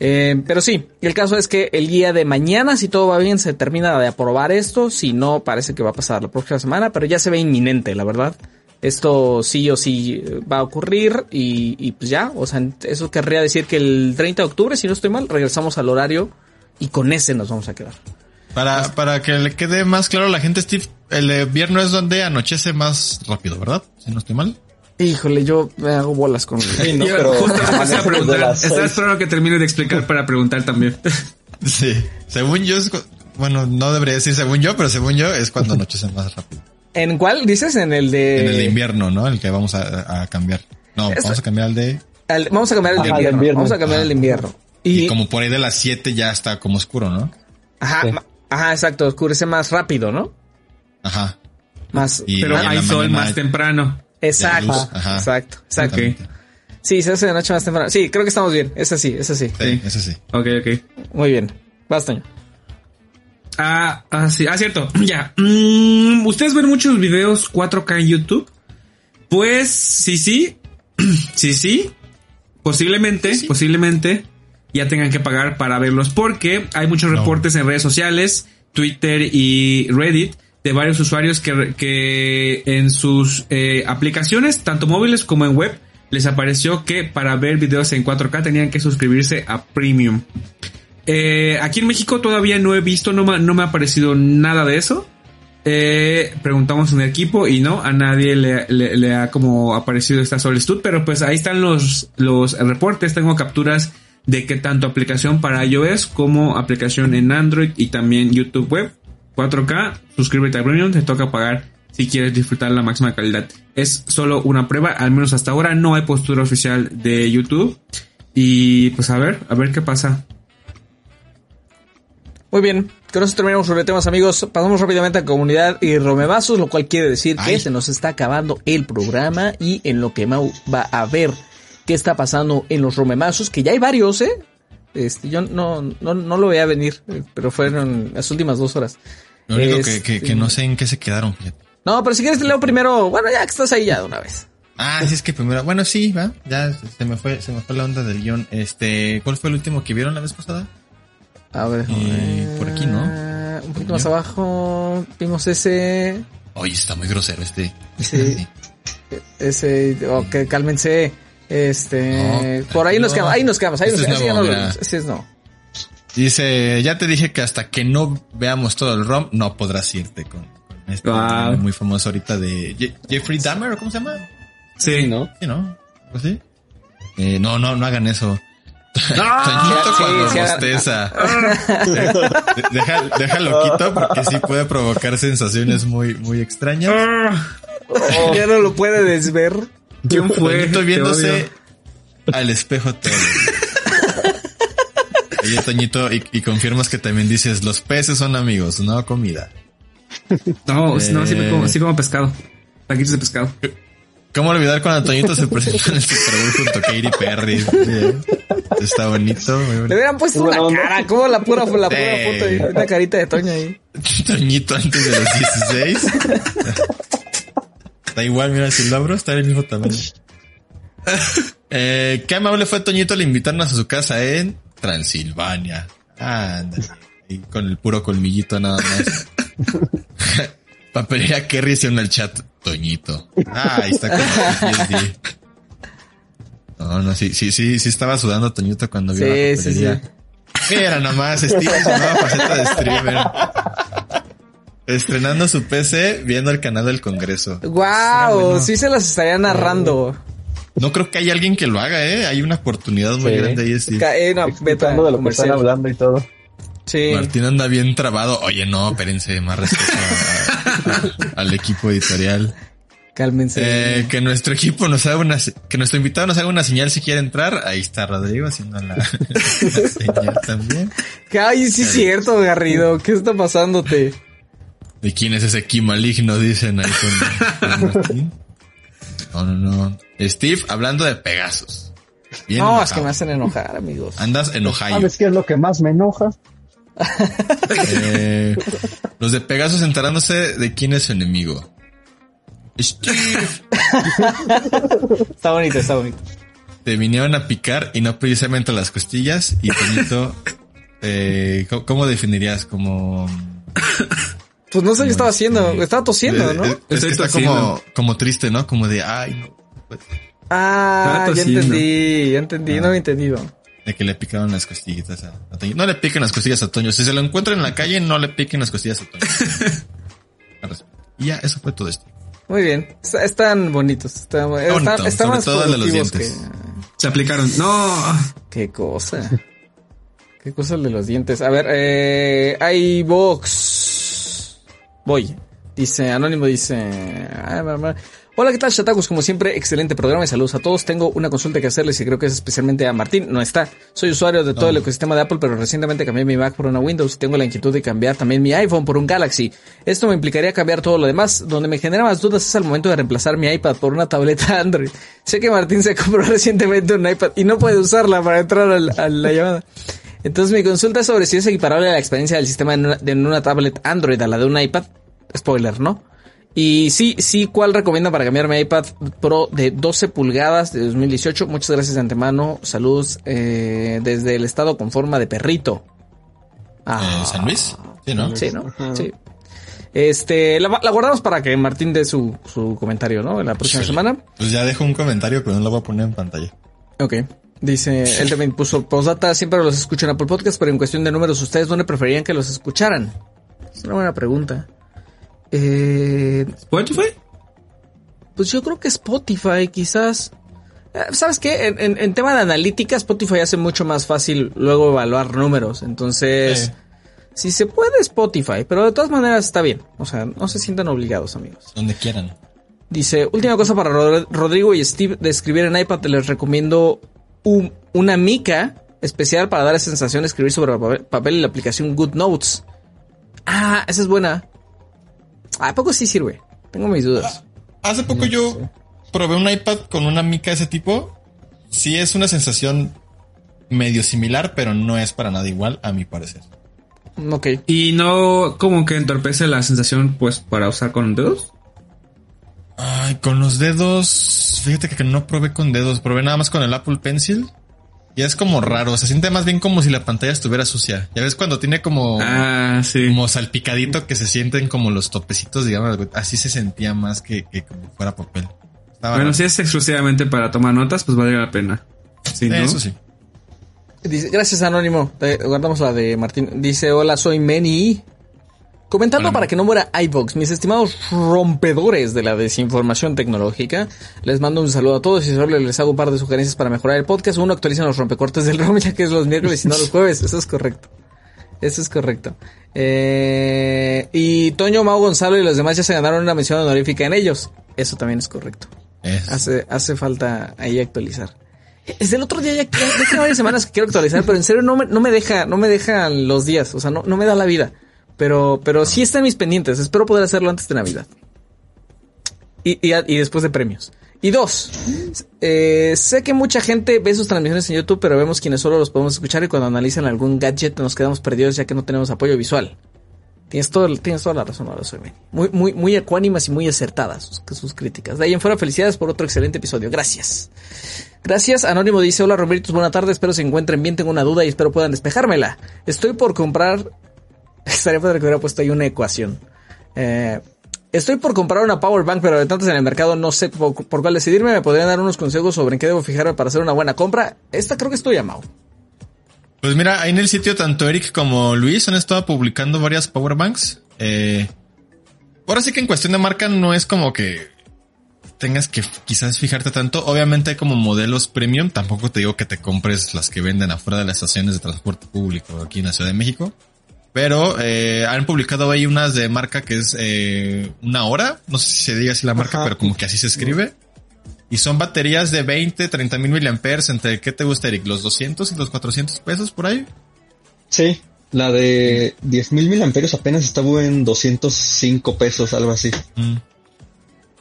Eh, pero sí, el caso es que el día de mañana, si todo va bien, se termina de aprobar esto. Si no, parece que va a pasar la próxima semana, pero ya se ve inminente, la verdad. Esto sí o sí eh, va a ocurrir y, y pues ya, o sea, eso querría decir que el 30 de octubre, si no estoy mal, regresamos al horario y con ese nos vamos a quedar. Para, para que le quede más claro a la gente, Steve, el de invierno es donde anochece más rápido, ¿verdad? Si no estoy mal. Híjole, yo me hago bolas con... Sí, no, Yo pero justo a preguntar. Estaba esperando que termine de explicar para preguntar también. Sí. Según yo es, bueno, no debería decir según yo, pero según yo es cuando anochece más rápido. ¿En cuál dices? En el de... En el de invierno, ¿no? El que vamos a, a cambiar. No, Esto- vamos a cambiar al de... al- vamos a cambiar el de Ajá, el de invierno. invierno. Vamos a cambiar el invierno. Y, Y como por ahí de las 7 ya está como oscuro, ¿no? ajá, Sí. Ajá, exacto, oscurece más rápido, ¿no? Ajá. Más... Y Pero hay sol más temprano. exacto, luz, ajá. exacto, exacto. Sí, se hace de noche más temprano. Sí, creo que estamos bien. Es así, es así. Sí, eso sí. Ok, ok. Muy bien. Basta. Ah, ah, sí, ah, cierto. Ya. Mm, ¿Ustedes ven muchos videos 4K en YouTube? Pues sí, sí. sí, sí. Posiblemente, posiblemente ya tengan que pagar para verlos porque hay muchos No. reportes en redes sociales, Twitter y Reddit de varios usuarios que, que en sus eh, aplicaciones, tanto móviles como en web, les apareció que para ver videos en 4K tenían que suscribirse a Premium. Eh, aquí en México todavía no he visto, no me, no me ha aparecido nada de eso. Eh, preguntamos en el equipo y no, a nadie le, le- le ha como aparecido esta solicitud, pero pues ahí están los, los reportes, tengo capturas de que tanto aplicación para iOS como aplicación en Android y también YouTube Web 4K, suscríbete a Premium, te toca pagar si quieres disfrutar la máxima calidad. Es solo una prueba, al menos hasta ahora no hay postura oficial de YouTube y pues a ver, a ver qué pasa. Muy bien. Con eso terminamos sobre temas, amigos. Pasamos rápidamente a comunidad y romebazos, lo cual quiere decir que se nos está acabando el programa y en lo que Mau va a ver qué está pasando en los romemazos, que ya hay varios, ¿eh? Este, yo no, no, no lo veía venir, eh, pero fueron las últimas dos horas. Lo único que, Este- que, que no sé en qué se quedaron. No, pero si quieres te leo primero, bueno, ya que estás ahí ya de una vez. Ah, sí, es que primero, bueno, sí, va, ya se me fue, se me fue la onda del guion. Este, ¿cuál fue el último que vieron la vez pasada? A ver. Eh, por aquí, ¿no? Un poquito más abajo vimos ese, Oye, está muy grosero este. Sí. ese, ok, cálmense. Este, No, por ahí nos no. quedamos, ahí nos quedamos, ahí nos Este es quedamos. vimos, ese es no. Dice, ya te dije que hasta que no veamos todo el ROM, no podrás irte con, con este Wow. muy famoso ahorita de Je- Jeffrey Dahmer, ¿o cómo se llama? Sí, ¿no? Sí, ¿no? ¿O sí? Eh, no, no, no hagan eso. Toñito Sí, cuando sí, hagan- bosteza. Deja, déjalo quito porque sí puede provocar sensaciones muy, muy extrañas. Ya no lo puede desver. ¿Quién fue? Toñito Te viéndose al espejo todo. Oye, Toñito, y, y confirmas que también dices, los peces son amigos, no comida. No, no, sí, Eh. como, sí como pescado. Taquitos de pescado. ¿Cómo olvidar cuando Toñito se presentó en el Super Bowl junto a Katy Perry? Bien. Está bonito, muy Le bonito. hubieran puesto una onda. cara, como la pura, la pura foto una carita de Toño ahí. Toñito antes de los 16. Da igual, mira, si lo abro, está del mismo tamaño. Eh, qué amable fue Toñito al invitarnos a su casa en Transilvania. Anda, y con el puro colmillito nada más. Papelería Kerry hizo en el chat. Toñito. Ah, ahí está con el. No, no, sí, sí, sí, sí estaba sudando Toñito cuando vio la Sí, sí, papelería. sí. Mira nomás, Steve, su nueva faceta de streamer. Estrenando su PC viendo el canal del Congreso. Wow, sí se las estaría narrando. No creo que haya alguien que lo haga, ¿eh? Hay una oportunidad muy Sí. grande ahí. Ca- eh, una beta de lo que están hablando y todo. Sí. Martín anda bien trabado. Oye, no, espérense, más respeto a- a- al equipo editorial. Cálmense. Eh, que nuestro equipo nos haga una, que nuestro invitado nos haga una señal si quiere entrar. Ahí está Rodrigo haciendo la, la señal también. Ay, sí es cierto, Garrido. ¿Qué está pasándote? ¿De quién es ese ki maligno? Dicen ahí con, con Martín. No, no, no. Steve, hablando de Pegasus. Bien no, enojado. es que me hacen enojar, amigos. Andas enojado. ¿Sabes qué es lo que más me enoja? Eh, los de Pegasus enterándose de quién es su enemigo. Steve, Está bonito, está bonito. te vinieron a picar y no precisamente a las costillas. Y Toñito, eh, ¿cómo, cómo definirías? Como... Pues no sé qué estaba haciendo. Estaba tosiendo, ¿no? de- es que está como, como triste, ¿no? Como de, ay, no. pues, Ah, ya entendí, ya entendí, no había entendido. De que le picaron las costillitas a, a Toño. No le piquen las costillas a Toño. Si se lo encuentran en la calle, no le piquen las costillas a Toño. Y ya, eso fue todo esto. Muy bien. Está- están bonitos. Están, están, bonito, están sobre más todo el de los productivos que... dientes. Se aplicaron. No. Qué cosa. Qué cosa de los dientes. A ver, eh, hay box. Voy. Dice, Anónimo dice. Hola, ¿qué tal, Chatacos? Como siempre, excelente programa y saludos a todos. Tengo una consulta que hacerles y creo que es especialmente a Martín. No está. Soy usuario de todo el ecosistema de Apple, pero recientemente cambié mi Mac por una Windows y tengo la inquietud de cambiar también mi iPhone por un Galaxy. Esto me implicaría cambiar todo lo demás. Donde me genera más dudas es al momento de reemplazar mi iPad por una tableta Android. Sé que Martín se compró recientemente un iPad y no puede usarla para entrar al- a la llamada. Entonces mi consulta es sobre si es equiparable a la experiencia del sistema en una, de en una tablet Android a la de un iPad. Spoiler, ¿no? Y sí, sí, ¿cuál recomienda para cambiar mi iPad Pro de 12 pulgadas de 2018? Muchas gracias de antemano. Saludos eh, desde el estado con forma de perrito. Ah, Eh, ¿San Luis? Sí, ¿no? Sí, ¿no? Sí. Este, la, la guardamos para que Martín dé su, su comentario, ¿no? En la próxima Sí. semana. Pues ya dejo un comentario, pero no lo voy a poner en pantalla. Ok. Dice, él también puso postdata, siempre los escucho en Apple Podcast, pero en cuestión de números, ¿ustedes dónde preferían que los escucharan? Es una buena pregunta. Eh, ¿Spotify? pues yo creo que Spotify, quizás. Eh, ¿Sabes qué? En, en- en tema de analítica, Spotify hace mucho más fácil luego evaluar números. Entonces, si se puede, Spotify, pero de todas maneras está bien. O sea, no se sientan obligados, amigos. Donde quieran. Dice, última cosa para Rod- Rodrigo y Steve de escribir en iPad, les recomiendo un- una mica especial para dar esa sensación de escribir sobre papel, papel en la aplicación Good Notes. Ah, esa es buena. ¿A poco sí sirve? Tengo mis dudas. Hace poco yo probé un iPad con una mica de ese tipo. Sí es una sensación medio similar, pero no es para nada igual, a mi parecer. Ok. Y no como que entorpece la sensación, pues, para usar con dedos. Ay, con los dedos, fíjate que no probé con dedos, probé nada más con el Apple Pencil. Y es como raro, se siente más bien como si la pantalla estuviera sucia. Ya ves cuando tiene como, Ah, sí. como salpicadito que se sienten como los topecitos, digamos, así se sentía más que, que como fuera papel. Estaba Bueno, raro. si es exclusivamente para tomar notas, pues vale la pena. Sí, ¿no? Eso sí. Dice, gracias Anónimo. Te- guardamos la de Martín. Dice, hola, soy Meni. Comentando para que no muera iVox, mis estimados rompedores de la desinformación tecnológica, les mando un saludo a todos y solo les hago un par de sugerencias para mejorar el podcast. Uno, actualizan los rompecortes del ROM ya que es los miércoles y no los jueves. Eso es correcto. Eso es correcto. Eh, y Toño, Mau, Gonzalo y los demás ya se ganaron una mención honorífica en ellos. Eso también es correcto. Es- Hace, hace falta ahí actualizar. Desde el otro día ya, ya, ya varias semanas que quiero actualizar, pero en serio no me, no me deja, no me dejan los días, o sea, no, no me da la vida. Pero, pero sí está en mis pendientes. Espero poder hacerlo antes de Navidad. Y, y, después de premios. Y dos, eh, sé que mucha gente ve sus transmisiones en YouTube, pero vemos quienes solo los podemos escuchar y cuando analizan algún gadget nos quedamos perdidos ya que no tenemos apoyo visual. Tienes, todo, tienes toda la razón, ahora soy. Muy, muy, muy ecuánimas y muy acertadas sus, sus críticas. De ahí en fuera, felicidades por otro excelente episodio. Gracias. Gracias. Anónimo dice, hola Robertos, buena tarde, espero se encuentren bien, tengo una duda y espero puedan despejármela. Estoy por comprar... Estaría padre que hubiera puesto ahí una ecuación. Eh, estoy por comprar una power bank, pero de tantas en el mercado no sé por, por cuál decidirme. ¿Me podrían dar unos consejos sobre en qué debo fijarme para hacer una buena compra? Esta creo que estoy llamado. Pues mira, en el sitio tanto Eric como Luis han estado publicando varias powerbanks. Eh, Ahora sí que en cuestión de marca no es como que tengas que quizás fijarte tanto. Obviamente hay como modelos premium. Tampoco te digo que te compres las que venden afuera de las estaciones de transporte público aquí en la Ciudad de México. Pero eh, han publicado ahí unas de marca que es eh, una hora. No sé si se diga así la marca, Ajá. pero como que así se escribe. Y son baterías de 20, 30 mil miliamperes entre, ¿qué te gusta, Eric? ¿Los 200 y los 400 pesos por ahí? Sí, la de 10.000 mil amperios apenas estaba en 205 pesos, algo así. Mm.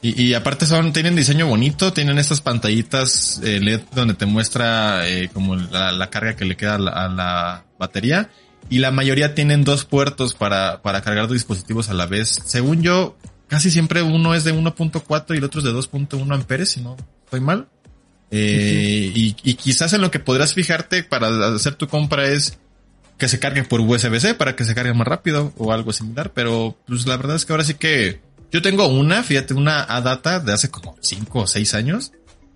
Y, y aparte son, tienen diseño bonito, tienen estas pantallitas eh, LED donde te muestra eh, como la, la carga que le queda a la, a la batería. Y la mayoría tienen dos puertos para, para cargar dos dispositivos a la vez. Según yo, casi siempre uno es de 1.4 y el otro es de 2.1 amperes, si no estoy mal. Eh, y, y quizás en lo que podrás fijarte para hacer tu compra es que se cargue por USB-C para que se cargue más rápido o algo similar. Pero pues la verdad es que ahora sí que yo tengo una, fíjate, una ADATA de hace como 5 o 6 años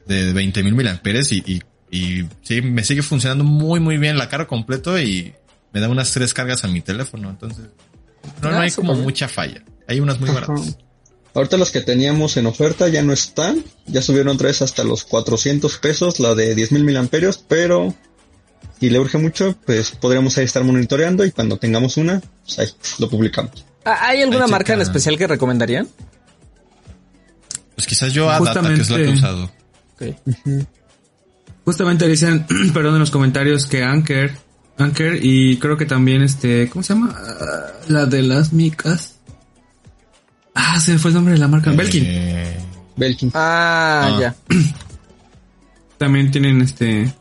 de 20 mil miliamperes y, y, y sí, me sigue funcionando muy, muy bien la carga completo y me da unas tres cargas a mi teléfono. Entonces, no, no Ah, hay como bien. mucha falla. Hay unas muy Ajá. baratas. Ahorita las que teníamos en oferta ya no están, ya subieron otra vez hasta los 400 pesos, la de 10.000 mil amperios, pero si le urge mucho, pues podríamos ahí estar monitoreando y cuando tengamos una, pues ahí lo publicamos. Ah, ¿Hay alguna Ahí marca en especial que recomendarían? Pues quizás yo ADATA, que es la que he Justamente. usado. Justamente decían, perdón, en los comentarios que Anker, Anker y creo que también este, ¿cómo se llama? Ah, la de las micas. Ah, se me fue el nombre de la marca. Belkin. Eh, Belkin. Ah, Ah. ya. También tienen este,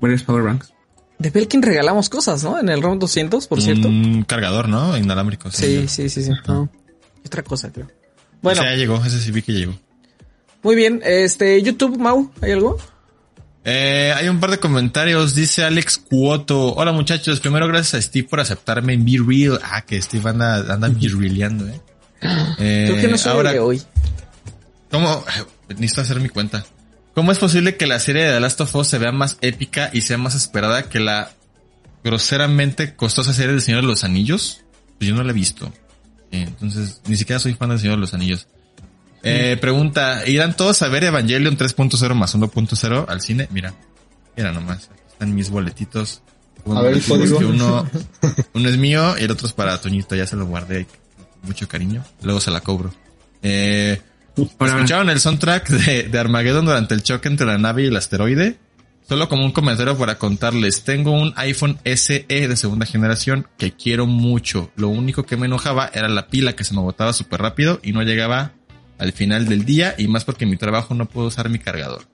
varios power banks. De Belkin regalamos cosas, ¿no? En el ROM 200, por cierto. Un cargador, ¿no? Inalámbrico. Sí, sí, sí, sí. No. Otra cosa, creo. Bueno, Bueno. ya llegó, ese sí vi que llegó. muy bien. Este, YouTube, Mau, ¿hay algo? Eh, hay un par de comentarios. Dice Alex Cuoto. Hola muchachos. Primero gracias a Steve por aceptarme en Be Real. Ah, que Steve anda, anda Be Realeando, eh. Eh, Creo que no soy ahora, el de hoy. ¿cómo? Necesito hacer mi cuenta. ¿Cómo es posible que la serie de The Last of Us se vea más épica y sea más esperada que la groseramente costosa serie del Señor de los Anillos? Pues yo no la he visto. Eh, entonces, ni siquiera soy fan del Señor de los Anillos. Eh, pregunta, ¿irán todos a ver Evangelion 3.0 más 1.0 al cine? Mira, mira nomás, aquí están mis boletitos. A ver el código. que Uno, uno es mío y el otro es para Toñito, ya se lo guardé con mucho cariño. Luego se la cobro. Eh, ¿Escucharon el soundtrack de, de Armageddon durante el choque entre la nave y el asteroide? Solo como un comentario para contarles, tengo un iPhone SE de segunda generación que quiero mucho. Lo único que me enojaba era la pila que se me botaba súper rápido y no llegaba al final del día y más porque en mi trabajo no puedo usar mi cargador.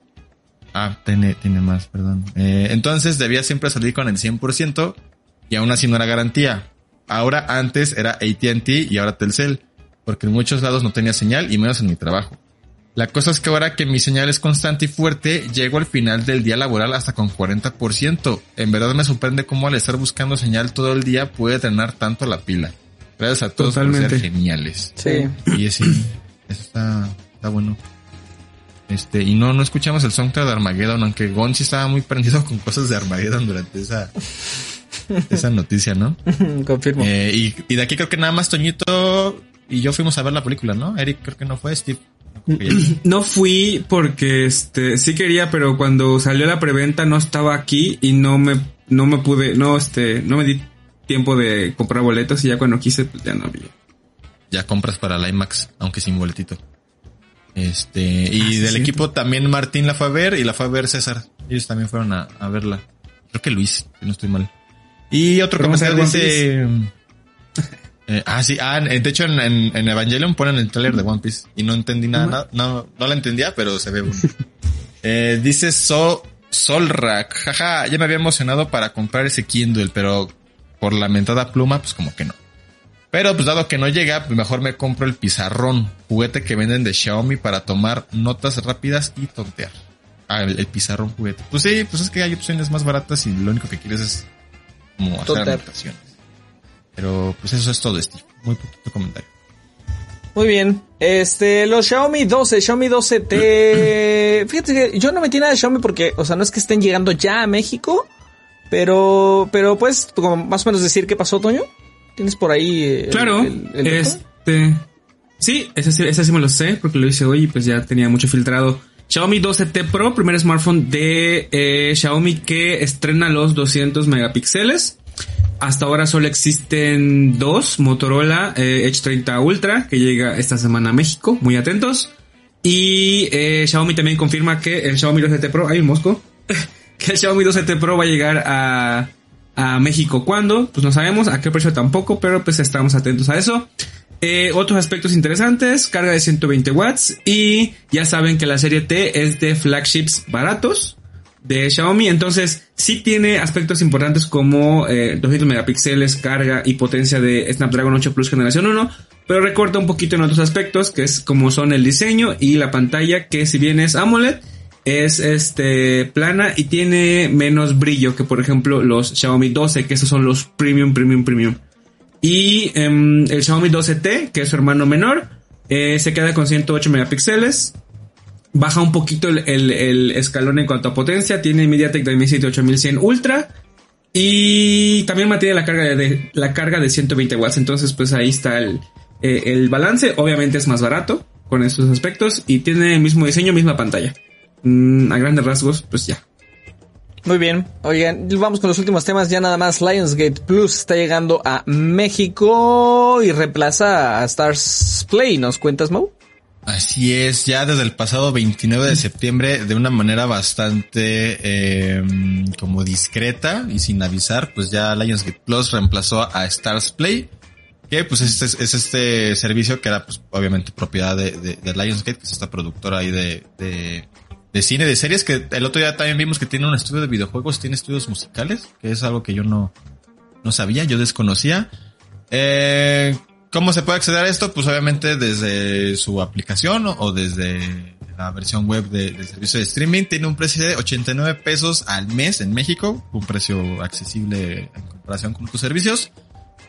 Ah, tiene, tiene más, perdón. Eh, entonces debía siempre salir con el 100% y aún así no era garantía. Ahora antes era AT&T y ahora Telcel, porque en muchos lados no tenía señal y menos en mi trabajo. La cosa es que ahora que mi señal es constante y fuerte, llego al final del día laboral hasta con 40%. En verdad me sorprende cómo al estar buscando señal todo el día puede drenar tanto la pila. Gracias a todos por ser geniales. Sí. Y es, sí, eso está, está bueno. Este, y no, no escuchamos el soundtrack de Armageddon, aunque Gon sí estaba muy prendido con cosas de Armageddon durante esa, esa noticia, ¿no? Confirmo. Eh, y, y de aquí creo que nada más Toñito y yo fuimos a ver la película, ¿no? Eric creo que no fue, Steve. no fui porque este sí quería, pero cuando salió la preventa no estaba aquí y no me no me pude, no este, no me di tiempo de comprar boletos y ya cuando quise pues ya no había. Ya compras para la IMAX, aunque sin boletito. Este, y Ah, sí, del sí. equipo también Martín la fue a ver y la fue a ver César. Ellos también fueron a, a verla. Creo que Luis, si no estoy mal. Y otro comentario dice... eh, ah, sí, ah, de hecho en, en, en Evangelion ponen el trailer de One Piece y no entendí nada, nada, no, no la entendía, pero se ve bueno. eh, dice So, Solrak, jaja, ya me había emocionado para comprar ese Kindle, pero por la mentada pluma, pues como que no. Pero pues dado que no llega, pues mejor me compro el pizarrón, juguete que venden de Xiaomi para tomar notas rápidas y tontear. Ah, el, el pizarrón juguete. Pues sí, pues es que hay opciones más baratas y lo único que quieres es como hacer Tontear. anotaciones. Pero pues eso es todo, Steve. Muy poquito comentario. Muy bien. Este, los Xiaomi 12, Xiaomi 12T. Fíjate que yo no metí nada de Xiaomi porque, o sea, no es que estén llegando ya a México, pero, pero pues, como más o menos decir qué pasó, Toño. ¿Tienes por ahí? el- Claro, el- este Sí, ese sí, ese sí me lo sé porque lo hice hoy y pues ya tenía mucho filtrado. Xiaomi 12T Pro, primer smartphone de eh, Xiaomi que estrena los 200 megapíxeles. Hasta ahora solo existen dos, Motorola eh, Edge 30 Ultra, que llega esta semana a México, muy atentos. Y eh, Xiaomi también confirma que el Xiaomi 12T Pro, hay un mosco, que el Xiaomi 12T Pro va a llegar a, a México. ¿Cuándo? Pues no sabemos, a qué precio tampoco, pero pues estamos atentos a eso. Eh, otros aspectos interesantes, carga de 120 watts y ya saben que la serie T es de flagships baratos de Xiaomi, entonces sí tiene aspectos importantes como eh, 200 megapíxeles, carga y potencia de Snapdragon 8 Plus generación 1, pero recorta un poquito en otros aspectos que es como son el diseño y la pantalla que si bien es AMOLED es este plana y tiene menos brillo que por ejemplo los Xiaomi 12 que esos son los premium premium premium y em, el Xiaomi 12T que es su hermano menor eh, se queda con 108 megapíxeles baja un poquito el, el- el escalón en cuanto a potencia. Tiene MediaTek Dimensity 8100 Ultra. Y también mantiene la carga de, la carga de 120 watts. Entonces, pues ahí está el, eh, el balance. Obviamente es más barato con estos aspectos. Y tiene el mismo diseño, misma pantalla. Mm, a grandes rasgos, pues ya. Muy bien. Oigan, vamos con los últimos temas. Ya nada más Lionsgate Plus está llegando a México y reemplaza a Stars Play. ¿Nos cuentas, Mo? Así es, ya desde el pasado 29 de septiembre, de una manera bastante eh, como discreta y sin avisar, pues ya Lionsgate Plus reemplazó a Stars Play, que pues este es, es este servicio que era pues obviamente propiedad de, de, de Lionsgate, que es esta productora ahí de, de, de cine, de series, que el otro día también vimos que tiene un estudio de videojuegos, tiene estudios musicales, que es algo que yo no, no sabía, yo desconocía. Eh, ¿Cómo se puede acceder a esto? Pues obviamente desde su aplicación o, desde la versión web de- del servicio de streaming. Tiene un precio de 89 pesos al mes en México, un precio accesible en comparación con tus servicios.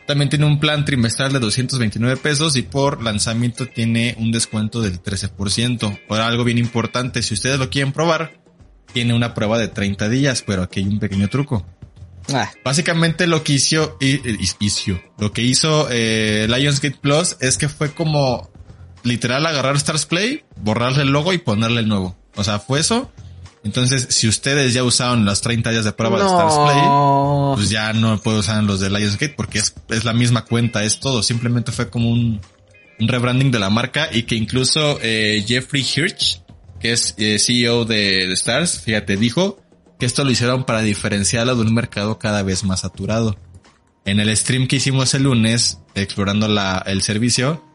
También tiene un plan trimestral de 229 pesos y por lanzamiento tiene un descuento del 13%. Ahora algo bien importante, si ustedes lo quieren probar, tiene una prueba de 30 días, pero aquí hay un pequeño truco. Ah, Básicamente lo que hizo, hizo, lo que hizo eh, Lionsgate Plus es que fue como literal agarrar Stars Play, borrarle el logo y ponerle el nuevo. O sea, fue eso. Entonces, si ustedes ya usaron las 30 días de prueba de Stars Play, pues ya no puedo usar los de Lionsgate porque es, es la misma cuenta, es todo. Simplemente fue como un, un rebranding de la marca y que incluso eh, Jeffrey Hirsch, que es eh, CEO de, de Stars, fíjate, dijo que esto lo hicieron para diferenciarlo de un mercado cada vez más saturado. En el stream que hicimos el lunes, explorando la, el servicio,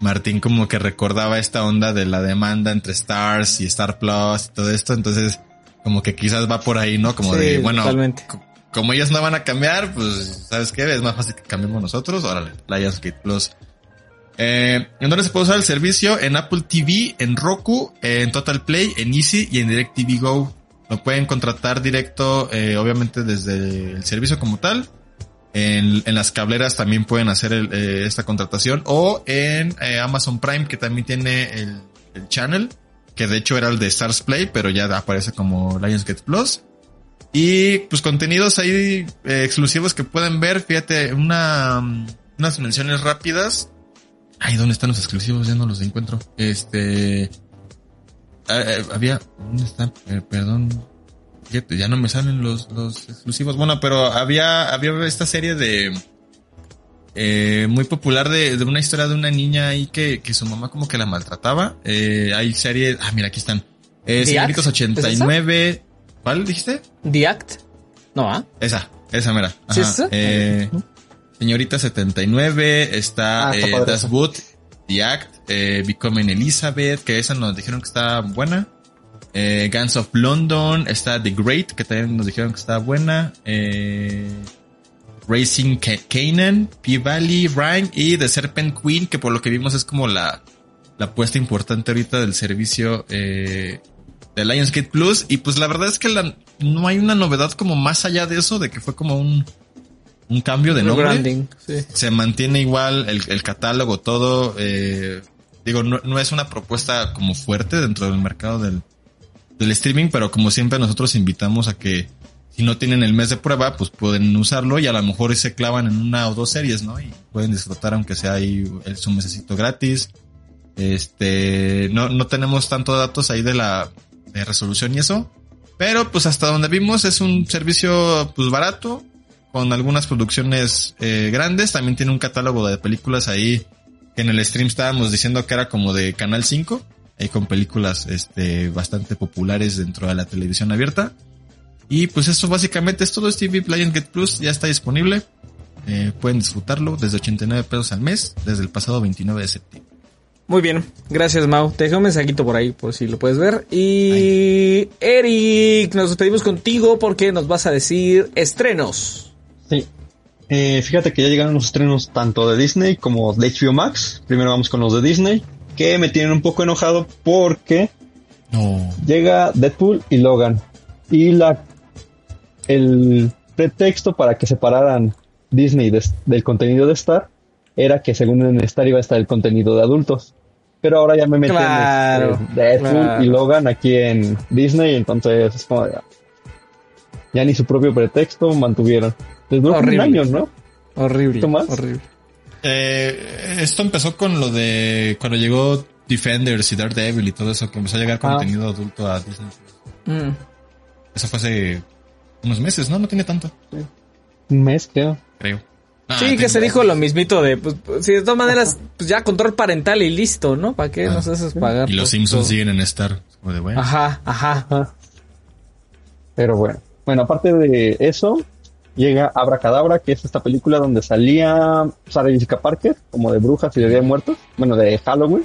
Martín como que recordaba esta onda de la demanda entre Stars y Star Plus y todo esto, entonces como que quizás va por ahí, ¿no? Como Sí, de, bueno, totalmente. como ellos no van a cambiar, pues, ¿sabes qué? Es más fácil que cambiemos nosotros. Órale, Lionsgate Plus. Eh, ¿En dónde se puede usar el servicio? En Apple TV, en Roku, en Total Play, en Easy y en DirecTV Go. Lo pueden contratar directo, eh, obviamente desde el servicio como tal. En, en las cableras también pueden hacer el, eh, esta contratación. O en eh, Amazon Prime, que también tiene el, el channel. Que de hecho era el de Stars Play, pero ya aparece como Lionsgate Plus. Y pues contenidos ahí eh, exclusivos que pueden ver. Fíjate, una, unas menciones rápidas. Ay, ¿dónde están los exclusivos? Ya no los encuentro. Este... eh, eh, había... ¿Dónde están? Eh, perdón. Fíjate, ya no me salen los, los exclusivos. Bueno, pero había, había esta serie de... eh, muy popular de, de una historia de una niña ahí que, que su mamá como que la maltrataba. Eh, hay series... Ah, mira, aquí están. Eh, ¿The Señoritos Act? ¿Es 89. ¿Cuál dijiste? The Act. No, ¿ah? Esa, esa mera. ¿Sí Ajá. es esa? Eh, Señorita 79, está Ah, está eh, Das. Boot, The Act, eh, Becoming Elizabeth, que esa nos dijeron que está buena. Eh, Guns of London, está The Great, que también nos dijeron que está buena. Eh, Racing Ca- Canaan, P-Valley, Rhyme y The Serpent Queen, que por lo que vimos es como la, la apuesta importante ahorita del servicio eh, de Lionsgate Plus. Y pues la verdad es que la- no hay una novedad como más allá de eso, de que fue como un, un cambio de nombre sí. se mantiene igual el, el catálogo, todo. eh, digo, no, no es una propuesta como fuerte dentro del mercado del, del streaming, pero como siempre nosotros invitamos a que si no tienen el mes de prueba, pues pueden usarlo y a lo mejor se clavan en una o dos series, ¿no? Y pueden disfrutar aunque sea ahí el, su mesecito gratis. Este, no, no tenemos tantos datos ahí de la de resolución y eso. Pero pues hasta donde vimos es un servicio pues barato, con algunas producciones eh, grandes. También tiene un catálogo de películas ahí que en el stream estábamos diciendo que era como de Canal 5, ahí con películas este, bastante populares dentro de la televisión abierta. Y pues eso básicamente es todo. Stevie Play Get Plus ya está disponible. Eh, pueden disfrutarlo desde 89 pesos al mes, desde el pasado 29 de septiembre. Muy bien, gracias Mau. Te dejé un mensajito por ahí por si lo puedes ver. Y Eric, nos despedimos contigo porque nos vas a decir estrenos. Sí. Eh, fíjate que ya llegaron los estrenos tanto de Disney como de HBO Max. Primero vamos con los de Disney, que me tienen un poco enojado porque No. llega Deadpool y Logan. Y la el pretexto para que separaran Disney de- del contenido de Star era que según en Star iba a estar el contenido de adultos. Pero ahora ya me meten Claro, este, Deadpool claro. y Logan aquí en Disney, entonces es como ya ni su propio pretexto mantuvieron. Les duró como un Horrible. año, ¿no? Horrible. Horrible. Eh, esto empezó con lo de cuando llegó Defenders y Daredevil y todo eso, que empezó a llegar Ah. contenido adulto a Disney. Mm. Eso fue hace unos meses, ¿no? No tiene tanto, Un mes, creo. creo. Ah, Sí, que se dijo lo mismito de, pues, pues, sí, de todas maneras, pues ya control parental y listo, ¿no? ¿Para qué Ah. nos haces pagar? Y los por Simpsons todo? siguen en Star. Como de, bueno. Ajá, ajá. Ajá. Pero bueno. Bueno, aparte de eso, llega Abracadabra, que es esta película donde salía Sarah Jessica Parker, como de brujas y de Día de Muertos. Bueno, de Halloween.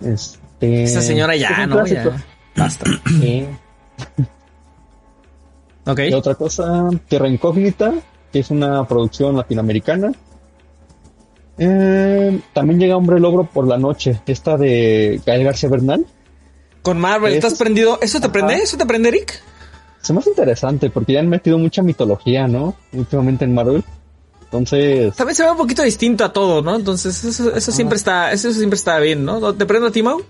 Este, Esa señora es ya, ¿no? Ya. Basta. Sí. Ok. Y otra cosa, Tierra Incógnita, que es una producción latinoamericana. Eh, también llega Hombre Logro por la noche, esta de Gael García Bernal. Con Marvel, ¿estás prendido? ¿Eso te Ajá. prende? ¿Eso te prende, Eric? Se me hace interesante porque ya han metido mucha mitología, ¿no? Últimamente en Marvel. Entonces, También se ve un poquito distinto a todo, ¿no? Entonces, eso, eso siempre está, eso siempre está bien, ¿no? ¿Te prendo a ti, Mau?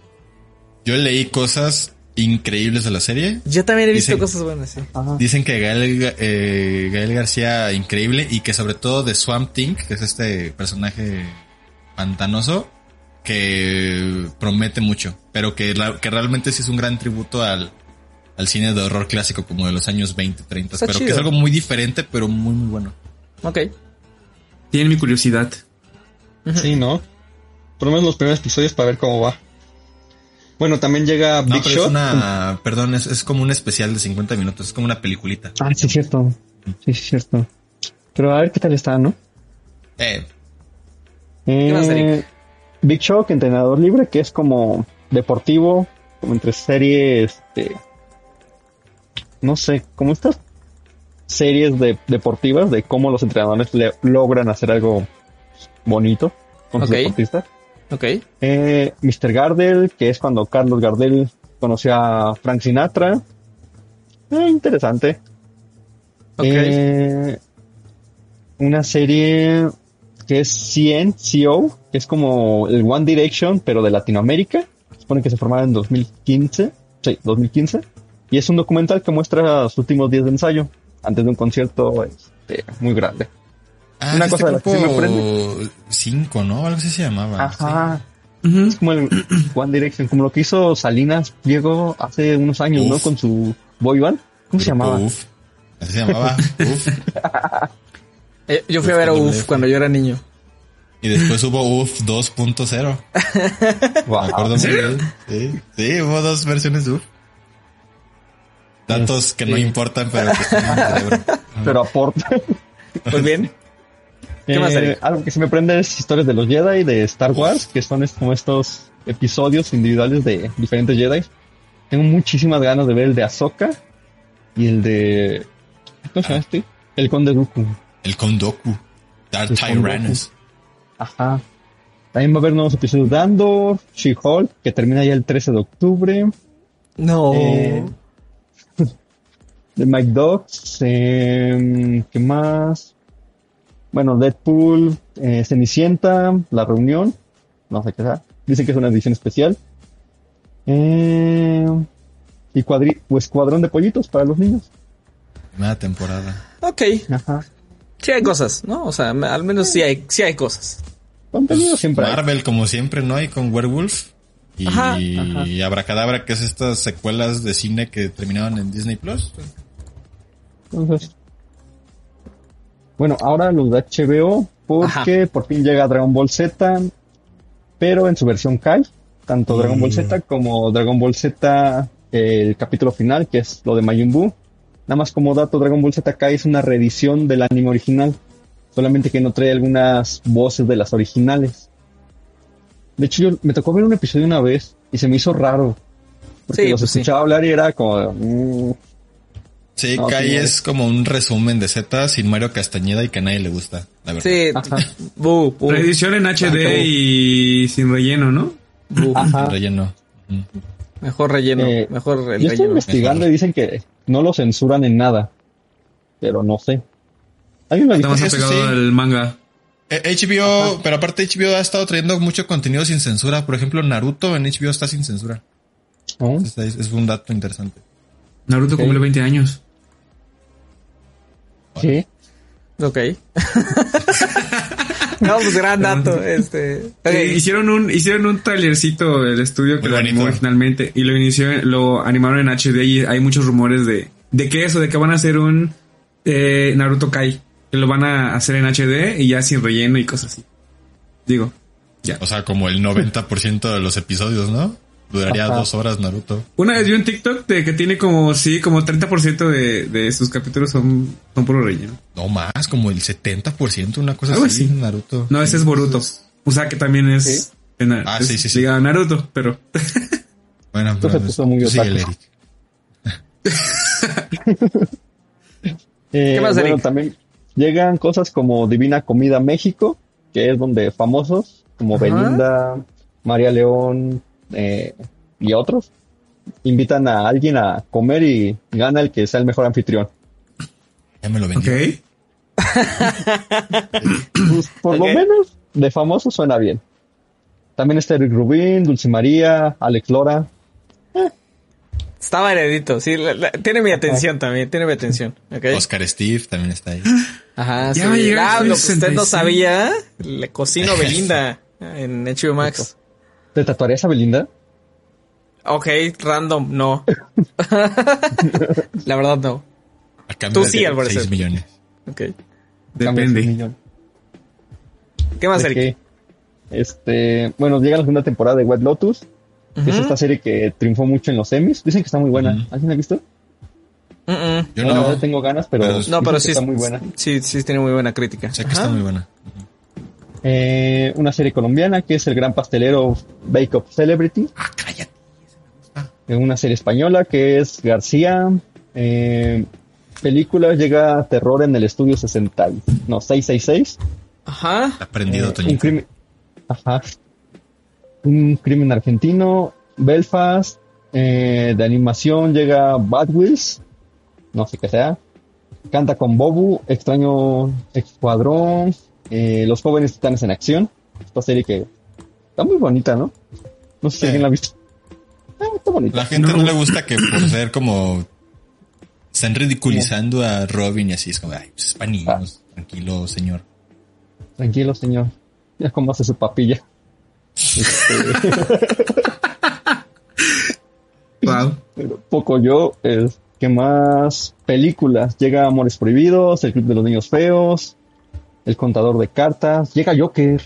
Yo leí cosas increíbles de la serie. Yo también he visto Dicen- cosas buenas, sí. ajá. Dicen que Gael, eh, Gael García increíble y que sobre todo de Swamp Thing, que es este personaje pantanoso, que promete mucho, pero que, que realmente sí es un gran tributo al, al cine de horror clásico como de los años 20, 30, Está pero que es algo muy diferente, pero muy, muy bueno. Ok. Tiene mi curiosidad. sí, ¿no? Por lo menos los primeros episodios para ver cómo va. Bueno, también llega No, Big pero Shot. es una, perdón, es, es como un especial de 50 minutos, es como una peliculita. Ah, sí, es cierto. Sí, es cierto. Pero a ver qué tal está, ¿no? Eh, Eh, más, Eric? Big Shock, entrenador libre, que es como deportivo, como entre series, este, no sé, como estas series de deportivas de cómo los entrenadores le logran hacer algo bonito con Ok. sus deportistas. Ok. Eh, Mr. Gardel, que es cuando Carlos Gardel conoció a Frank Sinatra. Eh, interesante. Ok. Eh, una serie que es CN, CO, que es como el One Direction, pero de Latinoamérica. Se supone que se formaron en 2015. Sí, 2015. Y es un documental que muestra sus últimos días de ensayo antes de un concierto este, muy grande. ah, Una es cosa de la que este sí me grupo 5, ¿no? Algo así se llamaba. Ajá. Es como el One Direction, como lo que hizo Salinas Diego hace unos años, ¿no? Con su boy band. ¿Cómo se llamaba? Uf. Así se llamaba. Uf. Eh, yo fui a ver a Uf, cuando yo era niño. Y después hubo UF 2.0. Wow. Me acuerdo muy bien. Sí, sí, hubo dos versiones de UF. Datos que no importan, pero que están en mi cerebro. Pero aporta. Pues bien. ¿Qué más, Eh, algo que se me prende es historias de los Jedi, de Star Wars, que son como estos episodios individuales de diferentes Jedi. Tengo muchísimas ganas de ver el de Ahsoka y el de... ¿Cómo se llama este? El Conde Dooku. El Kondoku. Kondoku. Tyrannus. Ajá. También va a haber nuevos episodios de Andor, She-Hulk, que termina ya el 13 de octubre. No. Eh, de Mike Dogs, eh, ¿qué más? Bueno, Deadpool, eh, Cenicienta, La Reunión, no sé qué sea. Dicen que es una edición especial. Eh, y cuadri o Escuadrón de Pollitos para los niños. Primera temporada. Ok. Ajá. Sí hay cosas, ¿no? O sea, al menos sí hay, sí hay cosas. Contenido siempre hay. Marvel, como siempre, ¿no? hay con Werewolf. Y Ajá, Abracadabra, que es estas secuelas de cine que terminaban en Disney Plus. Entonces, bueno, ahora los de HBO, porque por fin llega Dragon Ball Z, pero en su versión Kai, tanto Dragon Ball Z como Dragon Ball Z, el capítulo final, que es lo de Majin Buu. Nada más como dato, Dragon Ball Z Kai es una reedición del anime original, solamente que no trae algunas voces de las originales. De hecho, yo me tocó ver un episodio una vez y se me hizo raro. Porque Sí, los pues sí. escuchaba hablar y era como... mm, Sí, No, Kai sí, es como un resumen de Z sin Mario Castañeda y que a nadie le gusta, la verdad. Sí, bu, bu, Reedición en HD y sin relleno, ¿no? bu. Ajá. Relleno. Ujú. Mejor relleno, Eh, mejor el Yo estoy relleno. investigando y dicen que no lo censuran en nada. Pero no sé. ¿Alguien lo ha Está visto? más Eso apegado sí. al manga. Eh, HBO, pero aparte HBO ha estado trayendo mucho contenido sin censura. Por ejemplo, Naruto en HBO está sin censura. ¿No? Es, un dato interesante. Naruto Ok. cumple 20 años. Sí. Ok. no, pues gran dato. Este. Hicieron un hicieron un trailercito del estudio que Muy lo bonito. animó originalmente y lo inició lo animaron en HD y hay muchos rumores de de que eso de que van a hacer un eh, Naruto Kai que lo van a hacer en HD y ya sin relleno y cosas así. Digo, ya. O sea, como el 90% de los episodios, ¿no? Duraría Ajá. dos horas Naruto. Una vez vi un TikTok de que tiene como sí, como 30% de, de sus capítulos son son puro relleno. No más, como el 70%, una cosa Algo así, así. Naruto. No, ese es Boruto. O sea que también es, ¿Sí? en- Ah, es sí, sí, sí. ligado a Naruto, pero Bueno, Esto se pues, muy otaku. Eric. Eh, ¿Qué más, bueno, Eric? también llegan cosas como Divina Comida México, que es donde famosos como Ajá. Belinda, María León eh, y otros invitan a alguien a comer y gana el que sea el mejor anfitrión. Ya me lo ok. vendió. Pues, por lo menos de famosos suena bien. También está Eric Rubin, Dulce María, Alex Lora. Está variadito. Sí, la- la- tiene mi atención también. Tiene mi atención. Oscar Steve también está ahí. Ajá, Ya sí. va a Ah, lo que usted no 65. sabía, le cocino Belinda en HBO Max. ¿Te tatuarías a Belinda? Ok, random, no. La verdad no. A cambio Tú sí, de al parecer. 6 millones. Ok. Depende. ¿Qué más, Eric? que, este, bueno, llega la segunda temporada de White Lotus, que es esta serie que triunfó mucho en los Emmys. Dicen que está muy buena. Ujú. ¿Alguien la ha visto? Mm, mm. Yo no, verdad tengo ganas, pero, No, pero sí está muy buena. Sí, sí tiene muy buena crítica. sé que Ajá. está muy buena. Eh, una serie colombiana que es El Gran Pastelero Bake Off Celebrity. Ah, cállate. Eh, Una serie española que es García. Eh, película llega Terror en el Estudio 60. y- No, 666. Ajá. Está prendido, Eh, un crimen. Ajá. Un crimen argentino. Belfast. eh, de animación llega Bad Wheels. No sé qué sea. Canta con Bobu. Extraño Escuadrón. eh, Los jóvenes titanes en acción. Esta serie que está muy bonita, ¿no? No sé si Sí. alguien la ha visto. Ah, está bonita. La gente no. le gusta que por ser como... Están ridiculizando a Robin y así. Es como, ay, pues es para niños. Tranquilo, señor. Tranquilo, señor. Ya cómo hace su papilla. Este, Wow. pero poco yo. Es, ¿Qué más? Películas. Llega Amores Prohibidos, El Club de los Niños Feos, El Contador de Cartas. Llega Joker.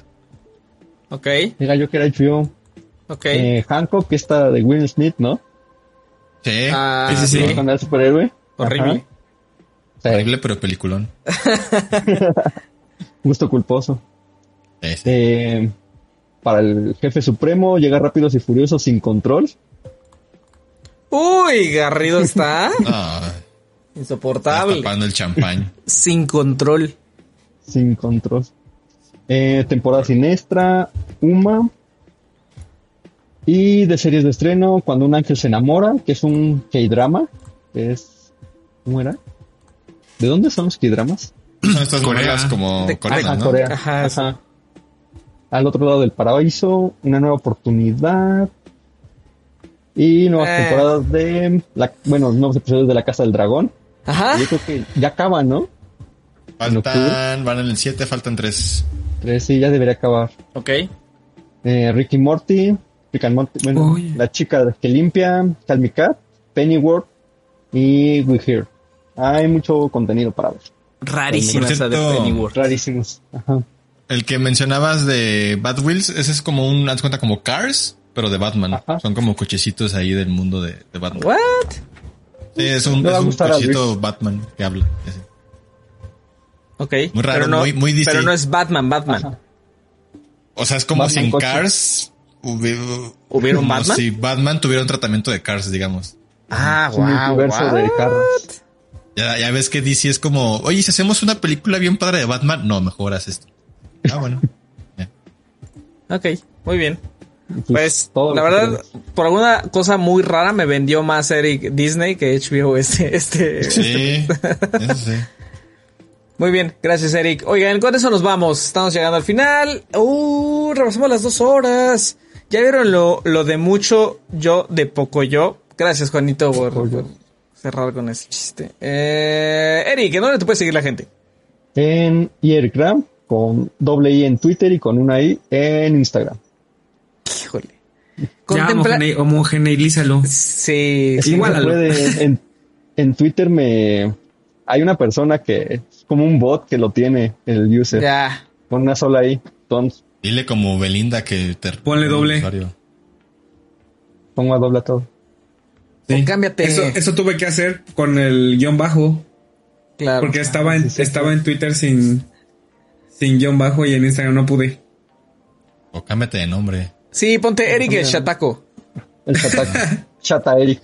Ok, Llega Joker a HBO. ok. Eh, Hancock, que está de Will Smith, ¿no? Sí. Ah, sí, sí, sí. Con el superhéroe. Horrible. Sí, Horrible, pero peliculón. gusto culposo. Sí, sí. Eh, para el jefe supremo, llega Rápidos y Furiosos sin control. Uy, Garrido está No, está insoportable. tapando el champán. Sin control. Sin control. Eh, temporada siniestra, Uma. Y de series de estreno, Cuando un ángel se enamora, que es un K-drama. que Es. ¿Cómo era? ¿De dónde son los K-dramas? Son estas Corea. novelas como De- coreanas, Ah, ¿no? Corea. Ajá, Ajá. Al otro lado del paraíso, una nueva oportunidad. Y nuevas Eh. temporadas de. La, bueno, nuevos episodios de La Casa del Dragón. Ajá. Yo creo que ya acaban, ¿no? Faltan, van en el 7, faltan 3. Tres, sí, ya debería acabar. Ok. Eh, Ricky Morty, Rick and Morty, bueno, la chica que limpia, Call Me Cat, Pennyworth y We Here. Hay mucho contenido para ver. Rarísima Por esa de Pennyworth. Rarísimos. Ajá. El que mencionabas de Bad Wheels, ese es como un, haz cuenta como Cars, pero de Batman. Ajá. Son como cochecitos ahí del mundo de, de Batman. What? Sí, es un, es un cochecito. Batman que habla. Ese. Ok. Muy raro, pero no, muy- muy. Pero no es Batman, Batman. Ajá. O sea, es como Batman si en coche. Cars hubi- ¿Hubiera un como Batman? Si Batman tuviera un tratamiento de Cars, digamos. Ah, un wow. de carros. Ya, ya ves que DC es como, oye, si hacemos una película bien padre de Batman, no, mejor haz esto. Ah, bueno. Ya. Ok, muy bien. Pues, todo la verdad, por alguna cosa muy rara me vendió más Eric Disney que HBO este, este. Sí, eso sí. Muy bien, gracias Eric. Oigan, con eso nos vamos. Estamos llegando al final. Uh, rebasamos las dos horas. Ya vieron lo, lo de mucho yo, de poco yo. Gracias Juanito por cerrar con ese chiste. Eh, Eric, ¿en dónde te puede seguir la gente? En Iergram, con doble I en Twitter y con una I en Instagram. Ya Contempla... homogene- homogeneízalo. Sí, lo- puede, en, en Twitter me hay una persona que es como un bot que lo tiene el user ya. con una sola. Entonces Dile como Belinda que te Ponle doble. usuario. pongo a doble a todo. Cámbiate. Eso, eso tuve que hacer con el guion bajo. claro. Porque estaba en, sí, sí. estaba en Twitter sin, sin guion bajo y en Instagram no pude. O cámbiate de nombre. Sí, ponte Eric el Chataco. El chata, chata Eric.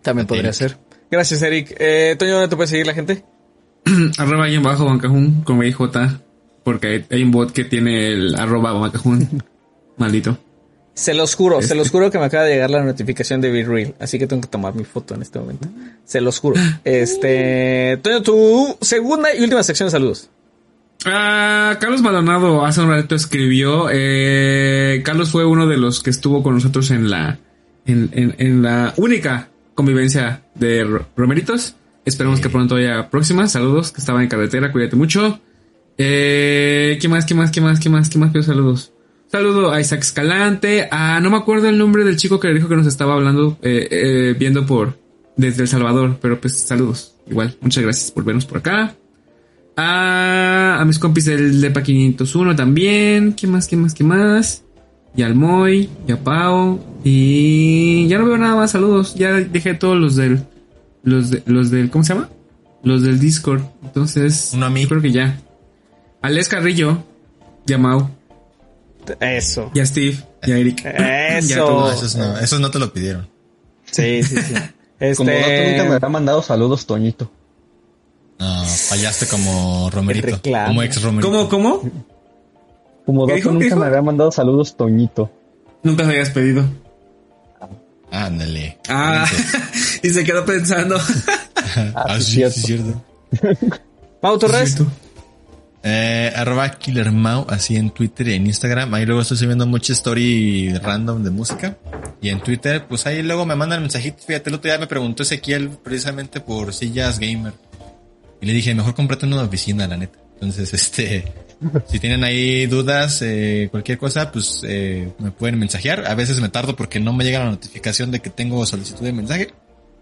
También podría ser. Gracias, Eric. Eh, Toño, ¿dónde te puede seguir la gente? arroba guion bajo bancajún con BJ. Porque hay, hay un bot que tiene el arroba bancajún. Maldito. Se los juro, Este. se los juro que me acaba de llegar la notificación de Be Real, así que tengo que tomar mi foto en este momento. Se los juro. Este, Toño, tu segunda y última sección de saludos. Ah, Carlos Maldonado hace un rato escribió. eh, Carlos fue uno de los que estuvo con nosotros en la en, en- en la única convivencia de Ro- Romeritos. Esperemos que pronto haya próximas. Saludos, que estaba en carretera. Cuídate mucho. Eh, ¿Qué más? ¿Qué más? ¿Qué más? ¿Qué más? ¿Qué más pido saludos? Saludo a Isaac Escalante. A no me acuerdo el nombre del chico que le dijo que nos estaba hablando, eh, eh, viendo por desde El Salvador. Pero pues saludos. Igual, muchas gracias por vernos por acá. A, a mis compis del DEPA 501 también. ¿Qué más? ¿Qué más? ¿Qué más? Y al Moy, y a Pau. Y ya no veo nada más. Saludos. Ya dejé todos los del. Los, de, los del. ¿Cómo se llama? Los del Discord. Entonces. Uno a mí. yo Creo que ya. A Les Carrillo. Y a Mau. Eso. Y a Steve. Y a Eric. Eso. No, todos. esos no, esos no te lo pidieron. Sí, sí, sí. Como dato nunca me Este, habrá mandado saludos, Toñito. No, fallaste como Romerito. Como ex Romerito. ¿Cómo? ¿Cómo? Como. ¿Qué nunca dijo? me había mandado saludos, Toñito. Nunca me habías pedido. Ándale. Ah, y se quedó pensando. Ah, sí, sí, cierto. sí, cierto. Mau Torres. Eh, arroba Killer Mau, así en Twitter y en Instagram. Ahí luego estoy subiendo mucha story random de música. Y en Twitter, pues ahí luego me mandan mensajitos. Fíjate, el otro día me preguntó Ezequiel precisamente por sillas gamer. Y le dije, mejor cómprate una oficina, la neta. Entonces, este, si tienen ahí dudas, eh, cualquier cosa, pues eh, me pueden mensajear. A veces me tardo porque no me llega la notificación de que tengo solicitud de mensaje.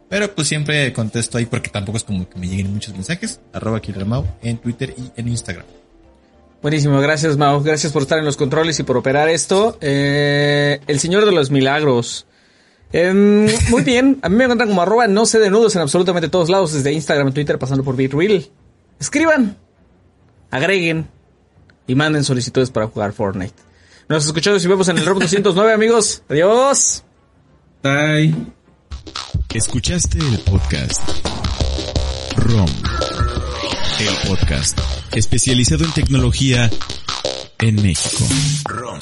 Pero pues siempre contesto ahí porque tampoco es como que me lleguen muchos mensajes. Arroba Mau en Twitter y en Instagram. Buenísimo, gracias Mau, gracias por estar en los controles y por operar esto. Eh, el Señor de los Milagros. Em, muy bien, a mí me encuentran como arroba no sé de nudos en absolutamente todos lados, desde Instagram, Twitter, pasando por BitReal. Escriban, agreguen y manden solicitudes para jugar Fortnite. Nos escuchamos y vemos en el ROM 209 amigos. Adiós. Bye. Escuchaste el podcast ROM. El podcast especializado en tecnología en México. ROM.